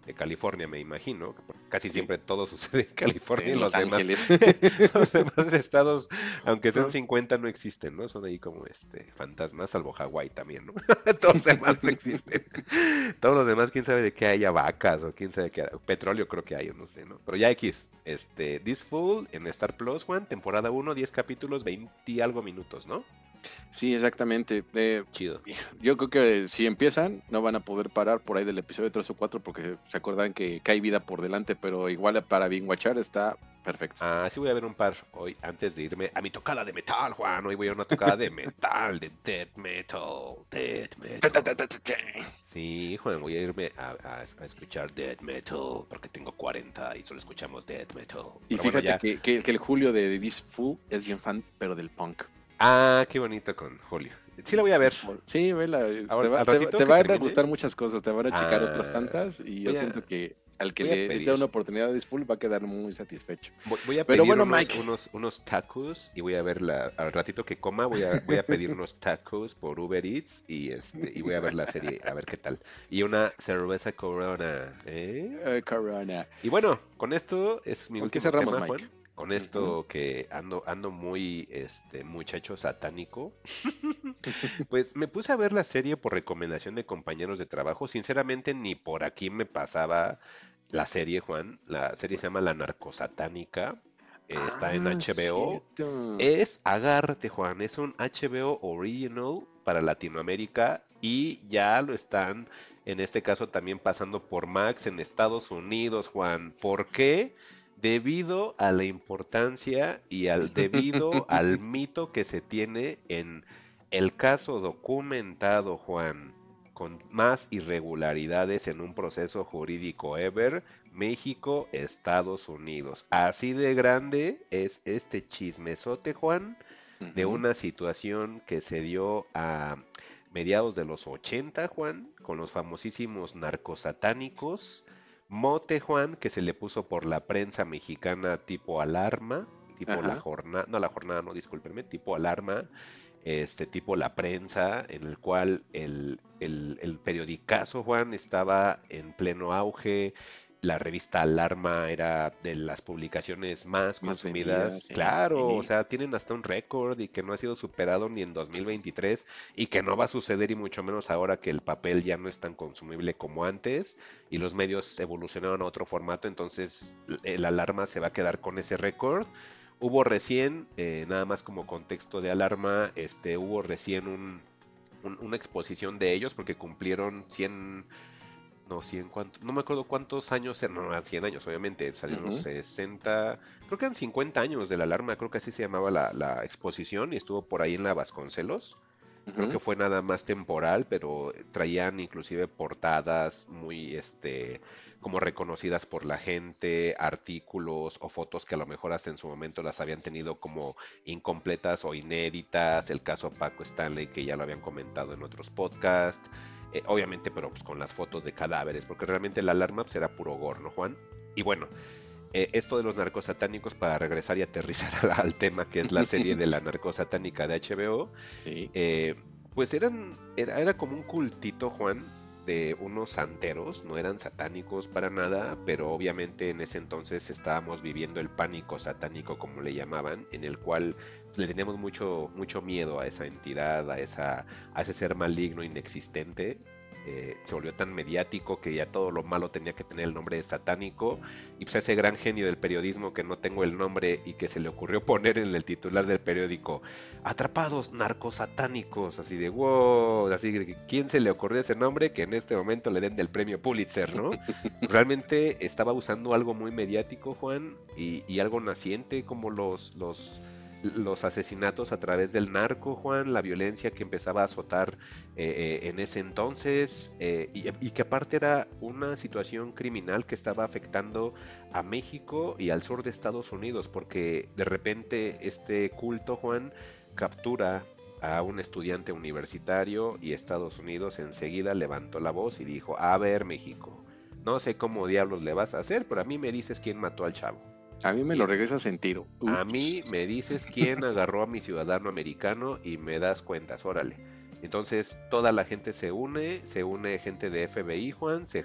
de California, me imagino. Casi siempre todo sucede en California y los demás, Ángeles. los demás estados, aunque sean Ajá. 50, no existen, ¿no? Son ahí como este fantasmas, salvo Hawái también, ¿no? Todos los demás existen. Todos los demás, quién sabe de qué haya vacas o quién sabe qué petróleo creo que hay, o no sé, ¿no? Pero ya X, este, This Fool en Star Plus, Juan, temporada 1, 10 capítulos, 20 y algo minutos, ¿no? Sí, exactamente. Eh, Chido. yo creo que si empiezan, no van a poder parar por ahí del episodio 3 o 4 porque se acuerdan que cae vida por delante, pero igual para bien watchar está perfecto. Ah, sí voy a ver un par hoy antes de irme a mi tocada de metal, Juan. Hoy voy a una tocada de metal, de death metal, death metal. Sí, Juan, voy a irme a, a- a escuchar death metal porque tengo 40 y solo escuchamos death metal. Y bueno, fíjate ya. que, que- que el Julio de This Fool es bien fan, pero del punk. Ah, qué bonito con Julio. Sí la voy a ver. Sí, vela. Ahora, te, va- te- van a gustar muchas cosas, te van a checar otras Ah, tantas y yo siento que al que le pedir. dé una oportunidad This Fool va a quedar muy satisfecho. Voy, voy a Pero pedir bueno, unos, Mike. unos, unos tacos y voy a ver la, al ratito que coma voy a, voy a pedir unos tacos por Uber Eats y este y voy a ver la serie a ver qué tal. Y una cerveza Corona. ¿eh? Eh, Corona. Y bueno, con esto es mi ¿Con qué último cerramos, tema, Mike? Juan. Con esto que ando, ando muy este muchacho satánico. pues me puse a ver la serie por recomendación de compañeros de trabajo. Sinceramente, ni por aquí me pasaba la serie, Juan. La serie se llama La Narcosatánica. Está en Ah, HBO. cierto. Es Agárrate, Juan. Es un HBO original para Latinoamérica y ya lo están, en este caso, también pasando por Max en Estados Unidos, Juan. ¿Por qué? Debido a la importancia y al debido al mito que se tiene en el caso documentado, Juan, con más irregularidades en un proceso jurídico ever, México, Estados Unidos. Así de grande es este chismesote, Juan, de una situación que se dio a mediados de los 80, Juan, con los famosísimos narcosatánicos. Mote, Juan, que se le puso por la prensa mexicana tipo alarma, tipo la jornada, no la jornada, no, discúlpenme, tipo alarma, este tipo la prensa, en el cual el, el, el periodicazo, Juan, estaba en pleno auge. La revista Alarma era de las publicaciones más Más consumidas. vendidas, sí, claro, o sea, tienen hasta un récord y que no ha sido superado ni en 2023 y que no va a suceder y mucho menos ahora que el papel ya no es tan consumible como antes y los medios evolucionaron a otro formato, entonces el alarma se va a quedar con ese récord. Hubo recién, eh, nada más como contexto de alarma, este, hubo recién un, un- una exposición de ellos porque cumplieron 100, no 100, ¿cuánto? no me acuerdo cuántos años, eran, no, eran 100 años obviamente, salieron los Ujú. 60, creo que eran 50 años de la alarma, creo que así se llamaba la, la exposición y estuvo por ahí en la Vasconcelos. Creo que fue nada más temporal, pero traían inclusive portadas muy, este, como reconocidas por la gente, artículos o fotos que a lo mejor hasta en su momento las habían tenido como incompletas o inéditas. El caso Paco Stanley, que ya lo habían comentado en otros podcasts. Eh, obviamente, pero pues con las fotos de cadáveres, porque realmente la alarma pues, era puro gore, ¿no, Juan? Y bueno, eh, esto de los narcosatánicos, para regresar y aterrizar al, al tema que es la serie de la narcosatánica de HBO, Sí. eh, pues eran, era, era como un cultito, Juan, de unos santeros, no eran satánicos para nada, pero obviamente en ese entonces estábamos viviendo el pánico satánico, como le llamaban, en el cual le teníamos mucho, mucho miedo a esa entidad, a, esa, a ese ser maligno inexistente. eh, se volvió tan mediático que ya todo lo malo tenía que tener el nombre de satánico y pues ese gran genio del periodismo que no tengo el nombre y que se le ocurrió poner en el titular del periódico atrapados narcosatánicos, así de wow, así de quién se le ocurrió ese nombre que en este momento le den del premio Pulitzer, ¿no? Realmente estaba usando algo muy mediático, Juan, y, y algo naciente como los, los, los asesinatos a través del narco, Juan, la violencia que empezaba a azotar eh, eh, en ese entonces, eh, y, y que aparte era una situación criminal que estaba afectando a México y al sur de Estados Unidos, porque de repente este culto, Juan, captura a un estudiante universitario y Estados Unidos enseguida levantó la voz y dijo, a ver México, no sé cómo diablos le vas a hacer, pero a mí me dices quién mató al chavo. A mí me lo regresas en tiro. A mí me dices quién agarró a mi ciudadano americano y me das cuentas, órale. Entonces toda la gente se une, se une gente de FBI, Juan, se,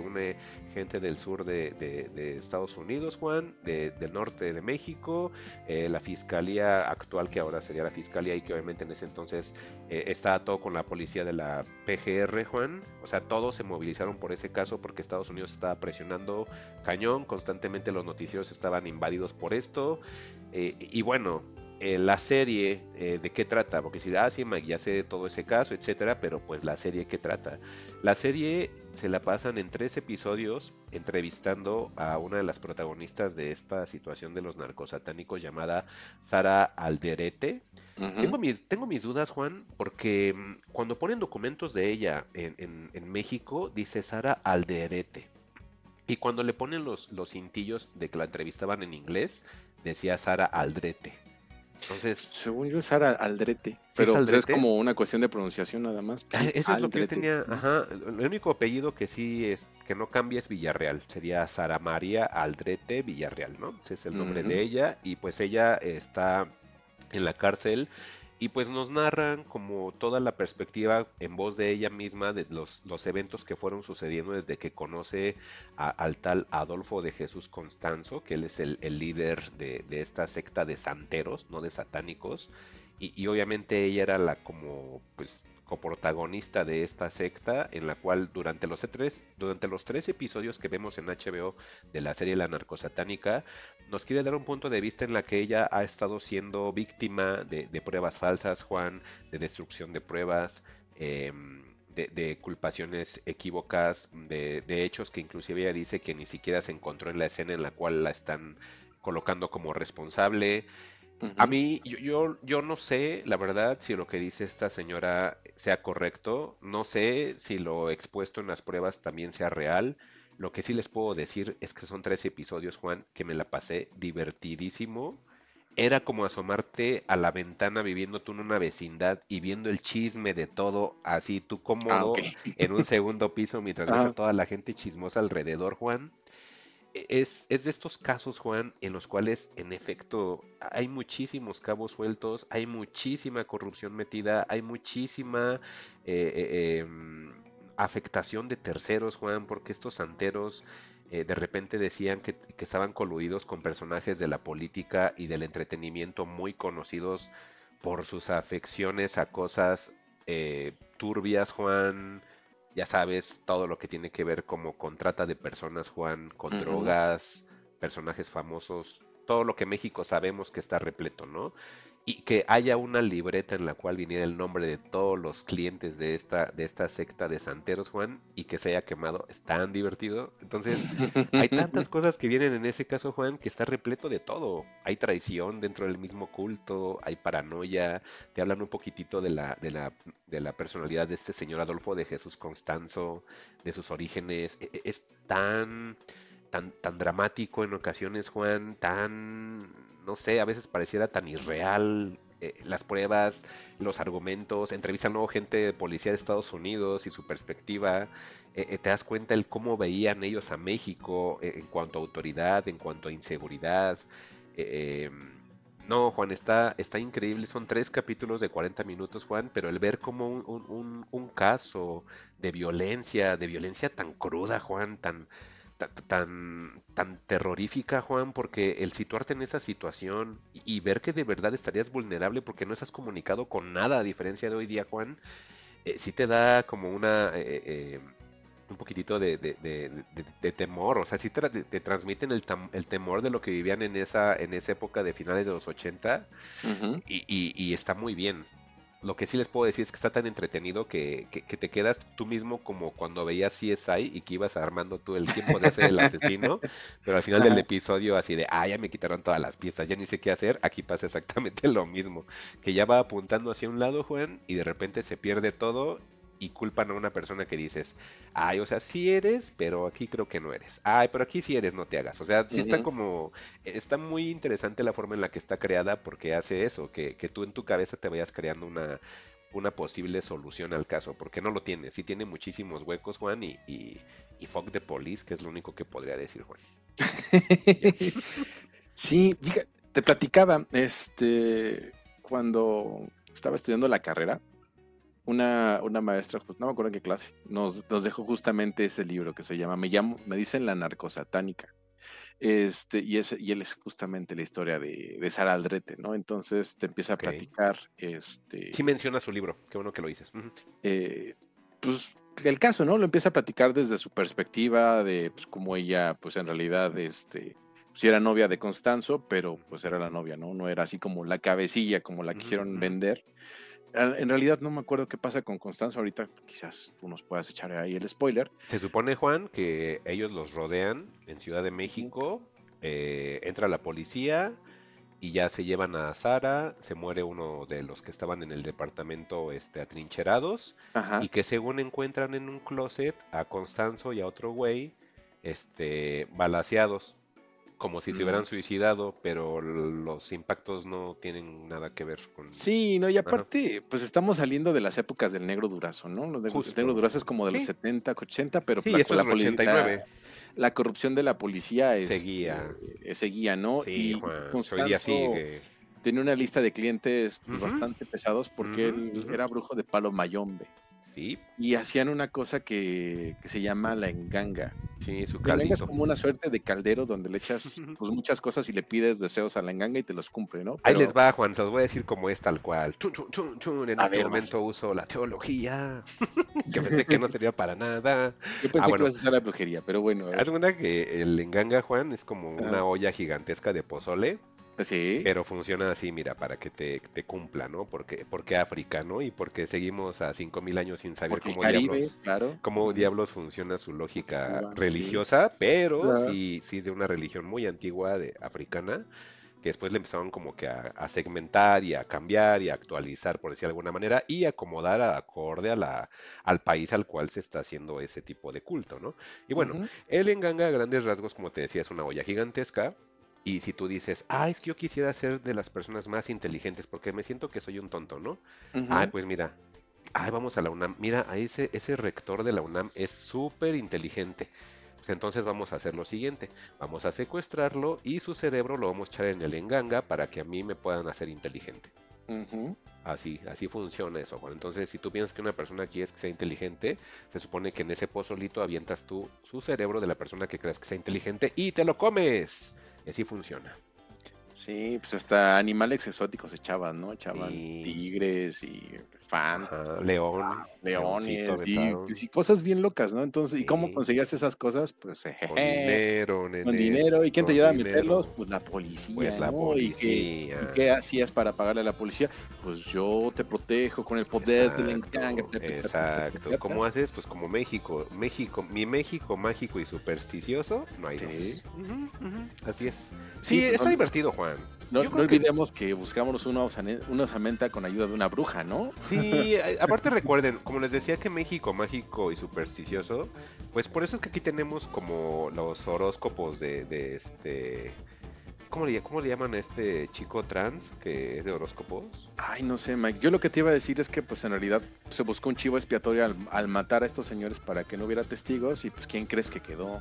une gente del sur de, Estados Unidos, Juan, del norte de México, eh, la fiscalía actual que ahora sería la fiscalía y que obviamente en ese entonces eh, estaba todo con la policía de la PGR, Juan. O sea, todos se movilizaron por ese caso porque Estados Unidos estaba presionando cañón, constantemente los noticieros estaban invadidos por esto. Eh, y bueno, eh, la serie, eh, ¿de qué trata? Porque si, ah, sí, ya sé todo ese caso, etcétera, pero pues la serie, ¿qué trata? La serie se la pasan en tres episodios entrevistando a una de las protagonistas de esta situación de los narcosatánicos llamada Sara Alderete. tengo, mis, tengo mis dudas, Juan, porque mm, cuando ponen documentos de ella en, en, México, dice Sara Alderete. Y cuando le ponen los, los cintillos de que la entrevistaban en inglés, decía Sara Aldrete. Entonces, según yo, Sara Aldrete. Pero es, como una cuestión de pronunciación nada más. Ah, eso es lo que yo tenía. Ajá. El único apellido que sí es que no cambia es Villarreal. Sería Sara María Aldrete Villarreal, ¿no? Ese es el nombre de ella. Y pues ella está en la cárcel y pues nos narran como toda la perspectiva en voz de ella misma de los, los eventos que fueron sucediendo desde que conoce al tal Adolfo de Jesús Constanzo, que él es el, líder de, de, esta secta de santeros, no de satánicos. Y, y, obviamente ella era la como pues coprotagonista de esta secta, en la cual durante los, tres, durante los tres episodios que vemos en HBO de la serie La Narcosatánica, nos quiere dar un punto de vista en la que ella ha estado siendo víctima de, pruebas falsas, Juan, de destrucción de pruebas. Em, de, culpaciones equívocas, de, de, hechos que inclusive ella dice que ni siquiera se encontró en la escena en la cual la están colocando como responsable. A mí, yo, yo, no sé, la verdad, si lo que dice esta señora sea correcto. No sé si lo expuesto en las pruebas también sea real. Lo que sí les puedo decir es que son tres episodios, Juan, que me la pasé divertidísimo. Era como asomarte a la ventana viviendo tú en una vecindad y viendo el chisme de todo, así tú cómodo ah, en un segundo piso mientras ves a toda la gente chismosa alrededor, Juan. Es, de estos casos, Juan, en los cuales en efecto hay muchísimos cabos sueltos, hay muchísima corrupción metida, hay muchísima eh, eh, em, afectación de terceros, Juan, porque estos santeros eh, de repente decían que, que, estaban coludidos con personajes de la política y del entretenimiento muy conocidos por sus afecciones a cosas turbias, Juan ya sabes, todo lo que tiene que ver como con trata de personas, Juan, con drogas, personajes famosos, todo lo que México sabemos que está repleto, ¿no? Y que haya una libreta en la cual viniera el nombre de todos los clientes de esta, de esta secta de santeros, Juan, y que se haya quemado, es tan divertido. Entonces, hay tantas cosas que vienen en ese caso, Juan, que está repleto de todo. Hay traición dentro del mismo culto, hay paranoia, te hablan un poquitito de la, de la, de la personalidad de este señor Adolfo de Jesús Constanzo, de sus orígenes. E, e, es tan, tan, tan dramático en ocasiones, Juan, tan no sé, a veces pareciera tan irreal eh, las pruebas, los argumentos, entrevistan nuevo gente de policía de Estados Unidos y su perspectiva, eh, eh, te das cuenta el cómo veían ellos a México en cuanto a autoridad, en cuanto a inseguridad. Em, no, Juan, está, está increíble. Son tres capítulos de 40 minutos, Juan, pero el ver como un, un caso de violencia, de violencia tan cruda, Juan, tan, tan, tan terrorífica, Juan, porque el situarte en esa situación y, ver que de verdad estarías vulnerable porque no estás comunicado con nada, a diferencia de hoy día, Juan, eh, sí te da como una... Eh, eh, un poquitito de, temor, o sea, sí te, transmiten el, el, temor de lo que vivían en esa, en esa época de finales de los 80 y, y, está muy bien lo que sí les puedo decir es que está tan entretenido que, te quedas tú mismo como cuando veías CSI y que ibas armando tú el tiempo de ser el asesino, pero al final del episodio así de, ah, ya me quitaron todas las piezas, ya ni sé qué hacer, aquí pasa exactamente lo mismo, que ya va apuntando hacia un lado, Juan, y de repente se pierde todo y culpan a una persona que dices, ay, o sea, sí eres, pero aquí creo que no eres. Ay, pero aquí sí eres, no te hagas. O sea, sí está como, está muy interesante la forma en la que está creada porque hace eso, que, que tú en tu cabeza te vayas creando una, una posible solución al caso, porque no lo tiene. Sí tiene muchísimos huecos, Juan, y, y, y fuck the police, que es lo único que podría decir, Juan. sí, te platicaba, este, cuando estaba estudiando la carrera, una, una maestra, pues, no me acuerdo en qué clase, nos, nos dejó justamente ese libro que se llama, me llamo, me dicen la narcosatánica. Este, y, ese, y él es justamente la historia de, de Sara Aldrete, ¿no? Entonces te empieza a Ok. platicar, este, Sí menciona su libro, qué bueno que lo dices. Ujú. eh, pues el caso, ¿no? Lo empieza a platicar desde su perspectiva de pues, cómo ella, pues en realidad, este, sí era novia de Constanzo, pero pues era la novia, ¿no? No era así como la cabecilla, como la Ujú, quisieron ujú. vender. En realidad no me acuerdo qué pasa con Constanzo ahorita, quizás tú nos puedas echar ahí el spoiler. Se supone, Juan, que ellos los rodean en Ciudad de México, eh, entra la policía y ya se llevan a Sara, se muere uno de los que estaban en el departamento este, atrincherados Ajá. y que según encuentran en un closet a Constanzo y a otro güey este, balaseados, como si se hubieran suicidado, pero los impactos no tienen nada que ver con... Sí, no, y aparte, pues estamos saliendo de las épocas del negro durazo, ¿no? Los de- El negro durazo es como de los Sí. 70, 80, pero Sí, la- eso es la del poli- 89. La, la corrupción de la policía es, Seguía. eh, seguía, ¿no? Sí, y Juan, hoy día Constanzo sigue. tenía una lista de clientes pues, bastante pesados porque él era brujo de palo mayombe. Sí, Y hacían una cosa que, que se llama la enganga. sí, su La enganga es caldito. como una suerte de caldero donde le echas pues, muchas cosas y le pides deseos a la enganga y te los cumple, ¿no? Ahí les va, Juan, se los voy a decir como es tal cual. Chun, chun, chun, chun. En A este ver, momento uso la teología, que pensé que no sería para nada. Yo pensé Ah, bueno. que ibas a usar la brujería, pero bueno. Haz de cuenta que el enganga, Juan, es como una olla gigantesca de pozole, Sí. pero funciona así, mira, para que te, te cumpla, ¿no? Porque, porque África, ¿no? Y porque seguimos a 5000 años sin saber Porque cómo Caribe, diablos, claro. cómo diablos funciona su lógica Claro, sí. religiosa, pero Claro. sí, sí es de una religión muy antigua de africana, que después le empezaron como que a, a segmentar y a cambiar y a actualizar, por decir de alguna manera, y acomodar a- acorde a la, al país al cual se está haciendo ese tipo de culto, ¿no? Y bueno, Ujú. el enganga a grandes rasgos, como te decía, es una olla gigantesca. Y si tú dices, ah, es que yo quisiera ser de las personas más inteligentes porque me siento que soy un tonto, ¿no? Ujú. Ay, pues mira, ay, vamos a la UNAM. Mira, ese, ese rector de la UNAM es súper inteligente. Pues entonces vamos a hacer lo siguiente. Vamos a secuestrarlo y su cerebro lo vamos a echar en el enganga para que a mí me puedan hacer inteligente. Así, así funciona eso. Entonces, si tú piensas que una persona quieres que sea inteligente, se supone que en ese pozolito avientas tú su cerebro de la persona que creas que sea inteligente y te lo comes. Y así funciona. Sí, pues hasta animales exóticos echaban, ¿no? Echaban Sí. tigres y elefantes, Ajá, león, leones leoncito y, cosas bien locas, ¿no? Entonces, ¿y cómo conseguías esas cosas? Pues Con jeje, dinero, con dinero. ¿Y quién te con ayuda a meterlos? Pues la policía, Pues la ¿no? ¿Y qué, policía. y qué hacías para pagarle a la policía? Pues yo te protejo con el poder del Exacto, ta, exacto. ¿Cómo haces? Pues como México, México, mi México mágico y supersticioso, no hay Sí. dos. Así es. Sí, Sí, está no- divertido, Juan. No, creo que- olvidemos que buscamos una osamenta con ayuda de una bruja, ¿no? Sí, a- aparte recuerden, como les decía que México mágico y supersticioso, pues por eso es que aquí tenemos como los horóscopos de, de este... ¿Cómo le, ¿Cómo le llaman a este chico trans que es de horóscopos? Ay, no sé, Mike. Yo lo que te iba a decir es que, pues, en realidad se buscó un chivo expiatorio al, al matar a estos señores para que no hubiera testigos y, pues, ¿quién crees que quedó?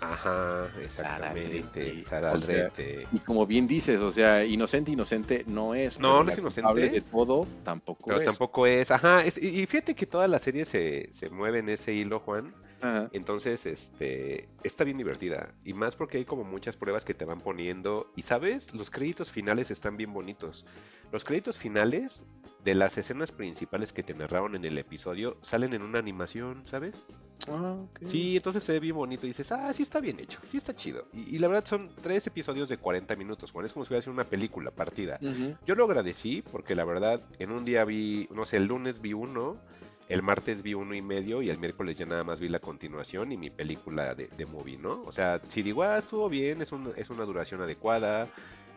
Ajá, exactamente. Aldrete. Y como bien dices, o sea, inocente, inocente no es. No, no es inocente. culpable de todo tampoco Pero es. tampoco es, ajá, es- y y fíjate que toda la serie se, se mueve en ese hilo, Juan. Ajá. Entonces, este, está bien divertida. Y más porque hay como muchas pruebas que te van poniendo. Y sabes, los créditos finales están bien bonitos. Los créditos finales de las escenas principales que te narraron en el episodio salen en una animación, ¿sabes? Ah. Sí, entonces se ve bien bonito y dices, ah, sí está bien hecho, sí está chido. Y, y la verdad son tres episodios de 40 minutos, Juan. Es como si hubiera sido una película partida. Yo lo agradecí porque la verdad, en un día vi, no sé, el lunes vi uno, el martes vi uno y medio y el miércoles ya nada más vi la continuación y mi película de, movie, ¿no? O sea, si digo, ah, estuvo bien, es, es una duración adecuada,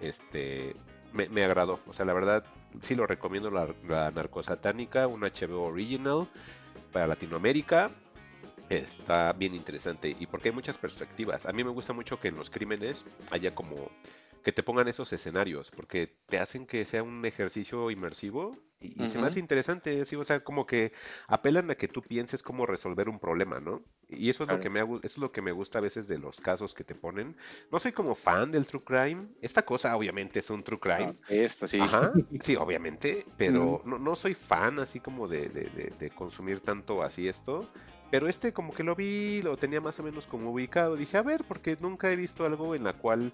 este, me, me agradó. O sea, la verdad, sí lo recomiendo, la, la Narcosatánica, un HBO original para Latinoamérica. Está bien interesante y porque hay muchas perspectivas. A mí me gusta mucho que en los crímenes haya como que te pongan esos escenarios, porque te hacen que sea un ejercicio inmersivo y, y se me hace interesante, sí, o sea, como que apelan a que tú pienses cómo resolver un problema, ¿no? Y eso es lo que me, eso es lo que me gusta a veces de los casos que te ponen. No soy como fan del true crime. Esta cosa obviamente es un true Ah, crime. esta sí. Ajá, sí, obviamente, pero no, no soy fan así como de, de- de- de consumir tanto así esto. Pero este como que lo vi, lo tenía más o menos como ubicado. Dije, a ver, porque nunca he visto algo en la cual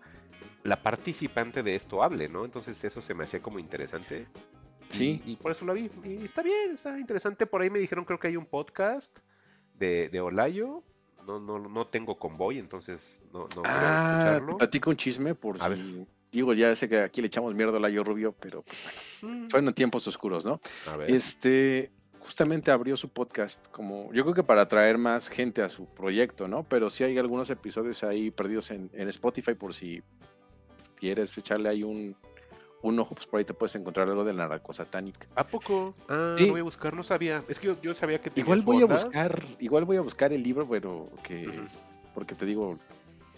la participante de esto hable, ¿no? Entonces eso se me hacía como interesante. Sí. y por eso lo vi. Y está bien, está interesante. Por ahí me dijeron, creo que hay un podcast de, de Olayo. No, no, no tengo convoy, entonces no, no Ah, te escucharlo. platico un chisme por A ver. si. Digo, ya sé que aquí le echamos mierda a Layo Rubio, pero pues, bueno, Mm, tiempos oscuros, ¿no? A ver. Este, justamente abrió su podcast como, yo creo que para atraer más gente a su proyecto, ¿no? Pero sí hay algunos episodios ahí perdidos en, en Spotify por si quieres echarle ahí un, un ojo, pues por ahí te puedes encontrar algo de la narcosatánica. ¿A poco? Ah, Sí. lo voy a buscar, no sabía. Es que yo, yo sabía que Igual voy a buscar, igual voy a buscar el libro, pero que, porque te digo,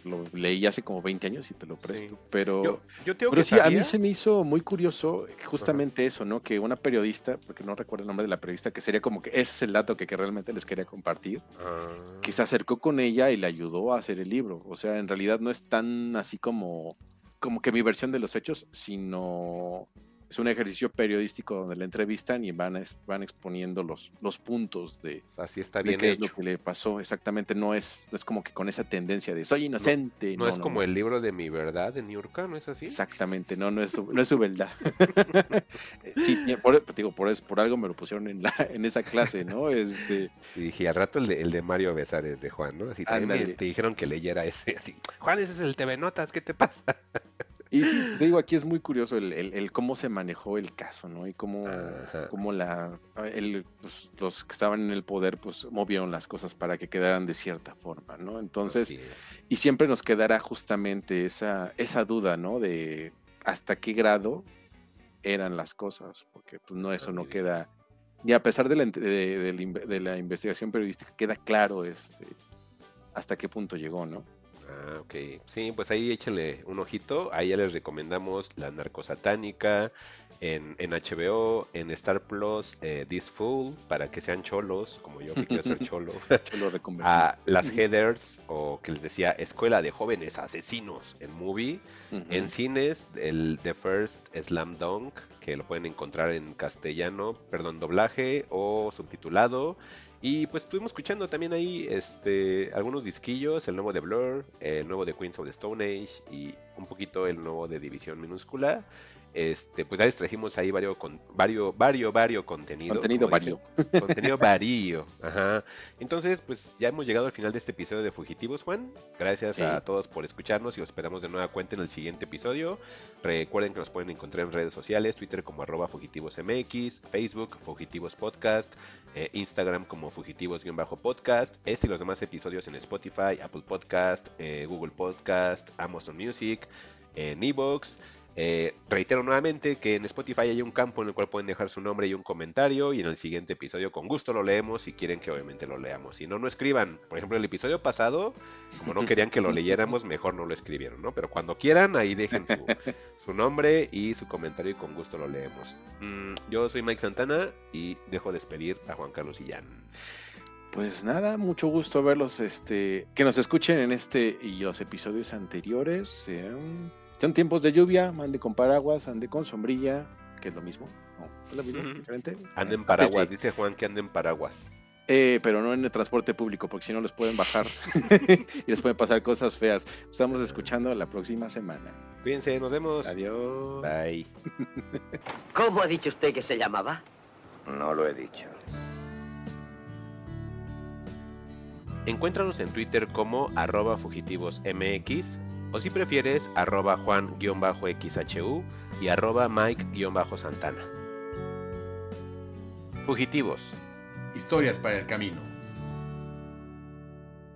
lo leí hace como 20 años y te lo presto, Sí. pero... Yo, yo tengo Pero que sí, a mí se me hizo muy curioso justamente eso, ¿no? Que una periodista, porque no recuerdo el nombre de la periodista, que sería como que ese es el dato que, que realmente les quería compartir, Ah, que se acercó con ella y le ayudó a hacer el libro. O sea, en realidad no es tan así como, como que mi versión de los hechos, sino es un ejercicio periodístico donde la entrevistan y van, es- van exponiendo los, los puntos de, así está de bien qué es hecho. lo que le pasó. Exactamente, no es, no es como que con esa tendencia de soy inocente. No, es como el libro de mi verdad de New York, ¿no es así? Exactamente, no, no es su, no es su verdad. sí, por, digo, por, eso- por algo me lo pusieron en, la, en esa clase, ¿no? Este, Y dije, al rato el de, el de Mario Besares de Juan, ¿no? Así también te dijeron que leyera ese. Así, Juan, ese es el TV Notas, ¿qué te pasa? y sí, te digo, aquí es muy curioso el, el- el cómo se manejó el caso, ¿no? Y cómo, la, el, pues, los que estaban en el poder, pues movieron las cosas para que quedaran de cierta forma, ¿no? Entonces, y siempre nos quedará justamente esa, esa duda, ¿no? De hasta qué grado eran las cosas, porque pues no, eso no queda, y a pesar de la, de, de la investigación periodística, queda claro este, hasta qué punto llegó, ¿no? Ah, ok. Sí, pues ahí échenle un ojito. Ahí ya les recomendamos La Narcosatánica en, en HBO, en Star Plus, eh, This Fool, para que sean cholos, como yo que quiero ser cholo. Yo lo recomiendo. a Las Headers, o que les decía Escuela de Jóvenes Asesinos en movie. En cines, el The First Slam Dunk, que lo pueden encontrar en castellano, perdón, doblaje o subtitulado. Y pues estuvimos escuchando también ahí este, algunos disquillos, el nuevo de Blur, el nuevo de Queens of the Stone Age y un poquito el nuevo de División Minúscula. Este, pues ya les trajimos ahí varios, con, vario, vario, vario contenido. Contenido dicen. vario. Contenido varío. Ajá. Entonces, pues ya hemos llegado al final de este episodio de Fugitivos, Juan. Gracias Sí. a todos por escucharnos y los esperamos de nueva cuenta en el siguiente episodio. Recuerden que nos pueden encontrar en redes sociales, Twitter como arroba fugitivosmx, Facebook Fugitivos Podcast, eh, Instagram como fugitivos-podcast, este y los demás episodios en Spotify, Apple Podcast, eh, Google Podcast, Amazon Music, en Evox. Eh, reitero nuevamente que en Spotify hay un campo en el cual pueden dejar su nombre y un comentario y en el siguiente episodio con gusto lo leemos si quieren que obviamente lo leamos. Si no, no escriban. Por ejemplo, el episodio pasado, como no querían que lo leyéramos, mejor no lo escribieron, ¿no? Pero cuando quieran, ahí dejen su, nombre y su comentario y con gusto lo leemos. Mm, yo soy Mike Santana y dejo despedir a Juan Carlos Illán. Pues nada, mucho gusto verlos, este, que nos escuchen en este y los episodios anteriores. Son tiempos de lluvia, ande con paraguas, ande con sombrilla, que es lo mismo. No, es lo mismo, diferente. Anden paraguas, sí. dice Juan que anden paraguas. Eh, pero no en el transporte público, porque si no les pueden bajar y les pueden pasar cosas feas. Estamos escuchando la próxima semana. Cuídense, nos vemos. Adiós. Bye. ¿Cómo ha dicho usted que se llamaba? No lo he dicho. Encuéntranos en Twitter como arroba fugitivosmx o si prefieres arroba juan-xhu y arroba mike-santana. Fugitivos. Historias para el camino.